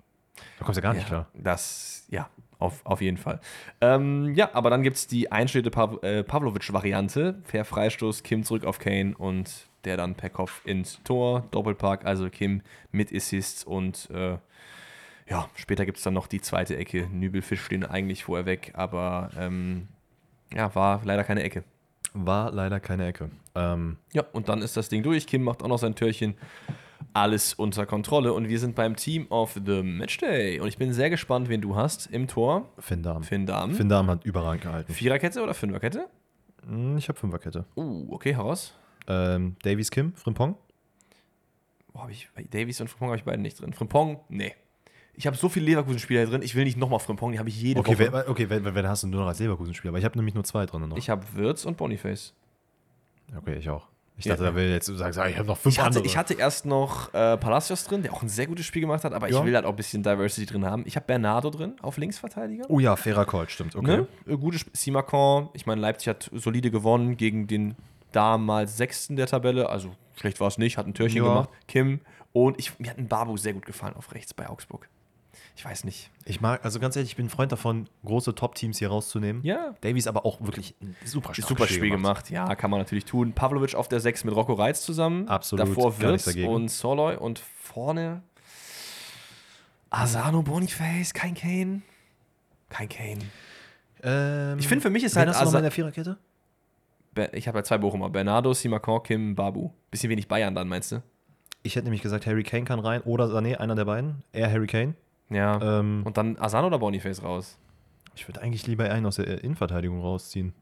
[SPEAKER 2] Da kommst du ja gar nicht klar.
[SPEAKER 1] Das, ja, auf, auf jeden Fall. Ähm, ja, aber dann gibt es die einstellte Pav äh, Pavlovic-Variante. Per Freistoß, Kim zurück auf Kane und der dann per Kopf ins Tor. Doppelpark, also Kim mit Assists und äh, ja, später gibt es dann noch die zweite Ecke. Nübel fischt den eigentlich vorher weg, aber ähm, ja, war leider keine Ecke.
[SPEAKER 2] War leider keine Ecke. Ähm,
[SPEAKER 1] Ja, und dann ist das Ding durch. Kim macht auch noch sein Türchen. Alles unter Kontrolle. Und wir sind beim Team of the Matchday. Und ich bin sehr gespannt, wen du hast im Tor.
[SPEAKER 2] Finn Dahm.
[SPEAKER 1] Finn Dahm.
[SPEAKER 2] Finn Dahm hat überragend gehalten.
[SPEAKER 1] Viererkette oder Fünferkette?
[SPEAKER 2] Hm, Ich habe Fünferkette.
[SPEAKER 1] Uh, okay, heraus.
[SPEAKER 2] Ähm, Davies Kim, Frimpong.
[SPEAKER 1] Wo habe ich Davies und Frimpong habe ich beide nicht drin. Frimpong, nee. ich habe so viele Leverkusen-Spieler drin, ich will nicht nochmal Frimpong, die habe ich jede
[SPEAKER 2] Okay,
[SPEAKER 1] Woche.
[SPEAKER 2] wer, okay wenn, wenn hast du nur noch als Leverkusen-Spieler, aber ich habe nämlich nur zwei drin noch.
[SPEAKER 1] Ich habe Wirtz und Boniface.
[SPEAKER 2] okay, ich auch. Ich
[SPEAKER 1] Ja.
[SPEAKER 2] dachte, da will jetzt du sagst, ah, ich habe noch fünf
[SPEAKER 1] Ich hatte,
[SPEAKER 2] andere.
[SPEAKER 1] ich hatte erst noch äh, Palacios drin, der auch ein sehr gutes Spiel gemacht hat, aber ich
[SPEAKER 2] Ja.
[SPEAKER 1] will halt auch ein bisschen Diversity drin haben. Ich habe Bernardo drin auf Linksverteidiger.
[SPEAKER 2] oh ja, fairer Call, stimmt. Okay.
[SPEAKER 1] Ne? Äh, Gutes Simakon, ich meine, Leipzig hat solide gewonnen gegen den damals Sechsten der Tabelle, also schlecht war es nicht, hat ein Türchen
[SPEAKER 2] Ja.
[SPEAKER 1] gemacht. Kim und ich, mir hat ein Babu sehr gut gefallen auf rechts bei Augsburg. Ich weiß nicht.
[SPEAKER 2] Ich mag, also ganz ehrlich, ich bin ein Freund davon, große Top-Teams hier rauszunehmen.
[SPEAKER 1] Ja.
[SPEAKER 2] Davies aber auch wirklich ein super
[SPEAKER 1] Super Spiel gemacht. ja, kann man natürlich tun. Pavlovic auf der 6 mit Rocco Reitz zusammen.
[SPEAKER 2] Absolut,
[SPEAKER 1] Davor Wirtz und Soloy und vorne Asano Boniface, kein Kane. Kein Kane.
[SPEAKER 2] Ähm,
[SPEAKER 1] Ich finde, für mich ist halt
[SPEAKER 2] hast du noch in der Viererkette?
[SPEAKER 1] Ich habe ja zwei Bochumer. Bernardo, Simakon, Kim, Babu. Bisschen wenig Bayern dann, meinst du?
[SPEAKER 2] Ich hätte nämlich gesagt, Harry Kane kann rein oder Sané, einer der beiden. Er Harry Kane.
[SPEAKER 1] Ja.
[SPEAKER 2] Ähm,
[SPEAKER 1] Und dann Asano oder Boniface raus.
[SPEAKER 2] ich würde eigentlich lieber einen aus der Innenverteidigung rausziehen.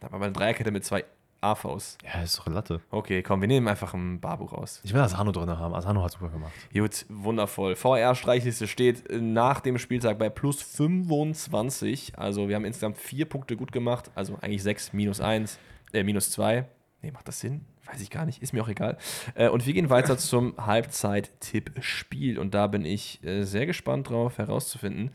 [SPEAKER 1] Da haben wir eine Dreierkette mit zwei AVs.
[SPEAKER 2] Ja, ist doch Latte.
[SPEAKER 1] Okay, komm, wir nehmen einfach einen Babu raus.
[SPEAKER 2] Ich will Asano drin haben. Asano hat super gemacht.
[SPEAKER 1] Gut, wundervoll. VR-Streichliste steht nach dem Spieltag bei plus 25. Also wir haben insgesamt vier Punkte gut gemacht. Also eigentlich sechs minus eins, äh, minus zwei. Nee, macht das Sinn? Weiß ich gar nicht. Ist mir auch egal. Äh, und wir gehen weiter <laughs> zum Halbzeit-Tipp-Spiel. Und da bin ich äh, sehr gespannt drauf herauszufinden,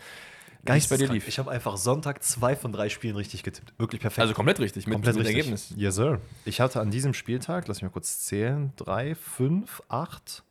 [SPEAKER 1] wie es bei dir lief.
[SPEAKER 2] Ich habe einfach Sonntag zwei von drei Spielen richtig getippt. Wirklich perfekt.
[SPEAKER 1] Also komplett richtig, mit,
[SPEAKER 2] komplett
[SPEAKER 1] mit
[SPEAKER 2] richtig.
[SPEAKER 1] Ergebnis.
[SPEAKER 2] Yes, sir. Ich hatte an diesem Spieltag, lass mich mal kurz zählen, drei, fünf, acht,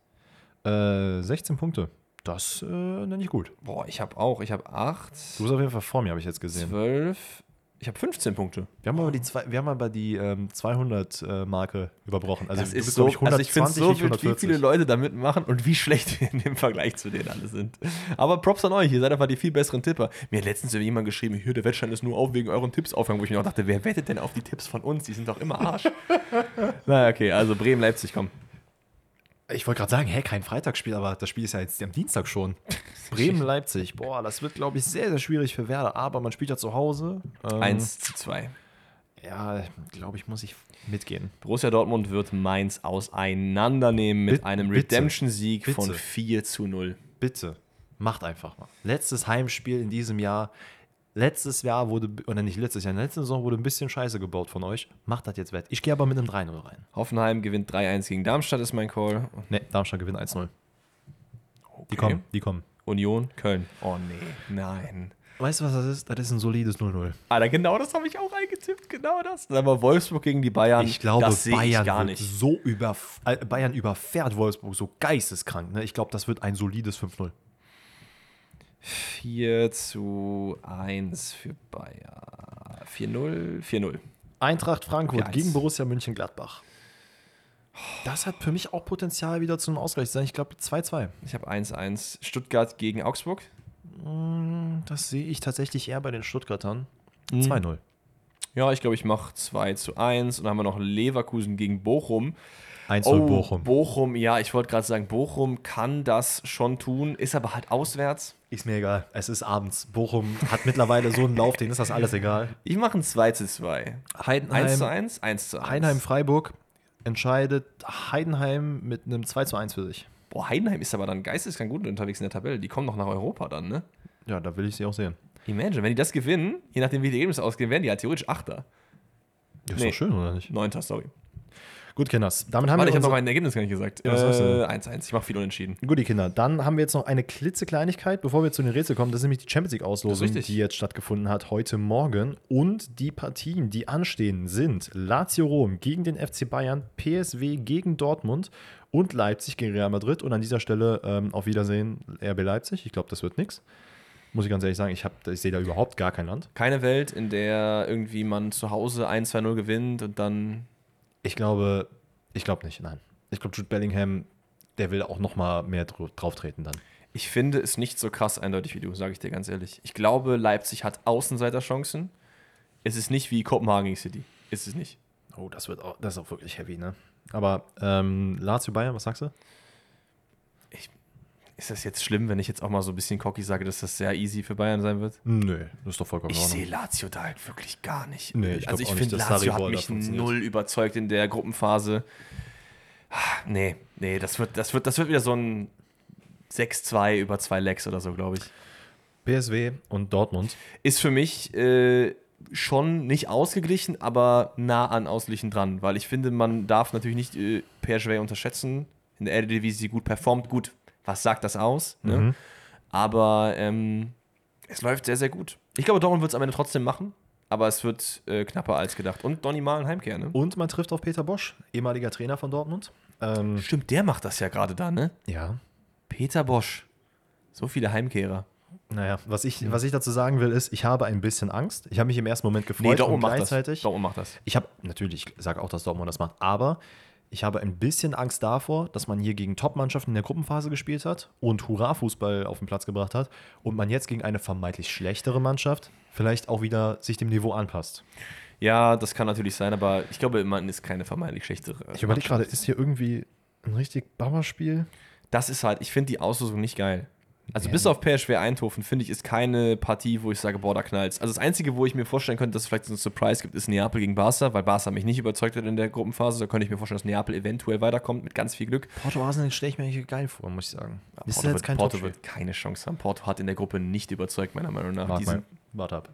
[SPEAKER 2] äh, 16 Punkte. Das äh, nenne ich gut.
[SPEAKER 1] Boah, ich habe auch. Ich habe acht,
[SPEAKER 2] Du bist auf jeden Fall vor mir, habe ich jetzt gesehen.
[SPEAKER 1] zwölf. Ich habe 15 Punkte.
[SPEAKER 2] Wir haben aber die, zwei, wir haben aber die ähm, 200-Marke überbrochen. Also
[SPEAKER 1] das ist so,
[SPEAKER 2] glaub
[SPEAKER 1] also ich finde so
[SPEAKER 2] ich
[SPEAKER 1] wie viele Leute da mitmachen und wie schlecht wir in dem Vergleich zu denen alle sind. Aber Props an euch, ihr seid einfach die viel besseren Tipper. Mir hat letztens jemand geschrieben, hier, der Wettschein ist nur auf wegen euren Tipps aufgegangen, wo ich mir auch dachte, wer wettet denn auf die Tipps von uns? Die sind doch immer Arsch. <laughs> naja, okay, also Bremen, Leipzig, komm.
[SPEAKER 2] Ich wollte gerade sagen, hä, kein Freitagsspiel, aber das Spiel ist ja jetzt am Dienstag schon. <laughs> Bremen-Leipzig, boah, das wird, glaube ich, sehr, sehr schwierig für Werder. Aber man spielt ja zu Hause. Ähm,
[SPEAKER 1] 1 zu 2.
[SPEAKER 2] Ja, glaube ich, muss ich mitgehen.
[SPEAKER 1] Borussia Dortmund wird Mainz auseinandernehmen mit
[SPEAKER 2] Bitte,
[SPEAKER 1] einem Redemption-Sieg von
[SPEAKER 2] bitte.
[SPEAKER 1] 4 zu 0.
[SPEAKER 2] Bitte, macht einfach mal. Letztes Heimspiel in diesem Jahr. Letztes Jahr wurde, oder nicht letztes Jahr, in der letzten Saison wurde ein bisschen Scheiße gebaut von euch. Macht das jetzt wett. Ich gehe aber mit einem 3-0 rein.
[SPEAKER 1] Hoffenheim gewinnt 3-1 gegen Darmstadt, ist mein Call.
[SPEAKER 2] Ne, Darmstadt gewinnt 1-0.
[SPEAKER 1] Okay.
[SPEAKER 2] Die kommen, die kommen.
[SPEAKER 1] Union, Köln. Oh nee, nein.
[SPEAKER 2] Weißt du, was das ist? Das ist ein solides 0-0.
[SPEAKER 1] Alter, genau das habe ich auch eingetippt, genau das. Aber Wolfsburg gegen die Bayern,
[SPEAKER 2] Ich glaube,
[SPEAKER 1] das
[SPEAKER 2] Bayern
[SPEAKER 1] ich gar
[SPEAKER 2] wird
[SPEAKER 1] nicht.
[SPEAKER 2] so über, äh, Bayern überfährt Wolfsburg so geisteskrank. Ne? Ich glaube, das wird ein solides 5-0.
[SPEAKER 1] 4 zu 1 für Bayern. 4-0, 4-0.
[SPEAKER 2] Eintracht Frankfurt
[SPEAKER 1] 4-1.
[SPEAKER 2] gegen Borussia Mönchengladbach. Das hat für mich auch Potenzial, wieder zu einem Ausgleich zu sein. Ich glaube 2-2.
[SPEAKER 1] Ich habe 1-1. Stuttgart gegen Augsburg.
[SPEAKER 2] Mm, Das sehe ich tatsächlich eher bei den Stuttgartern.
[SPEAKER 1] Mhm.
[SPEAKER 2] 2-0.
[SPEAKER 1] Ja, ich glaube, ich mache 2 zu 1. Und dann haben wir noch Leverkusen gegen Bochum.
[SPEAKER 2] 1-0
[SPEAKER 1] Oh,
[SPEAKER 2] Bochum.
[SPEAKER 1] Bochum, ja, ich wollte gerade sagen, Bochum kann das schon tun, ist aber halt auswärts.
[SPEAKER 2] Ist mir egal. Es ist abends. Bochum hat mittlerweile so einen Lauf, denen ist das alles egal.
[SPEAKER 1] Ich mache ein 2 zu 2. 1 zu
[SPEAKER 2] Heidenheim,
[SPEAKER 1] 1, 1 zu 1.
[SPEAKER 2] Heidenheim-Freiburg entscheidet Heidenheim mit einem 2 zu 1 für sich.
[SPEAKER 1] Boah, Heidenheim ist aber dann geisteskrank gut unterwegs in der Tabelle. Die kommen noch nach Europa dann, ne?
[SPEAKER 2] Ja, da will ich sie auch sehen.
[SPEAKER 1] Imagine, wenn die das gewinnen, je nachdem wie die Ergebnisse ausgehen, werden die halt theoretisch Achter.
[SPEAKER 2] Ja, ist
[SPEAKER 1] Nee.
[SPEAKER 2] doch schön, oder nicht?
[SPEAKER 1] Neunter, sorry.
[SPEAKER 2] Gut, Kinders. Damit haben
[SPEAKER 1] Warte, ich
[SPEAKER 2] wir
[SPEAKER 1] habe noch mein Ergebnis gar nicht gesagt.
[SPEAKER 2] Ja, was hast du
[SPEAKER 1] Äh,
[SPEAKER 2] denn?
[SPEAKER 1] 1-1. Ich mache viel unentschieden.
[SPEAKER 2] Gut, die Kinder. Dann haben wir jetzt noch eine klitzekleinigkeit, bevor wir zu den Rätseln kommen. Das ist nämlich die Champions League-Auslosung, die jetzt stattgefunden hat heute Morgen. Und die Partien, die anstehen, sind Lazio Rom gegen den FC Bayern, PSW gegen Dortmund und Leipzig gegen Real Madrid. Und an dieser Stelle ähm, auf Wiedersehen RB Leipzig. Ich glaube, das wird nichts. Muss ich ganz ehrlich sagen, ich, hab- ich sehe da überhaupt gar kein Land.
[SPEAKER 1] Keine Welt, in der irgendwie man zu Hause 1-2-0 gewinnt und dann.
[SPEAKER 2] Ich glaube, ich glaube nicht, nein. Ich glaube, Jude Bellingham, der will auch noch mal mehr dr drauf treten dann.
[SPEAKER 1] Ich finde es nicht so krass eindeutig wie du, sage ich dir ganz ehrlich. Ich glaube, Leipzig hat Außenseiterchancen. Es ist nicht wie Kopenhagen gegen City. Ist es nicht.
[SPEAKER 2] Oh, das wird auch, das ist auch wirklich heavy, ne? Aber ähm, Lazio Bayern, was sagst du?
[SPEAKER 1] Ist das jetzt schlimm, wenn ich jetzt auch mal so ein bisschen cocky sage, dass das sehr easy für Bayern sein wird?
[SPEAKER 2] Nö, das ist doch vollkommen
[SPEAKER 1] Ich sehe Lazio da halt wirklich gar nicht.
[SPEAKER 2] Nee, ich
[SPEAKER 1] also ich finde, Lazio hat mich null überzeugt in der Gruppenphase. Nee, nee, das wird, das wird, das wird wieder so ein 6-2 über zwei Legs oder so, glaube ich.
[SPEAKER 2] BSW und Dortmund.
[SPEAKER 1] Ist für mich äh, schon nicht ausgeglichen, aber nah an ausgeglichen dran, weil ich finde, man darf natürlich nicht äh, PSV unterschätzen. In der Eredivisie gut performt. Gut, was sagt das aus? Ne?
[SPEAKER 2] Mhm.
[SPEAKER 1] Aber ähm, es läuft sehr, sehr gut. Ich glaube, Dortmund wird es am Ende trotzdem machen, aber es wird äh, knapper als gedacht. Und Donny Malen Heimkehr, ne?
[SPEAKER 2] Und man trifft auf Peter Bosch, ehemaliger Trainer von Dortmund. Ähm,
[SPEAKER 1] Stimmt, der macht das ja gerade da, ne?
[SPEAKER 2] ja.
[SPEAKER 1] Peter Bosch. So viele Heimkehrer.
[SPEAKER 2] Naja, was ich, was ich dazu sagen will, ist, ich habe ein bisschen Angst. Ich habe mich im ersten Moment gefreut
[SPEAKER 1] Nee,
[SPEAKER 2] und
[SPEAKER 1] Dortmund macht das.
[SPEAKER 2] gleichzeitig.
[SPEAKER 1] Dortmund macht das.
[SPEAKER 2] Ich habe natürlich, ich sage auch, dass Dortmund das macht, aber ich habe ein bisschen Angst davor, dass man hier gegen Top-Mannschaften in der Gruppenphase gespielt hat und Hurra-Fußball auf den Platz gebracht hat und man jetzt gegen eine vermeintlich schlechtere Mannschaft vielleicht auch wieder sich dem Niveau anpasst.
[SPEAKER 1] Ja, das kann natürlich sein, aber ich glaube, man ist keine vermeintlich schlechtere.
[SPEAKER 2] Ich überlege gerade, ist hier irgendwie ein richtig Bauerspiel?
[SPEAKER 1] Das ist halt, ich finde die Auslosung nicht geil. Also
[SPEAKER 2] Ja.
[SPEAKER 1] bis auf PSV Eindhoven, finde ich, ist keine Partie, wo ich sage, boah, da knallt's. Also das Einzige, wo ich mir vorstellen könnte, dass es vielleicht so einen Surprise gibt, ist Neapel gegen Barca, weil Barca mich nicht überzeugt hat in der Gruppenphase. Da könnte ich mir vorstellen, dass Neapel eventuell weiterkommt mit ganz viel Glück.
[SPEAKER 2] Porto Arsenal stelle ich mir eigentlich geil vor, muss ich sagen. ist
[SPEAKER 1] Porto, wird,
[SPEAKER 2] kein
[SPEAKER 1] Porto wird keine Chance haben. Porto hat in der Gruppe nicht überzeugt, meiner Meinung nach.
[SPEAKER 2] Warte
[SPEAKER 1] Die
[SPEAKER 2] mal.
[SPEAKER 1] sind-
[SPEAKER 2] Warte ab.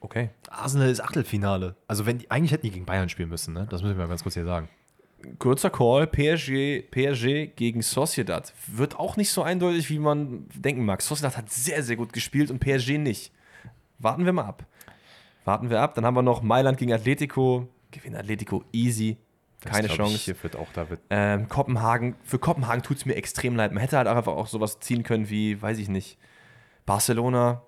[SPEAKER 1] Okay.
[SPEAKER 2] Arsenal ist Achtelfinale. Also wenn die, eigentlich hätten die gegen Bayern spielen müssen, ne? Das müssen wir mal ganz kurz hier sagen.
[SPEAKER 1] Kurzer Call, PSG, PSG gegen Sociedad. Wird auch nicht so eindeutig, wie man denken mag. Sociedad hat sehr, sehr gut gespielt und PSG nicht. Warten wir mal ab. Warten wir ab. Dann haben wir noch Mailand gegen Atletico. Gewinnt Atletico easy. Keine
[SPEAKER 2] Das
[SPEAKER 1] Chance.
[SPEAKER 2] Ich, hier wird auch da wird
[SPEAKER 1] Ähm, Kopenhagen, für Kopenhagen tut es mir extrem leid. Man hätte halt auch einfach auch sowas ziehen können wie, weiß ich nicht, Barcelona.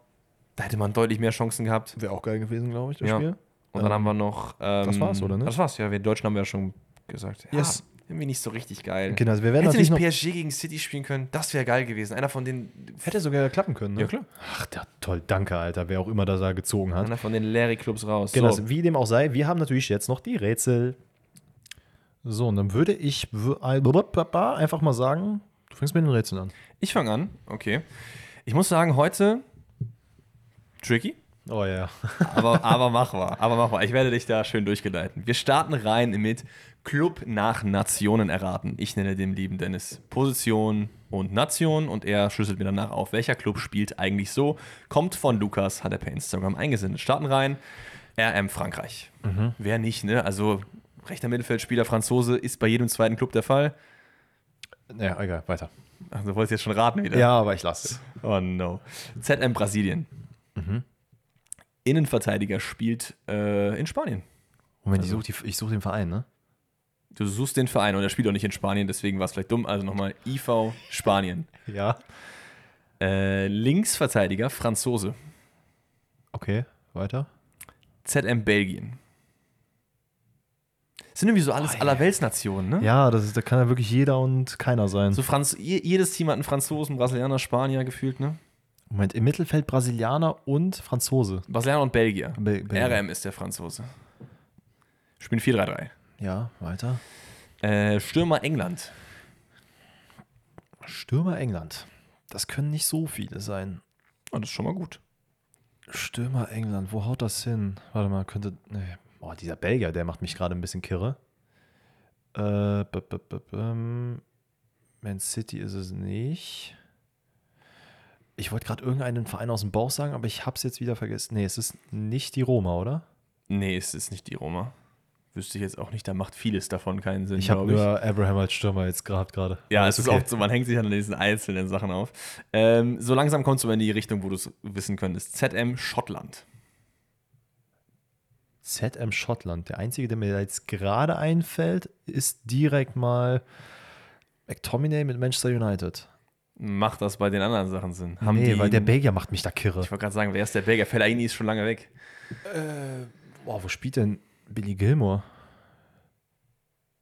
[SPEAKER 1] Da hätte man deutlich mehr Chancen gehabt.
[SPEAKER 2] wäre auch geil gewesen, glaube ich, das
[SPEAKER 1] Ja.
[SPEAKER 2] Spiel.
[SPEAKER 1] Und dann haben wir noch. Ähm,
[SPEAKER 2] das war's, oder nicht?
[SPEAKER 1] Das war's, ja. Wir Deutschen haben ja schon gesagt. Ja,
[SPEAKER 2] Yes.
[SPEAKER 1] irgendwie nicht so richtig geil.
[SPEAKER 2] Genau, also wir werden
[SPEAKER 1] Hätte nicht PSG gegen City spielen können? Das wäre geil gewesen. Einer von den.
[SPEAKER 2] hätte sogar klappen können. Ne?
[SPEAKER 1] Ja, klar.
[SPEAKER 2] Ach, ja, toll, danke, Alter, wer auch immer das da gezogen hat.
[SPEAKER 1] Einer von den Larry-Clubs raus.
[SPEAKER 2] Genau,
[SPEAKER 1] So.
[SPEAKER 2] wie dem auch sei, wir haben natürlich jetzt noch die Rätsel. So, und dann würde ich einfach mal sagen, du fängst mit den Rätseln an.
[SPEAKER 1] Ich fange an. Okay. Ich muss sagen, heute tricky.
[SPEAKER 2] Oh ja.
[SPEAKER 1] Aber, <laughs> aber machbar, aber machbar. Ich werde dich da schön durchgeleiten. Wir starten rein mit Club nach Nationen erraten. Ich nenne dem lieben Dennis Position und Nation und er schlüsselt mir danach auf, welcher Club spielt eigentlich so. Kommt von Lukas, hat er per Instagram eingesendet. Starten rein. RM Frankreich. Wer nicht, ne? Also rechter Mittelfeldspieler Franzose ist bei jedem zweiten Club der Fall.
[SPEAKER 2] Ja, egal, weiter.
[SPEAKER 1] Ach, du wolltest jetzt schon raten wieder.
[SPEAKER 2] Ja, aber ich lasse es.
[SPEAKER 1] Oh no. ZM Brasilien. Innenverteidiger spielt äh, in Spanien.
[SPEAKER 2] Moment, ich
[SPEAKER 1] Also-
[SPEAKER 2] suche such den Verein, ne?
[SPEAKER 1] Du suchst den Verein und er spielt auch nicht in Spanien, deswegen war es vielleicht dumm. Also nochmal IV Spanien.
[SPEAKER 2] Ja.
[SPEAKER 1] Äh, Linksverteidiger Franzose.
[SPEAKER 2] Okay, weiter.
[SPEAKER 1] ZM Belgien. Das sind irgendwie so alles
[SPEAKER 2] Oh,
[SPEAKER 1] Allerweltsnationen, ne?
[SPEAKER 2] Ja, das ist, da kann ja wirklich jeder und keiner sein.
[SPEAKER 1] So Franz je- jedes Team hat einen Franzosen, Brasilianer, Spanier gefühlt, ne?
[SPEAKER 2] Moment, im Mittelfeld Brasilianer und Franzose.
[SPEAKER 1] Brasilianer und Belgier.
[SPEAKER 2] Bel- Belgier.
[SPEAKER 1] RM ist der Franzose. Spielen 4-3-3.
[SPEAKER 2] Ja, weiter.
[SPEAKER 1] Äh, Stürmer England.
[SPEAKER 2] Stürmer England. Das können nicht so viele sein.
[SPEAKER 1] Oh, das ist schon mal gut.
[SPEAKER 2] Stürmer England, wo haut das hin? Warte mal, könnte. Nee. Boah, dieser Belgier, der macht mich gerade ein bisschen kirre. Äh, b -b -b -b Man City ist es nicht. Ich wollte gerade irgendeinen Verein aus dem Bauch sagen, aber ich habe es jetzt wieder vergessen. Nee, es ist nicht die Roma, oder?
[SPEAKER 1] Nee, es ist nicht die Roma. Wüsste ich jetzt auch nicht, da macht vieles davon keinen Sinn.
[SPEAKER 2] Ich habe nur Abraham als Stürmer jetzt gehabt gerade.
[SPEAKER 1] Ja, es ist
[SPEAKER 2] okay.
[SPEAKER 1] oft so, man hängt sich an diesen einzelnen Sachen auf. Ähm, so langsam kommst du in die Richtung, wo du es wissen könntest. ZM Schottland.
[SPEAKER 2] ZM Schottland. Der einzige, der mir jetzt gerade einfällt, ist direkt mal McTominay mit Manchester United.
[SPEAKER 1] Macht das bei den anderen Sachen Sinn? Haben
[SPEAKER 2] nee, weil der Belgier macht mich da kirre.
[SPEAKER 1] Ich wollte gerade sagen, wer ist der Belgier? Fellaini ist schon lange weg.
[SPEAKER 2] Boah, wo spielt denn Billy Gilmore?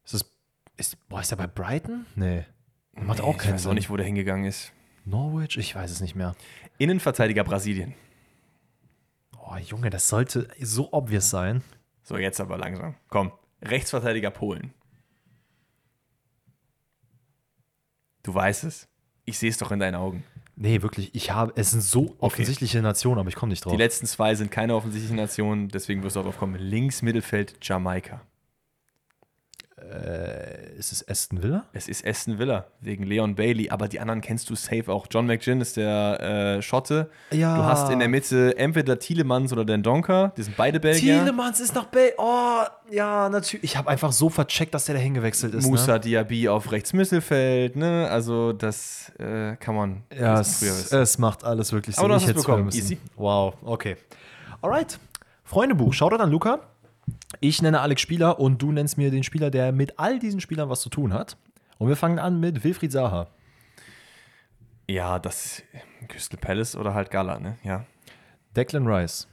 [SPEAKER 2] Ist das. Ist, boah, ist der bei Brighton? Nee. Macht auch
[SPEAKER 1] ich
[SPEAKER 2] keinen
[SPEAKER 1] weiß
[SPEAKER 2] Sinn.
[SPEAKER 1] auch nicht, wo der hingegangen ist.
[SPEAKER 2] Norwich? Ich weiß es nicht mehr.
[SPEAKER 1] Innenverteidiger Brasilien.
[SPEAKER 2] Oh, Junge, das sollte so obvious sein.
[SPEAKER 1] So, jetzt aber langsam. Komm. Rechtsverteidiger Polen. Du weißt es. Ich sehe es doch in deinen Augen.
[SPEAKER 2] Nee, wirklich, ich habe. Es sind so offensichtliche Nationen, aber ich komme nicht drauf.
[SPEAKER 1] Die letzten zwei sind keine offensichtlichen Nationen, deswegen wirst du auch drauf kommen. Links Mittelfeld Jamaika.
[SPEAKER 2] Äh, ist es Aston Villa?
[SPEAKER 1] Es ist Aston Villa wegen Leon Bailey, aber die anderen kennst du safe auch. John McGinn ist der äh, Schotte.
[SPEAKER 2] Ja.
[SPEAKER 1] Du hast in der Mitte entweder Tielemans oder Den Donker. Die sind beide Belgier.
[SPEAKER 2] Tielemans ist nach Bay. Oh, ja, natürlich. Ich habe einfach so vercheckt, dass der da hingewechselt ist.
[SPEAKER 1] Musa
[SPEAKER 2] Ne?
[SPEAKER 1] Diaby auf rechts Mittelfeld. Ne? Also das äh, kann man
[SPEAKER 2] Ja, es, es macht alles wirklich
[SPEAKER 1] Aber du hast
[SPEAKER 2] Ich
[SPEAKER 1] es bekommen. Easy.
[SPEAKER 2] Wow, okay. Alright. Freundebuch. Shoutout an Luca. Ich nenne Alex Spieler und du nennst mir den Spieler, der mit all diesen Spielern was zu tun hat. Und wir fangen an mit Wilfried Saha.
[SPEAKER 1] Ja, das Crystal Palace oder halt Gala, ne? Ja.
[SPEAKER 2] Declan Rice.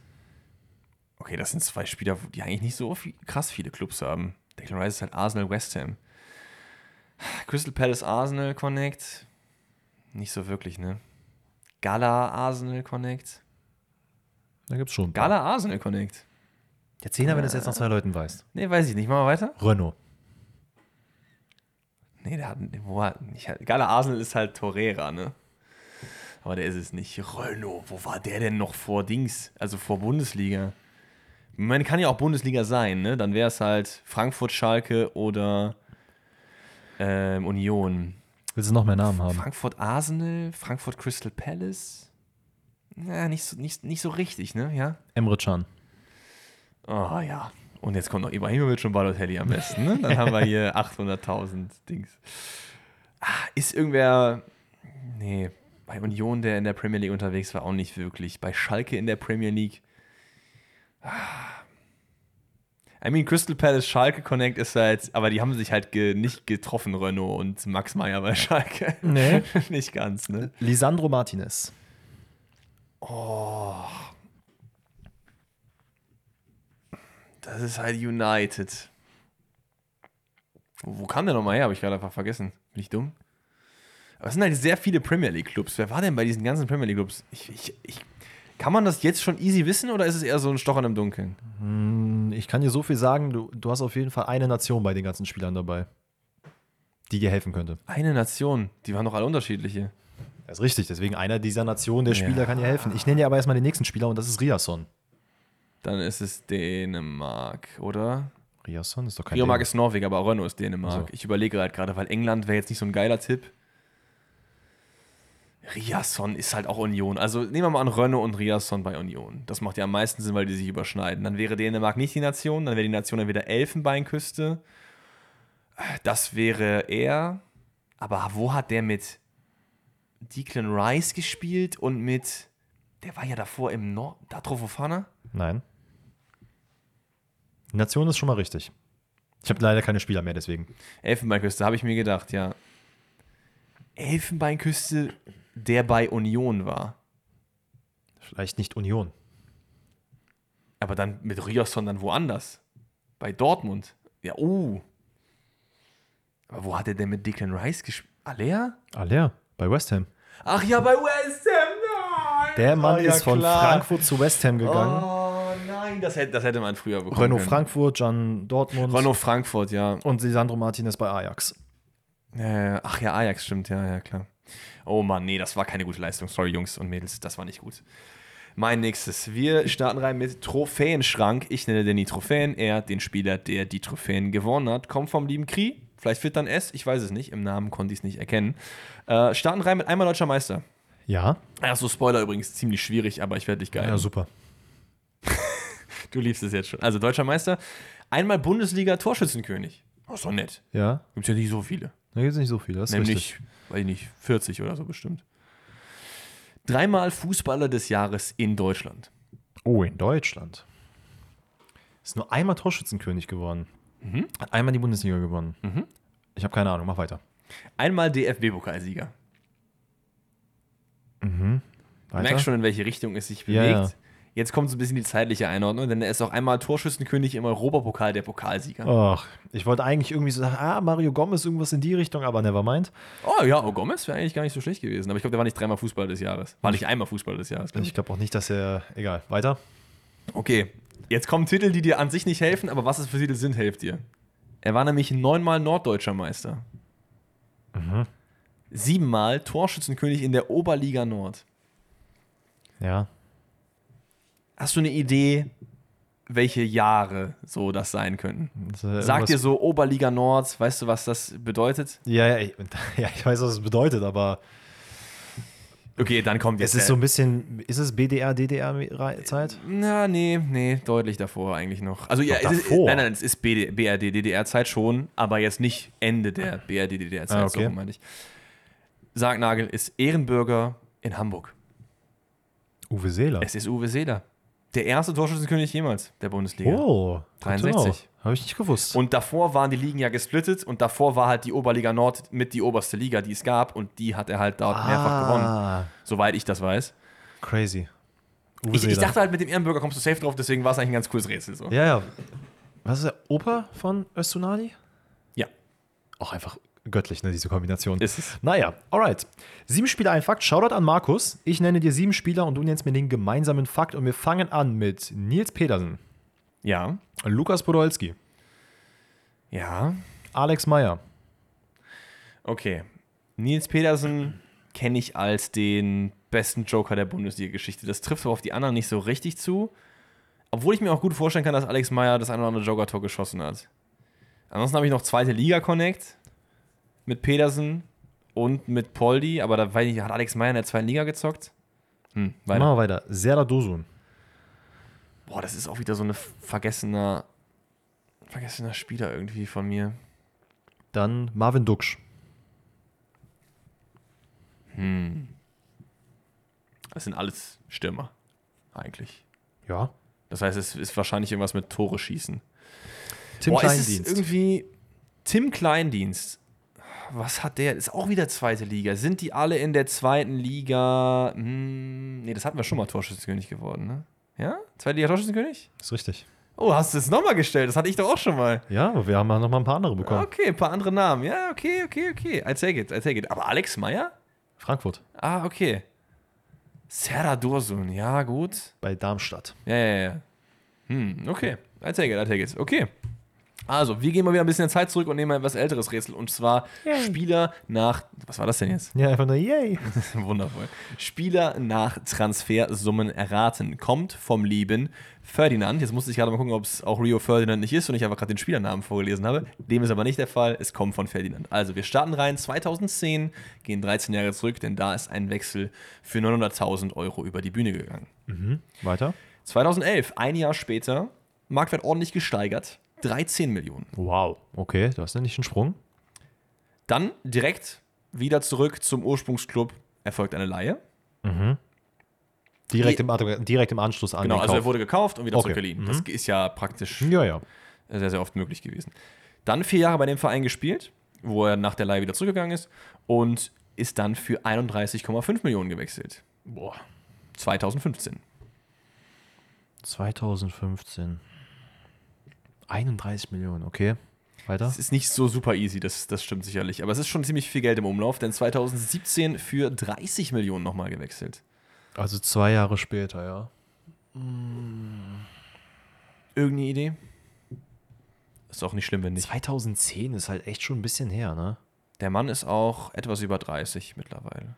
[SPEAKER 1] Okay, das sind zwei Spieler, die eigentlich nicht so viel, krass viele Clubs haben. Declan Rice ist halt Arsenal, West Ham. Crystal Palace, Arsenal Connect. Nicht so wirklich, ne? Gala, Arsenal Connect.
[SPEAKER 2] Da gibt's schon.
[SPEAKER 1] Gala, Arsenal Connect.
[SPEAKER 2] Der Zehner, wenn du es jetzt nach zwei Leuten weißt.
[SPEAKER 1] Nee, weiß ich nicht. Machen wir weiter?
[SPEAKER 2] Renault.
[SPEAKER 1] Nee, der hat. Wo hat nicht, Gala Arsenal ist halt Torreira, ne? Aber der ist es nicht. Renault, wo war der denn noch vor Dings? Also vor Bundesliga? Man kann ja auch Bundesliga sein, ne? Dann wäre es halt Frankfurt, Schalke oder ähm, Union.
[SPEAKER 2] Willst du noch mehr Namen haben?
[SPEAKER 1] Frankfurt Arsenal, Frankfurt Crystal Palace. Na, nicht so, nicht, nicht so richtig, ne? Ja.
[SPEAKER 2] Emre Can.
[SPEAKER 1] Oh ja. Und jetzt kommt noch Ibrahimovic und Balotelli am besten. Ne? Dann haben wir hier <laughs> 800.000 Dings. Ah, ist irgendwer. Nee, bei Union, der in der Premier League unterwegs war, auch nicht wirklich. Bei Schalke in der Premier League. Ah. I mean, Crystal Palace Schalke Connect ist halt, aber die haben sich halt ge, nicht getroffen, Renault und Max Meyer bei Schalke.
[SPEAKER 2] Nee. <laughs>
[SPEAKER 1] nicht ganz, ne?
[SPEAKER 2] Lisandro Martinez.
[SPEAKER 1] Das ist halt United. Wo, kam der nochmal her? Habe ich gerade einfach vergessen. Bin ich dumm? Aber es sind halt sehr viele Premier League Clubs. Wer war denn bei diesen ganzen Premier League Clubs? Ich, ich, ich, kann man das jetzt schon easy wissen oder ist es eher so ein Stochern im Dunkeln?
[SPEAKER 2] Hm, Ich kann dir so viel sagen, du, du hast auf jeden Fall eine Nation bei den ganzen Spielern dabei, die dir helfen könnte.
[SPEAKER 1] Eine Nation. Die waren doch alle unterschiedliche.
[SPEAKER 2] Das ist richtig, deswegen einer dieser Nationen der Spieler
[SPEAKER 1] Ja.
[SPEAKER 2] kann dir helfen. Ich nenne dir aber erstmal den nächsten Spieler und das ist Riasson.
[SPEAKER 1] Dann ist es Dänemark, oder?
[SPEAKER 2] Riasson ist doch kein
[SPEAKER 1] Dänemark
[SPEAKER 2] Däne.
[SPEAKER 1] ist Norwegen, aber Renault ist Dänemark.
[SPEAKER 2] So.
[SPEAKER 1] Ich überlege halt gerade, weil England wäre jetzt nicht so ein geiler Tipp. Riasson ist halt auch Union. Also nehmen wir mal an Renault und Riasson bei Union. Das macht ja am meisten Sinn, weil die sich überschneiden. Dann wäre Dänemark nicht die Nation, dann wäre die Nation entweder Elfenbeinküste. Das wäre er. Aber wo hat der mit Declan Rice gespielt und mit. Der war ja davor im Nord. Datro Fofana?
[SPEAKER 2] Nein. Nation ist schon mal richtig. Ich habe leider keine Spieler mehr, deswegen.
[SPEAKER 1] Elfenbeinküste, habe ich mir gedacht, ja. Elfenbeinküste, der bei Union war.
[SPEAKER 2] Vielleicht nicht Union.
[SPEAKER 1] Aber dann mit Riosson dann woanders. Bei Dortmund. Ja, oh. Aber wo hat er denn mit Declan Rice gespielt? Alea?
[SPEAKER 2] Aller, bei West Ham.
[SPEAKER 1] Ach ja, bei West Ham, nein!
[SPEAKER 2] Der Mann
[SPEAKER 1] Oh, ja,
[SPEAKER 2] ist von
[SPEAKER 1] klar.
[SPEAKER 2] Frankfurt zu West Ham gegangen.
[SPEAKER 1] Oh nein, das hätte, das hätte man früher bekommen
[SPEAKER 2] Renault
[SPEAKER 1] können.
[SPEAKER 2] Frankfurt, Gian Dortmund
[SPEAKER 1] Renault Frankfurt, ja.
[SPEAKER 2] und Lisandro Martinez bei Ajax.
[SPEAKER 1] Äh, ach ja, Ajax stimmt, ja, ja, klar. Oh Mann, nee, das war keine gute Leistung. Sorry, Jungs und Mädels, das war nicht gut. Mein nächstes. Wir starten rein mit Trophäenschrank. Ich nenne den die Trophäen. Er, den Spieler, der die Trophäen gewonnen hat, kommt vom lieben Kri. Vielleicht wird dann S, ich weiß es nicht. Im Namen konnte ich es nicht erkennen. Äh, starten rein mit einmal deutscher Meister.
[SPEAKER 2] Ja,
[SPEAKER 1] Ja, so Spoiler übrigens, ziemlich schwierig, aber ich werde dich geil.
[SPEAKER 2] ja, super.
[SPEAKER 1] Du liebst es jetzt schon. Also deutscher Meister. Einmal Bundesliga-Torschützenkönig. Oh, ist doch nett.
[SPEAKER 2] Ja,
[SPEAKER 1] Gibt ja nicht so viele.
[SPEAKER 2] da gibt es nicht so viel. Das ist richtig.
[SPEAKER 1] Nämlich, weiß ich nicht, 40 oder so bestimmt. Dreimal Fußballer des Jahres in Deutschland.
[SPEAKER 2] Oh, in Deutschland. Ist nur einmal Torschützenkönig geworden. Hat einmal die Bundesliga gewonnen. Ich habe keine Ahnung, mach weiter.
[SPEAKER 1] Einmal DFB-Pokalsieger. Du
[SPEAKER 2] weiter?
[SPEAKER 1] merkst schon, in welche Richtung es sich
[SPEAKER 2] Ja,
[SPEAKER 1] bewegt.
[SPEAKER 2] ja.
[SPEAKER 1] Jetzt kommt so ein bisschen die zeitliche Einordnung, denn er ist auch einmal Torschützenkönig im Europapokal der Pokalsieger.
[SPEAKER 2] Ach, ich wollte eigentlich irgendwie so sagen, ah, Mario Gomez, irgendwas in die Richtung, aber never mind.
[SPEAKER 1] Oh ja, oh, Gomez wäre eigentlich gar nicht so schlecht gewesen. Aber ich glaube, der war nicht dreimal Fußballer des Jahres. War nicht einmal Fußballer des Jahres. glaub
[SPEAKER 2] Ich glaube auch nicht, dass er. Egal, weiter.
[SPEAKER 1] Okay, jetzt kommen Titel, die dir an sich nicht helfen, aber was es für Titel sind, hilft dir. Er war nämlich neunmal norddeutscher Meister. Siebenmal Torschützenkönig in der Oberliga Nord.
[SPEAKER 2] Ja.
[SPEAKER 1] Hast du eine Idee, welche Jahre so das sein könnten. Sag dir so Oberliga Nord, weißt du, was das bedeutet?
[SPEAKER 2] Ja, ja, ich, <laughs> ja, ich weiß, was es bedeutet, aber
[SPEAKER 1] Okay, dann kommt jetzt.
[SPEAKER 2] es ist so ein bisschen, ist es BDR, DDR-Zeit?
[SPEAKER 1] Na, nee, nee, deutlich davor eigentlich noch. Also ja, es ist, nein, nein, es ist BD, BRD, DDR-Zeit schon, aber jetzt nicht Ende der BRD, DDR-Zeit,
[SPEAKER 2] Ah, okay.
[SPEAKER 1] so meine ich. Sargnagel ist Ehrenbürger in Hamburg.
[SPEAKER 2] Uwe Seeler.
[SPEAKER 1] Es ist Uwe Seeler. Der erste Torschützenkönig jemals der Bundesliga.
[SPEAKER 2] Oh,
[SPEAKER 1] 63.
[SPEAKER 2] Habe ich nicht gewusst.
[SPEAKER 1] Und davor waren die Ligen ja gesplittet und davor war halt die Oberliga Nord mit die oberste Liga, die es gab und die hat er halt dort mehrfach gewonnen,
[SPEAKER 2] ah,
[SPEAKER 1] soweit ich das weiß.
[SPEAKER 2] crazy.
[SPEAKER 1] Ich, ich dachte halt, mit dem Ehrenbürger kommst du safe drauf, deswegen war es eigentlich ein ganz cooles Rätsel. So.
[SPEAKER 2] Ja, ja. Was ist der Opa von Östunali?
[SPEAKER 1] Ja.
[SPEAKER 2] Auch einfach göttlich, ne, diese Kombination.
[SPEAKER 1] Ist es.
[SPEAKER 2] Naja, alright. Sieben Spieler, ein Fakt. Shoutout an Markus. Ich nenne dir sieben Spieler und du nennst mir den gemeinsamen Fakt. Und wir fangen an mit Nils Pedersen,
[SPEAKER 1] Ja.
[SPEAKER 2] Lukas Podolski,
[SPEAKER 1] Ja.
[SPEAKER 2] Alex Meyer,
[SPEAKER 1] Okay. Nils Pedersen kenne ich als den besten Joker der Bundesliga-Geschichte. Das trifft aber auf die anderen nicht so richtig zu. Obwohl ich mir auch gut vorstellen kann, dass Alex Meyer das ein oder andere Joker-Tor geschossen hat. Ansonsten habe ich noch zweite Liga-Connect mit Pedersen und mit Poldi, aber da weiß ich, hat Alex Meyer in der zweiten Liga gezockt? Hm, weiter.
[SPEAKER 2] Machen wir weiter. Serdar Dosun,
[SPEAKER 1] Boah, das ist auch wieder so ein vergessener, vergessener Spieler irgendwie von mir.
[SPEAKER 2] dann Marvin Duksch,
[SPEAKER 1] Das sind alles Stürmer, eigentlich.
[SPEAKER 2] ja.
[SPEAKER 1] Das heißt, es ist wahrscheinlich irgendwas mit Tore schießen.
[SPEAKER 2] Tim
[SPEAKER 1] Boah, ist es
[SPEAKER 2] Kleindienst.
[SPEAKER 1] irgendwie Tim Kleindienst. Was hat der? Ist auch wieder zweite Liga. Sind die alle in der zweiten Liga? Hm, nee, das hatten wir schon mal Torschützenkönig geworden, ne? Ja? Zweite Liga Torschützenkönig?
[SPEAKER 2] Ist richtig.
[SPEAKER 1] Oh, hast du es nochmal gestellt? Das hatte ich doch auch schon mal.
[SPEAKER 2] Ja, aber wir haben noch mal ein paar andere bekommen.
[SPEAKER 1] Okay, ein paar andere Namen. Ja, okay, okay, okay. I take it, I take it. Aber Alex Meyer?
[SPEAKER 2] Frankfurt
[SPEAKER 1] Ah, okay. Serra Dursun, ja, gut.
[SPEAKER 2] bei Darmstadt.
[SPEAKER 1] Ja, ja, ja. Hm, okay. I take it, I take it. Okay. Also, wir gehen mal wieder ein bisschen in Zeit zurück und nehmen mal ein etwas älteres Rätsel. Und zwar
[SPEAKER 2] Yay.
[SPEAKER 1] Spieler nach. Was war das denn jetzt?
[SPEAKER 2] Ja, einfach nur yay. <laughs>
[SPEAKER 1] Wundervoll. Spieler nach Transfersummen erraten. Kommt vom lieben Ferdinand. Jetzt musste ich gerade mal gucken, ob es auch Rio Ferdinand nicht ist und ich einfach gerade den Spielernamen vorgelesen habe. Dem ist aber nicht der Fall. Es kommt von Ferdinand. Also, wir starten rein 2010, gehen 13 Jahre zurück, denn da ist ein Wechsel für 900.000 Euro über die Bühne gegangen.
[SPEAKER 2] Weiter.
[SPEAKER 1] 2011, ein Jahr später, Marktwert ordentlich gesteigert, 13 Millionen.
[SPEAKER 2] Wow. Okay, du hast ja nicht einen Sprung.
[SPEAKER 1] Dann direkt wieder zurück zum Ursprungsclub, erfolgt eine Laie.
[SPEAKER 2] Direkt, im, direkt im Anschluss an
[SPEAKER 1] Genau, also er wurde gekauft und wieder
[SPEAKER 2] Okay.
[SPEAKER 1] zurückgeliehen. Das ist ja praktisch
[SPEAKER 2] Ja, ja.
[SPEAKER 1] sehr, sehr oft möglich gewesen. Dann vier Jahre bei dem Verein gespielt, wo er nach der Leihe wieder zurückgegangen ist und ist dann für 31,5 Millionen gewechselt.
[SPEAKER 2] Boah.
[SPEAKER 1] 2015.
[SPEAKER 2] 2015. 31 Millionen, okay. Weiter.
[SPEAKER 1] Das ist nicht so super easy, das, das stimmt sicherlich. Aber es ist schon ziemlich viel Geld im Umlauf, denn 2017 für 30 Millionen nochmal gewechselt.
[SPEAKER 2] Also zwei Jahre später, ja.
[SPEAKER 1] Irgendeine Idee? Ist auch nicht schlimm, wenn nicht.
[SPEAKER 2] 2010 ist halt echt schon ein bisschen her, ne?
[SPEAKER 1] Der Mann ist auch etwas über 30 mittlerweile.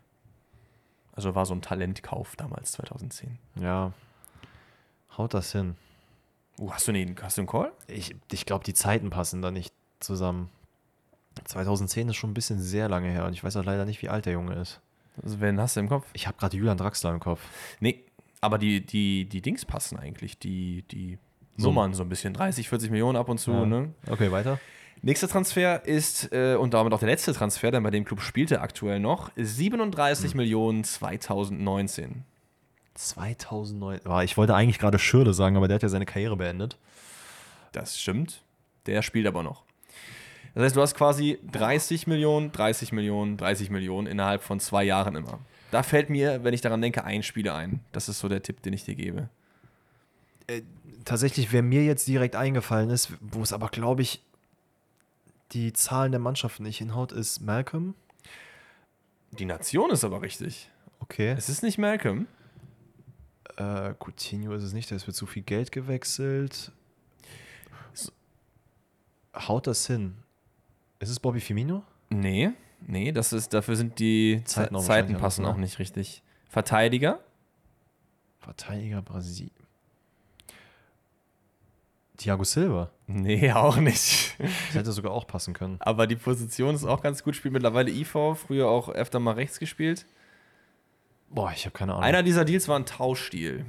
[SPEAKER 1] Also war so ein Talentkauf damals, 2010.
[SPEAKER 2] Ja. Haut das hin.
[SPEAKER 1] Uh, hast du einen, hast du einen Call?
[SPEAKER 2] Ich, ich glaube, die Zeiten passen da nicht zusammen. 2010 ist schon ein bisschen sehr lange her und ich weiß auch leider nicht, wie alt der Junge ist.
[SPEAKER 1] Also, wen hast du im Kopf?
[SPEAKER 2] Ich habe gerade Julian Draxler im Kopf.
[SPEAKER 1] Nee, aber die, die, die Dings passen eigentlich. Die, die Nummern so ein bisschen. 30, 40 Millionen ab und zu.
[SPEAKER 2] Ja.
[SPEAKER 1] Ne?
[SPEAKER 2] Okay, weiter.
[SPEAKER 1] Nächster Transfer ist, äh, und damit auch der letzte Transfer, denn bei dem Club spielte aktuell noch, 37 Millionen 2019.
[SPEAKER 2] 2009. Ah, ich wollte eigentlich gerade Schürle sagen, aber der hat ja seine Karriere beendet.
[SPEAKER 1] Das stimmt. Der spielt aber noch. Das heißt, du hast quasi 30 Millionen, 30 Millionen, 30 Millionen innerhalb von zwei Jahren immer. Da fällt mir, wenn ich daran denke, ein Spieler ein. Das ist so der Tipp, den ich dir gebe.
[SPEAKER 2] Tatsächlich, wer mir jetzt direkt eingefallen ist, wo es aber, glaube ich, die Zahlen der Mannschaften nicht hinhaut, ist Malcolm.
[SPEAKER 1] Die Nation ist aber richtig.
[SPEAKER 2] Okay.
[SPEAKER 1] Es ist nicht Malcolm.
[SPEAKER 2] Äh, Coutinho ist es nicht, da ist für zu viel Geld gewechselt. Haut das hin? Ist es Bobby Firmino?
[SPEAKER 1] Nee, nee, das ist, dafür sind die
[SPEAKER 2] Zeiten auch
[SPEAKER 1] Zeiten passen auch nicht richtig. Verteidiger?
[SPEAKER 2] Verteidiger Brasil. Thiago Silva.
[SPEAKER 1] Nee, <laughs> auch nicht.
[SPEAKER 2] Das hätte sogar auch passen können.
[SPEAKER 1] Aber die Position ist auch ganz gut. Spielt mittlerweile IV, früher auch öfter mal rechts gespielt.
[SPEAKER 2] Boah, ich habe keine Ahnung.
[SPEAKER 1] Einer dieser Deals war ein Tauschdeal.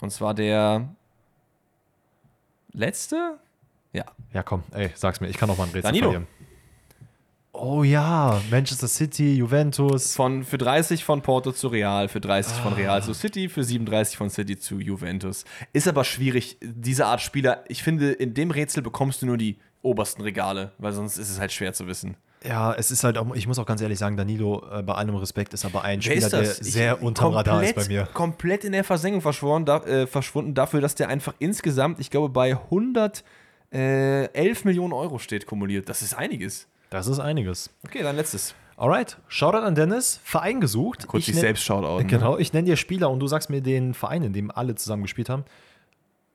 [SPEAKER 1] Und zwar der letzte? Ja.
[SPEAKER 2] Ja, komm, ey, sag's mir, ich kann noch mal ein Rätsel
[SPEAKER 1] Danilo.
[SPEAKER 2] verlieren. Oh ja, Manchester City, Juventus.
[SPEAKER 1] Von, für 30 von Porto zu Real, für 30 von Real zu City, für 37 von City zu Juventus. Ist aber schwierig, diese Art Spieler. Ich finde, in dem Rätsel bekommst du nur die obersten Regale, weil sonst ist es halt schwer zu wissen.
[SPEAKER 2] Ja, es ist halt auch, ich muss auch ganz ehrlich sagen, Danilo, äh, bei allem Respekt, ist aber ein
[SPEAKER 1] Wer
[SPEAKER 2] Spieler, der sehr
[SPEAKER 1] Ich-
[SPEAKER 2] unterm Radar ist bei
[SPEAKER 1] komplett-
[SPEAKER 2] mir.
[SPEAKER 1] Komplett in der Versenkung verschworen, da, äh, verschwunden dafür, dass der einfach insgesamt, ich glaube, bei 111 Millionen Euro steht kumuliert. Das ist einiges.
[SPEAKER 2] Das ist einiges.
[SPEAKER 1] Okay, dann letztes.
[SPEAKER 2] Alright, Shoutout an Dennis, Verein gesucht.
[SPEAKER 1] Kurz
[SPEAKER 2] Ich nenn-
[SPEAKER 1] selbst Shoutout. Ne?
[SPEAKER 2] Genau, ich nenne dir Spieler und du sagst mir den Verein, in dem alle zusammen gespielt haben.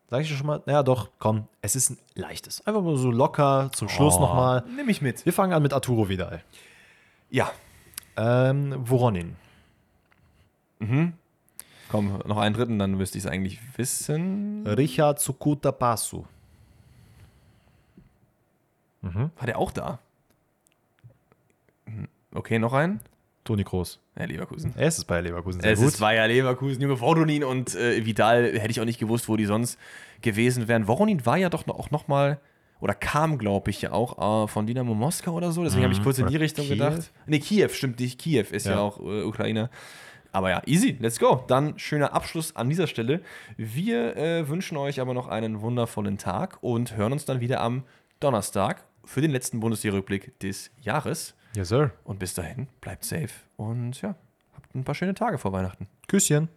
[SPEAKER 2] Sag ich dir schon mal? Naja, doch, komm, es ist ein leichtes. Einfach mal so locker zum Schluss
[SPEAKER 1] Oh,
[SPEAKER 2] nochmal.
[SPEAKER 1] Nimm ich mit.
[SPEAKER 2] Wir fangen an mit Arturo Vidal.
[SPEAKER 1] Ja.
[SPEAKER 2] Ähm, Voronin.
[SPEAKER 1] Komm, noch einen dritten, dann müsste ich es eigentlich wissen.
[SPEAKER 2] Richard Sukuta Pasu.
[SPEAKER 1] War der auch da? Hm, Okay, noch einen?
[SPEAKER 2] Toni Kroos.
[SPEAKER 1] Ja, Leverkusen.
[SPEAKER 2] Es ist bei Leverkusen sehr
[SPEAKER 1] Es
[SPEAKER 2] gut.
[SPEAKER 1] ist Bayer Leverkusen, Junge, Voronin und äh, Vidal, hätte ich auch nicht gewusst, wo die sonst gewesen wären. Voronin war ja doch noch, auch noch mal, oder kam, glaube ich, ja auch äh, von Dynamo Moskau oder so, deswegen habe ich kurz in die Richtung
[SPEAKER 2] Kiew?
[SPEAKER 1] gedacht. Nee, Kiew, stimmt nicht, Kiew ist ja,
[SPEAKER 2] Ja.
[SPEAKER 1] auch äh, Ukraine. Aber ja, easy, let's go. Dann schöner Abschluss an dieser Stelle. Wir äh, wünschen euch aber noch einen wundervollen Tag und hören uns dann wieder am Donnerstag für den letzten Bundesliga-Rückblick des Jahres.
[SPEAKER 2] Yes, sir.
[SPEAKER 1] Und bis dahin, bleibt safe und ja, habt ein paar schöne Tage vor Weihnachten.
[SPEAKER 2] Küsschen.